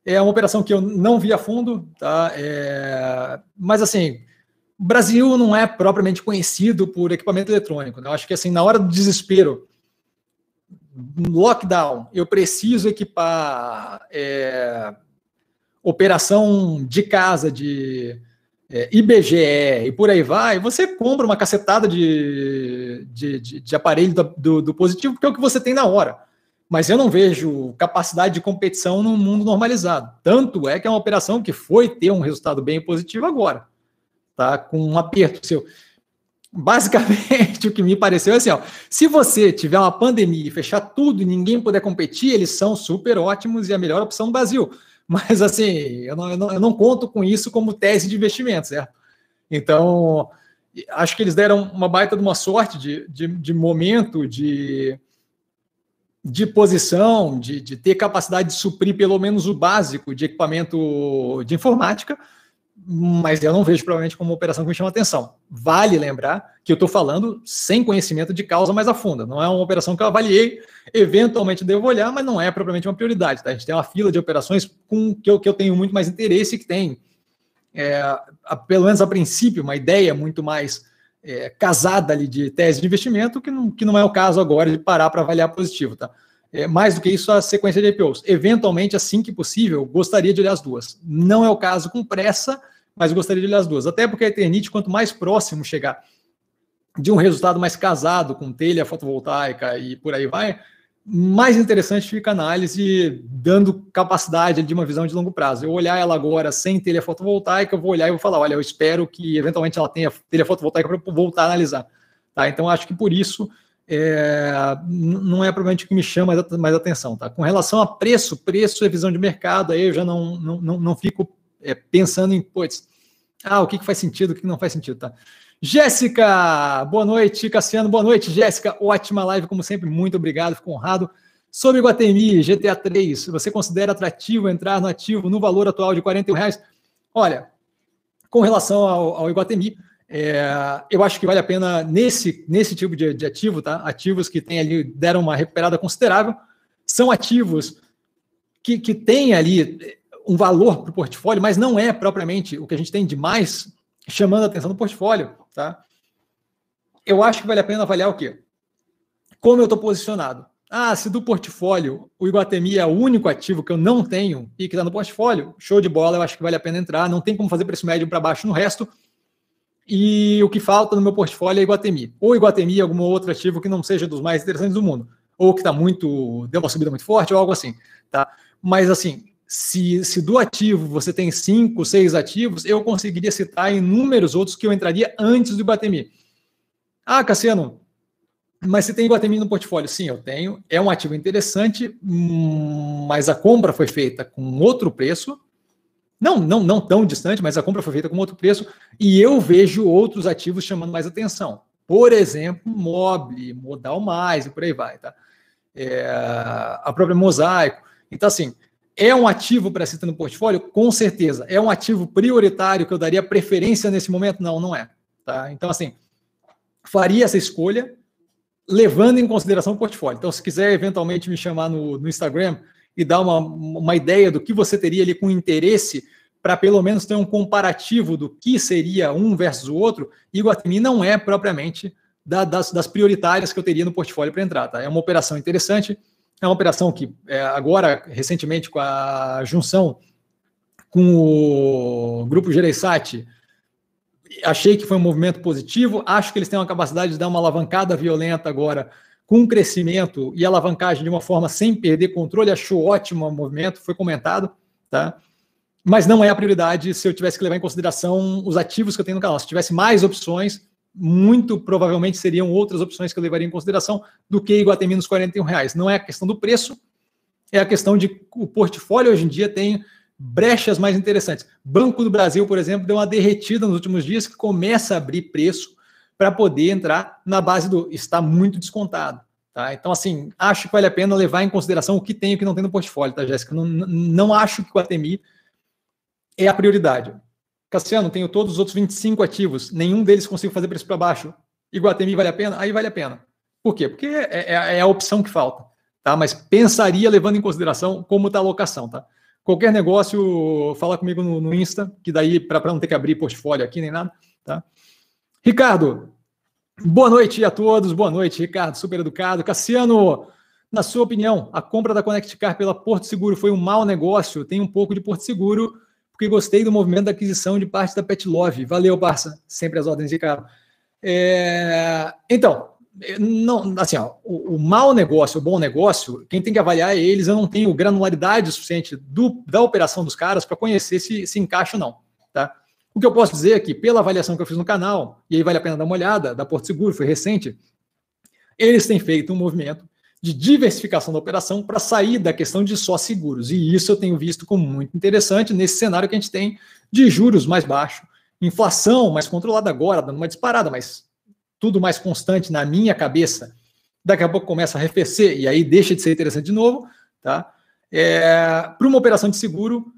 é uma operação que eu não vi a fundo, tá? É... Mas assim, o Brasil não é propriamente conhecido por equipamento eletrônico. Né? Eu acho que assim, na hora do desespero, lockdown, eu preciso equipar é... operação de casa, de é, IBGE e por aí vai, você compra uma cacetada de, de, de, de aparelho do, do, positivo, porque é o que você tem na hora. mas eu não vejo capacidade de competição no mundo normalizado. Tanto é que é uma operação que foi ter um resultado bem positivo agora, tá? Com um aperto seu. Basicamente, [laughs] o que me pareceu é assim: ó, se você tiver uma pandemia e fechar tudo e ninguém puder competir, eles são super ótimos e a melhor opção do Brasil. [laughs] Mas, assim, eu não, eu não, eu não conto com isso como tese de investimento, certo? Então, acho que eles deram uma baita de uma sorte de, de, de momento, de, de posição, de, de ter capacidade de suprir pelo menos o básico de equipamento de informática, mas eu não vejo provavelmente como uma operação que me chama atenção. Vale lembrar que eu estou falando sem conhecimento de causa mais a fundo. Não é uma operação que eu avaliei, eventualmente devo olhar, mas não é propriamente uma prioridade. Tá? A gente tem uma fila de operações com que eu, que eu tenho muito mais interesse e que tem é, a, pelo menos a princípio, uma ideia muito mais é, casada ali de tese de investimento, que não, que não é o caso agora de parar para avaliar positivo, tá? É, mais do que isso, a sequência de IPOs. Eventualmente, assim que possível, gostaria de olhar as duas. Não é o caso com pressa, mas gostaria de olhar as duas. Até porque a Eternit, quanto mais próximo chegar de um resultado mais casado com telha fotovoltaica e por aí vai, mais interessante fica a análise dando capacidade de uma visão de longo prazo. Eu olhar ela agora sem telha fotovoltaica, eu vou olhar e vou falar, olha, eu espero que eventualmente ela tenha telha fotovoltaica para voltar a analisar. Tá? Então, acho que por isso é, não é provavelmente o que me chama mais, mais atenção. Tá? Com relação a preço, preço é visão de mercado, aí eu já não, não, não, não fico é, pensando em, putz, ah, o que, que faz sentido, o que não faz sentido. Tá? Jéssica, boa noite. Cassiano, boa noite. Jéssica, ótima live, como sempre. Muito obrigado, fico honrado. Sobre Guatemi, GTA 3, você considera atrativo entrar no ativo no valor atual de 41 reais? Olha, com relação ao, ao Iguatemi, é, eu acho que vale a pena nesse, nesse tipo de, de ativo, tá? Ativos que tem ali, deram uma recuperada considerável, são ativos que, que têm ali um valor para o portfólio, mas não é propriamente o que a gente tem de mais chamando a atenção do portfólio, tá? Eu acho que vale a pena avaliar o quê? Como eu estou posicionado. Ah, se do portfólio o Iguatemi é o único ativo que eu não tenho e que está no portfólio, show de bola, eu acho que vale a pena entrar. Não tem como fazer preço médio para baixo no resto. E o que falta no meu portfólio é Iguatemi. Ou Iguatemi, é algum outro ativo que não seja dos mais interessantes do mundo. Ou que está muito. deu uma subida muito forte, ou algo assim. Tá? Mas assim, se, se do ativo você tem cinco, seis ativos, eu conseguiria citar inúmeros outros que eu entraria antes do Iguatemi. Ah, Cassiano, mas você tem Iguatemi no portfólio? Sim, eu tenho. É um ativo interessante, mas a compra foi feita com outro preço. Não, não, não tão distante, mas a compra foi feita com outro preço. E eu vejo outros ativos chamando mais atenção. Por exemplo, Mobile, Modal Mais e por aí vai. Tá? É, a própria Mosaico. Então, assim, é um ativo para se ter no portfólio? Com certeza. É um ativo prioritário que eu daria preferência nesse momento? Não, não é. Tá? Então, assim, faria essa escolha levando em consideração o portfólio. Então, se quiser eventualmente me chamar no, no Instagram e dar uma, uma ideia do que você teria ali com interesse para pelo menos ter um comparativo do que seria um versus o outro, Iguatemi não é propriamente da, das, das prioritárias que eu teria no portfólio para entrar. Tá? É uma operação interessante, é uma operação que, é, agora, recentemente, com a junção com o grupo Gereissati, achei que foi um movimento positivo. Acho que eles têm uma capacidade de dar uma alavancada violenta agora, com crescimento e alavancagem de uma forma sem perder controle. Achou ótimo o movimento, foi comentado, tá? Mas não é a prioridade se eu tivesse que levar em consideração os ativos que eu tenho no canal. Se tivesse mais opções, muito provavelmente seriam outras opções que eu levaria em consideração do que Iguatemi nos 41 reais. Não é a questão do preço, é a questão de o portfólio hoje em dia tem brechas mais interessantes. Banco do Brasil, por exemplo, deu uma derretida nos últimos dias que começa a abrir preço para poder entrar na base do está muito descontado. Tá? Então, assim, acho que vale a pena levar em consideração o que tem e o que não tem no portfólio, tá, Jéssica? Não, não acho que o ATMI é a prioridade. Cassiano, tenho todos os outros 25 ativos, nenhum deles consigo fazer preço para baixo. Iguatemi vale a pena? Aí vale a pena. Por quê? Porque é, é, é a opção que falta. Tá? Mas pensaria levando em consideração como está a alocação. Tá? Qualquer negócio, fala comigo no, no Insta, que daí para não ter que abrir portfólio aqui nem nada. Tá? Ricardo, boa noite a todos. Boa noite, Ricardo, super educado. Cassiano, na sua opinião, a compra da Connect Car pela Porto Seguro foi um mau negócio? Tem um pouco de Porto Seguro porque gostei do movimento da aquisição de parte da Pet Love. Valeu, parça. Sempre as ordens de cara. É... Então, não, assim, ó, o, o mau negócio, o bom negócio, quem tem que avaliar é eles. Eu não tenho granularidade suficiente do, da operação dos caras para conhecer se se encaixa ou não. Tá? O que eu posso dizer é que, pela avaliação que eu fiz no canal, e aí vale a pena dar uma olhada, da Porto Seguro, foi recente, eles têm feito um movimento de diversificação da operação para sair da questão de só seguros. E isso eu tenho visto como muito interessante nesse cenário que a gente tem de juros mais baixos, inflação mais controlada agora, dando uma disparada, mas tudo mais constante na minha cabeça. Daqui a pouco começa a arrefecer e aí deixa de ser interessante de novo, tá? É, para uma operação de seguro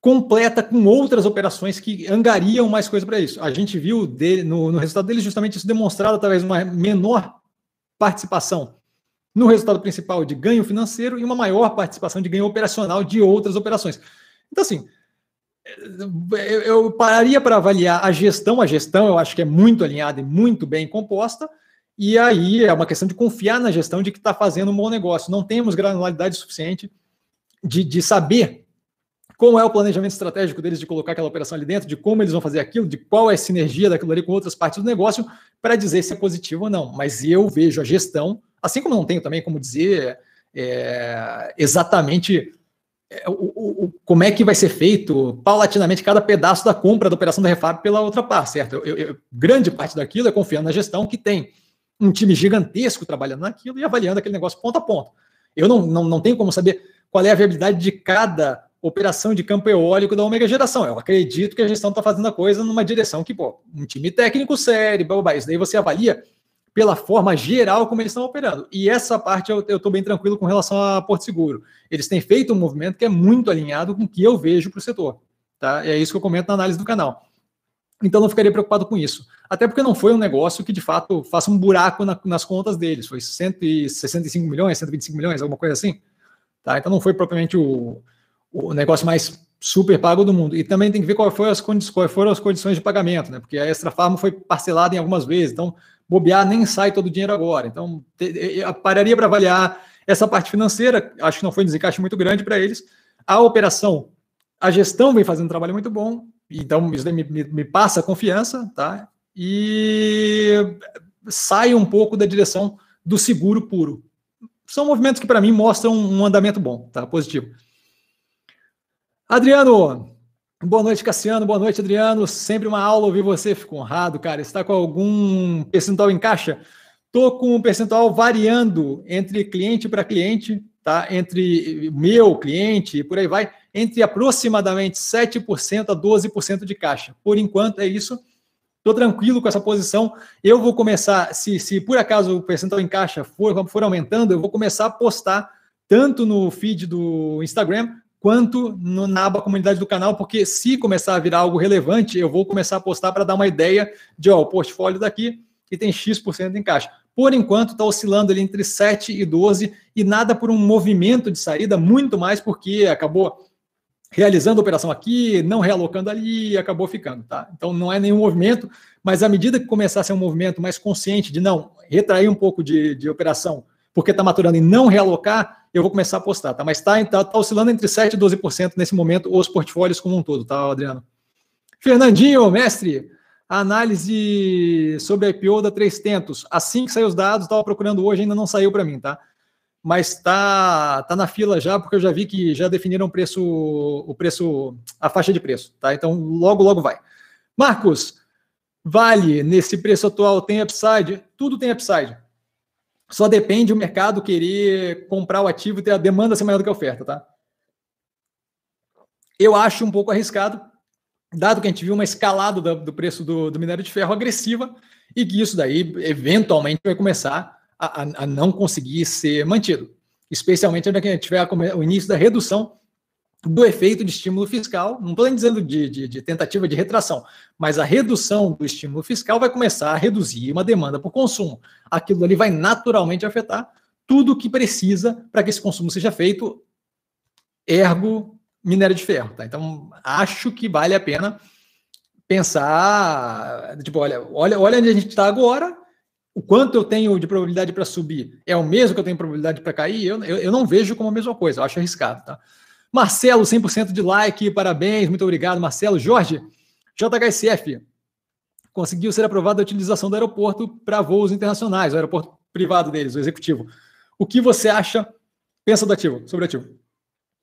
completa com outras operações que angariam mais coisa para isso. A gente viu no, no resultado dele justamente isso demonstrado através de uma menor participação no resultado principal de ganho financeiro e uma maior participação de ganho operacional de outras operações. Então, assim, eu, pararia para avaliar a gestão. A gestão eu acho que é muito alinhada e muito bem composta. E aí é uma questão de confiar na gestão de que está fazendo um bom negócio. Não temos granularidade suficiente de, de saber como é o planejamento estratégico deles de colocar aquela operação ali dentro, de como eles vão fazer aquilo, de qual é a sinergia daquilo ali com outras partes do negócio, para dizer se é positivo ou não. Mas eu vejo a gestão Assim como não tenho também como dizer é, exatamente é, o, o, como é que vai ser feito paulatinamente cada pedaço da compra da operação da Refab pela outra parte, certo? Eu, eu, grande parte daquilo é confiando na gestão que tem um time gigantesco trabalhando naquilo e avaliando aquele negócio ponto a ponto. Eu não, não, não tenho como saber qual é a viabilidade de cada operação de campo eólico da Omega Geração. Eu acredito que a gestão está fazendo a coisa numa direção que, pô, um time técnico sério, blá, blá, blá. isso daí você avalia pela forma geral como eles estão operando. E essa parte eu estou bem tranquilo com relação a Porto Seguro. Eles têm feito um movimento que é muito alinhado com o que eu vejo para o setor. Tá? É isso que eu comento na análise do canal. Então não ficaria preocupado com isso. Até porque não foi um negócio que de fato faça um buraco na, nas contas deles. Foi 165 milhões, 125 milhões, alguma coisa assim. Tá? Então não foi propriamente o, o negócio mais super pago do mundo. E também tem que ver qual foram as, quais foram as condições de pagamento, né? Porque a Extra Farma foi parcelada em algumas vezes. Então bobear nem sai todo o dinheiro agora. Então, pararia para avaliar essa parte financeira, acho que não foi um desencaixe muito grande para eles. A operação, a gestão vem fazendo um trabalho muito bom, então isso me, me, me passa confiança, tá? E sai um pouco da direção do seguro puro. São movimentos que, para mim, mostram um andamento bom, tá? Positivo. Adriano, Boa noite, Cassiano. Boa noite, Adriano. Sempre uma aula ouvir você. Fico honrado, cara. Está com algum percentual em caixa? Estou com um percentual variando entre cliente para cliente, tá? Entre meu cliente e por aí vai, entre aproximadamente 7% a 12% de caixa. Por enquanto é isso. Estou tranquilo com essa posição. Eu vou começar, se, se por acaso o percentual em caixa for, for aumentando, eu vou começar a postar tanto no feed do Instagram quanto no, na aba comunidade do canal, porque se começar a virar algo relevante, eu vou começar a postar para dar uma ideia de, ó, o portfólio daqui que tem X% em caixa. Por enquanto, está oscilando ali entre 7 e 12 e nada por um movimento de saída, muito mais porque acabou realizando a operação aqui, não realocando ali e acabou ficando, tá? Então não é nenhum movimento, mas à medida que começar a ser um movimento mais consciente de não retrair um pouco de, de operação, porque está maturando e não realocar, eu vou começar a apostar, tá? Mas está tá, tá oscilando entre 7% e 12% nesse momento, os portfólios como um todo, tá, Adriano? Fernandinho, mestre, análise sobre a IPO da Três Tentos. Assim que sair os dados, estava procurando hoje, ainda não saiu para mim, tá? Mas tá, tá na fila já, porque eu já vi que já definiram o preço, o preço, a faixa de preço, tá? Então logo, logo vai. Marcos, Vale, nesse preço atual, tem upside? Tudo tem upside. Só depende o mercado querer comprar o ativo e ter a demanda ser maior do que a oferta, tá? Eu acho um pouco arriscado, dado que a gente viu uma escalada do, do preço do, do, minério de ferro agressiva e que isso daí eventualmente vai começar a, a, a não conseguir ser mantido, especialmente quando a gente tiver o início da redução do efeito de estímulo fiscal, não estou dizendo de, de, de, tentativa de retração, mas a redução do estímulo fiscal vai começar a reduzir uma demanda por consumo. Aquilo ali vai naturalmente afetar tudo o que precisa para que esse consumo seja feito, ergo minério de ferro. Tá? Então, acho que vale a pena pensar, tipo, olha, olha, olha onde a gente está agora, o quanto eu tenho de probabilidade para subir é o mesmo que eu tenho probabilidade para cair, eu, eu, eu, não vejo como a mesma coisa, eu acho arriscado, tá? Marcelo, 100% de like, parabéns, muito obrigado, Marcelo. Jorge, JHSF, conseguiu ser aprovada a utilização do aeroporto para voos internacionais, o aeroporto privado deles, o executivo. O que você acha, pensa do ativo, sobre o ativo?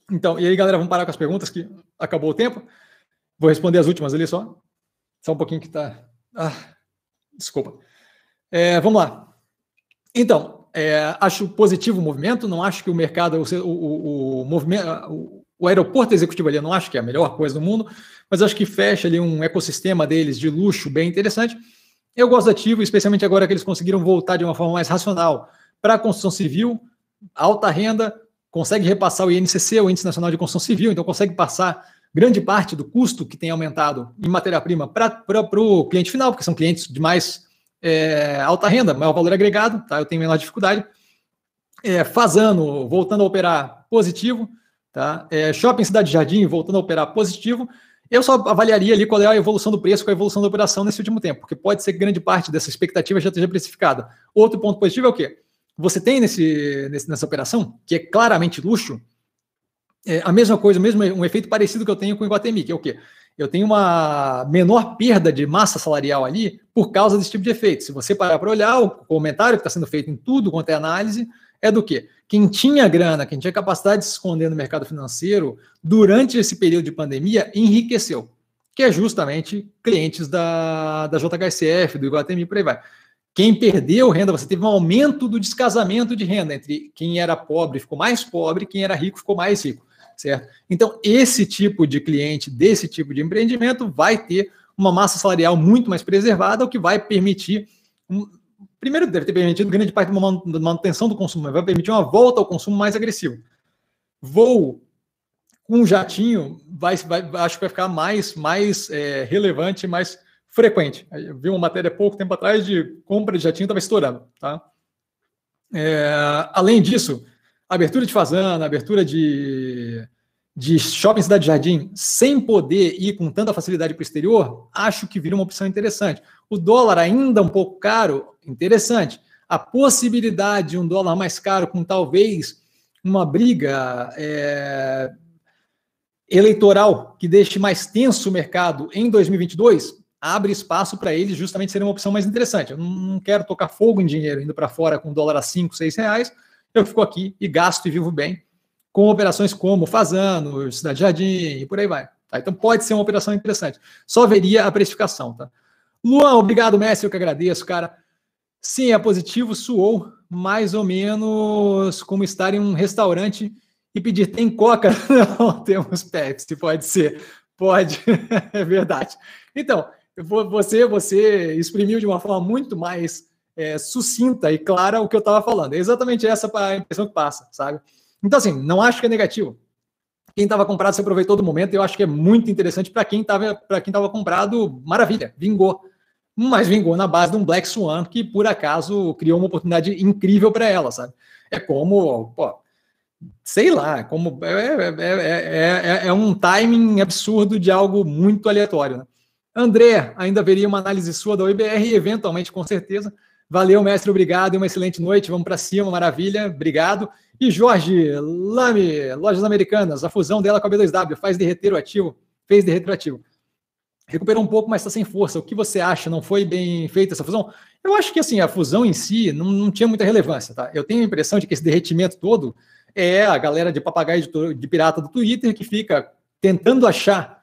Então, e aí, galera, vamos parar com as perguntas, que acabou o tempo. Vou responder as últimas ali só. Só um pouquinho que tá. Ah, desculpa. É, vamos lá. Então, é, acho positivo o movimento, não acho que o mercado, o, o, o movimento, o, aeroporto executivo ali, eu não acho que é a melhor coisa do mundo, mas acho que fecha ali um ecossistema deles de luxo bem interessante. Eu gosto do ativo, especialmente agora que eles conseguiram voltar de uma forma mais racional para a construção civil, alta renda, consegue repassar o INCC, o Índice Nacional de Construção Civil, então consegue passar grande parte do custo que tem aumentado em matéria-prima para o cliente final, porque são clientes de mais é, alta renda, maior valor agregado, tá? Eu tenho menor dificuldade. É, voltando a operar positivo, tá? É, Shopping Cidade Jardim voltando a operar positivo. Eu só avaliaria ali qual é a evolução do preço com a evolução da operação nesse último tempo, porque pode ser que grande parte dessa expectativa já esteja precificada. Outro ponto positivo é o quê? Você tem nesse nessa operação, que é claramente luxo, é a mesma coisa, mesmo um efeito parecido que eu tenho com o Iguatemi, que é o quê? eu tenho uma menor perda de massa salarial ali por causa desse tipo de efeito. Se você parar para olhar, o comentário que está sendo feito em tudo quanto é análise é do quê? Quem tinha grana, quem tinha capacidade de se esconder no mercado financeiro durante esse período de pandemia enriqueceu, que é justamente clientes da, da JHSF, do Iguatemi, por aí vai. Quem perdeu renda, você teve um aumento do descasamento de renda entre quem era pobre ficou mais pobre, quem era rico ficou mais rico certo? Então, esse tipo de cliente, desse tipo de empreendimento, vai ter uma massa salarial muito mais preservada, o que vai permitir. Um, primeiro, deve ter permitido grande parte da manutenção do consumo, mas vai permitir uma volta ao consumo mais agressivo. Voo com um jatinho, vai, vai, acho que vai ficar mais, mais é, relevante, mais frequente. Eu vi uma matéria pouco tempo atrás de compra de jatinho estava estourando. Tá? É, além disso, abertura de fazenda, abertura de, de shopping Cidade Jardim, sem poder ir com tanta facilidade para o exterior, acho que vira uma opção interessante. O dólar ainda um pouco caro, interessante. A possibilidade de um dólar mais caro com talvez uma briga é, eleitoral que deixe mais tenso o mercado em 2022, abre espaço para eles justamente serem uma opção mais interessante. Eu não quero tocar fogo em dinheiro indo para fora com dólar a 5, 6 reais, eu fico aqui e gasto e vivo bem com operações como Fazano, Cidade Jardim e por aí vai. Tá? Então pode ser uma operação interessante. Só veria a precificação. Tá? Luan, obrigado, Messi, eu que agradeço, cara. Sim, é positivo, suou mais ou menos como estar em um restaurante e pedir tem coca? [laughs] Não, temos Pepsi, pode ser. Pode, [laughs] é verdade. Então, você, você exprimiu de uma forma muito mais é, sucinta e clara o que eu estava falando. É exatamente essa a impressão que passa, sabe? Então, assim, não acho que é negativo. Quem estava comprado se aproveitou do momento, eu acho que é muito interessante para quem estava para quem estava comprado, maravilha, vingou. Mas vingou na base de um Black Swan que, por acaso, criou uma oportunidade incrível para ela, sabe? É como, pô, sei lá, como é, é, é, é, um timing absurdo de algo muito aleatório. Né? André, ainda haveria uma análise sua da OIBR, eventualmente, com certeza. Valeu, mestre, obrigado e uma excelente noite. Vamos para cima, maravilha, obrigado. E Jorge Lame, Lojas Americanas, a fusão dela com a B2W faz derreter o ativo, fez derreter o ativo. Recuperou um pouco, mas está sem força. O que você acha? Não foi bem feita essa fusão? Eu acho que assim, a fusão em si não, não tinha muita relevância, tá? Eu tenho a impressão de que esse derretimento todo é a galera de papagaio de, de pirata do Twitter que fica tentando achar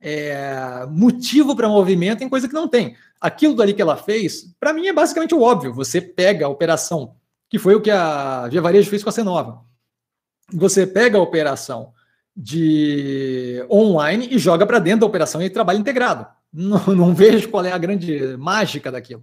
é, motivo para movimento em coisa que não tem. Aquilo dali que ela fez, para mim é basicamente o óbvio. Você pega a operação, que foi o que a Via Varejo fez com a C9. Você pega a operação de online e joga para dentro da operação e trabalha integrado. Não, [laughs] não, vejo qual é a grande mágica daquilo,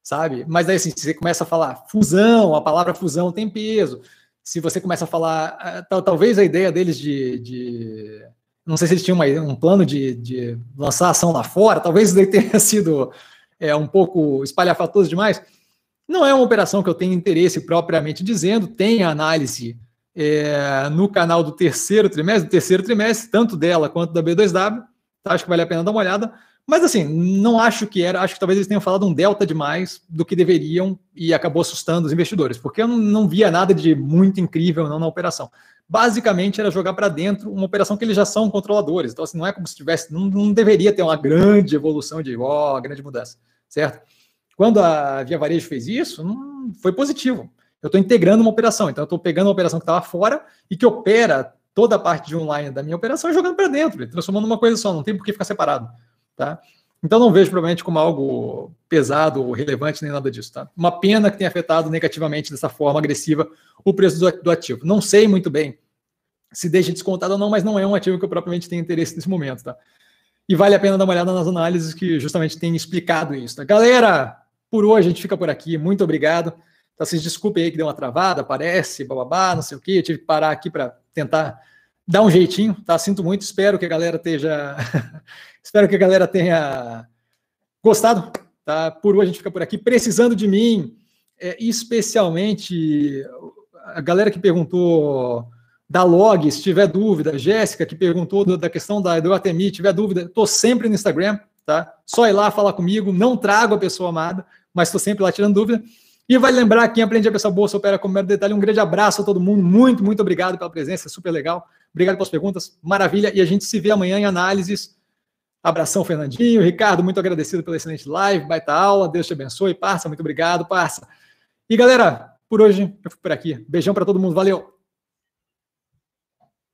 sabe? Mas aí assim, se você começa a falar fusão, a palavra fusão tem peso. Se você começa a falar, ah, talvez a ideia deles de, de não sei se eles tinham uma, um plano de, de, lançar ação lá fora, talvez daí tenha [laughs] sido é, um pouco espalhafatoso demais. Não é uma operação que eu tenho interesse propriamente dizendo, tem análise é, no canal do terceiro trimestre, do terceiro trimestre, tanto dela quanto da B2W, tá? acho que vale a pena dar uma olhada, Mas assim, não acho que era, acho que talvez eles tenham falado um delta demais do que deveriam e acabou assustando os investidores, porque eu não, via nada de muito incrível não na operação. Basicamente era jogar para dentro uma operação que eles já são controladores. Então, assim, não é como se tivesse, não, não deveria ter uma grande evolução de ó, oh, grande mudança, certo? Quando a Via Varejo fez isso, não, foi positivo. Eu estou integrando uma operação, então eu estou pegando uma operação que estava fora e que opera toda a parte de online da minha operação e jogando para dentro, transformando numa coisa só, não tem por que ficar separado. Tá? Então não vejo provavelmente como algo pesado ou relevante nem nada disso. Tá? Uma pena que tenha afetado negativamente dessa forma agressiva o preço do, do ativo. Não sei muito bem se deixa descontado ou não, mas não é um ativo que eu propriamente tenho interesse nesse momento. Tá? E vale a pena dar uma olhada nas análises que justamente têm explicado isso. Tá? Galera, por hoje a gente fica por aqui. Muito obrigado. Então, vocês desculpem aí que deu uma travada, parece, bababá, não sei o quê. Eu tive que parar aqui para tentar dar um jeitinho, tá? Sinto muito, espero que a galera esteja [laughs] Espero que a galera tenha gostado. Tá? Por hoje a gente fica por aqui. Precisando de mim, é, especialmente a galera que perguntou da log, se tiver dúvida, Jéssica que perguntou da questão da, do ATMI, tiver dúvida, estou sempre no Instagram, tá? Só ir lá falar comigo, não trago a pessoa amada, mas estou sempre lá tirando dúvida. E vai lembrar, quem aprende a pensar bolsa opera com mero detalhe. Um grande abraço a todo mundo, muito, muito obrigado pela presença, super legal. Obrigado pelas perguntas, maravilha. E a gente se vê amanhã em análises Abração, Fernandinho. Ricardo, muito agradecido pela excelente live, baita aula. Deus te abençoe. Parça, muito obrigado, parça. E galera, por hoje eu fico por aqui. Beijão para todo mundo. Valeu!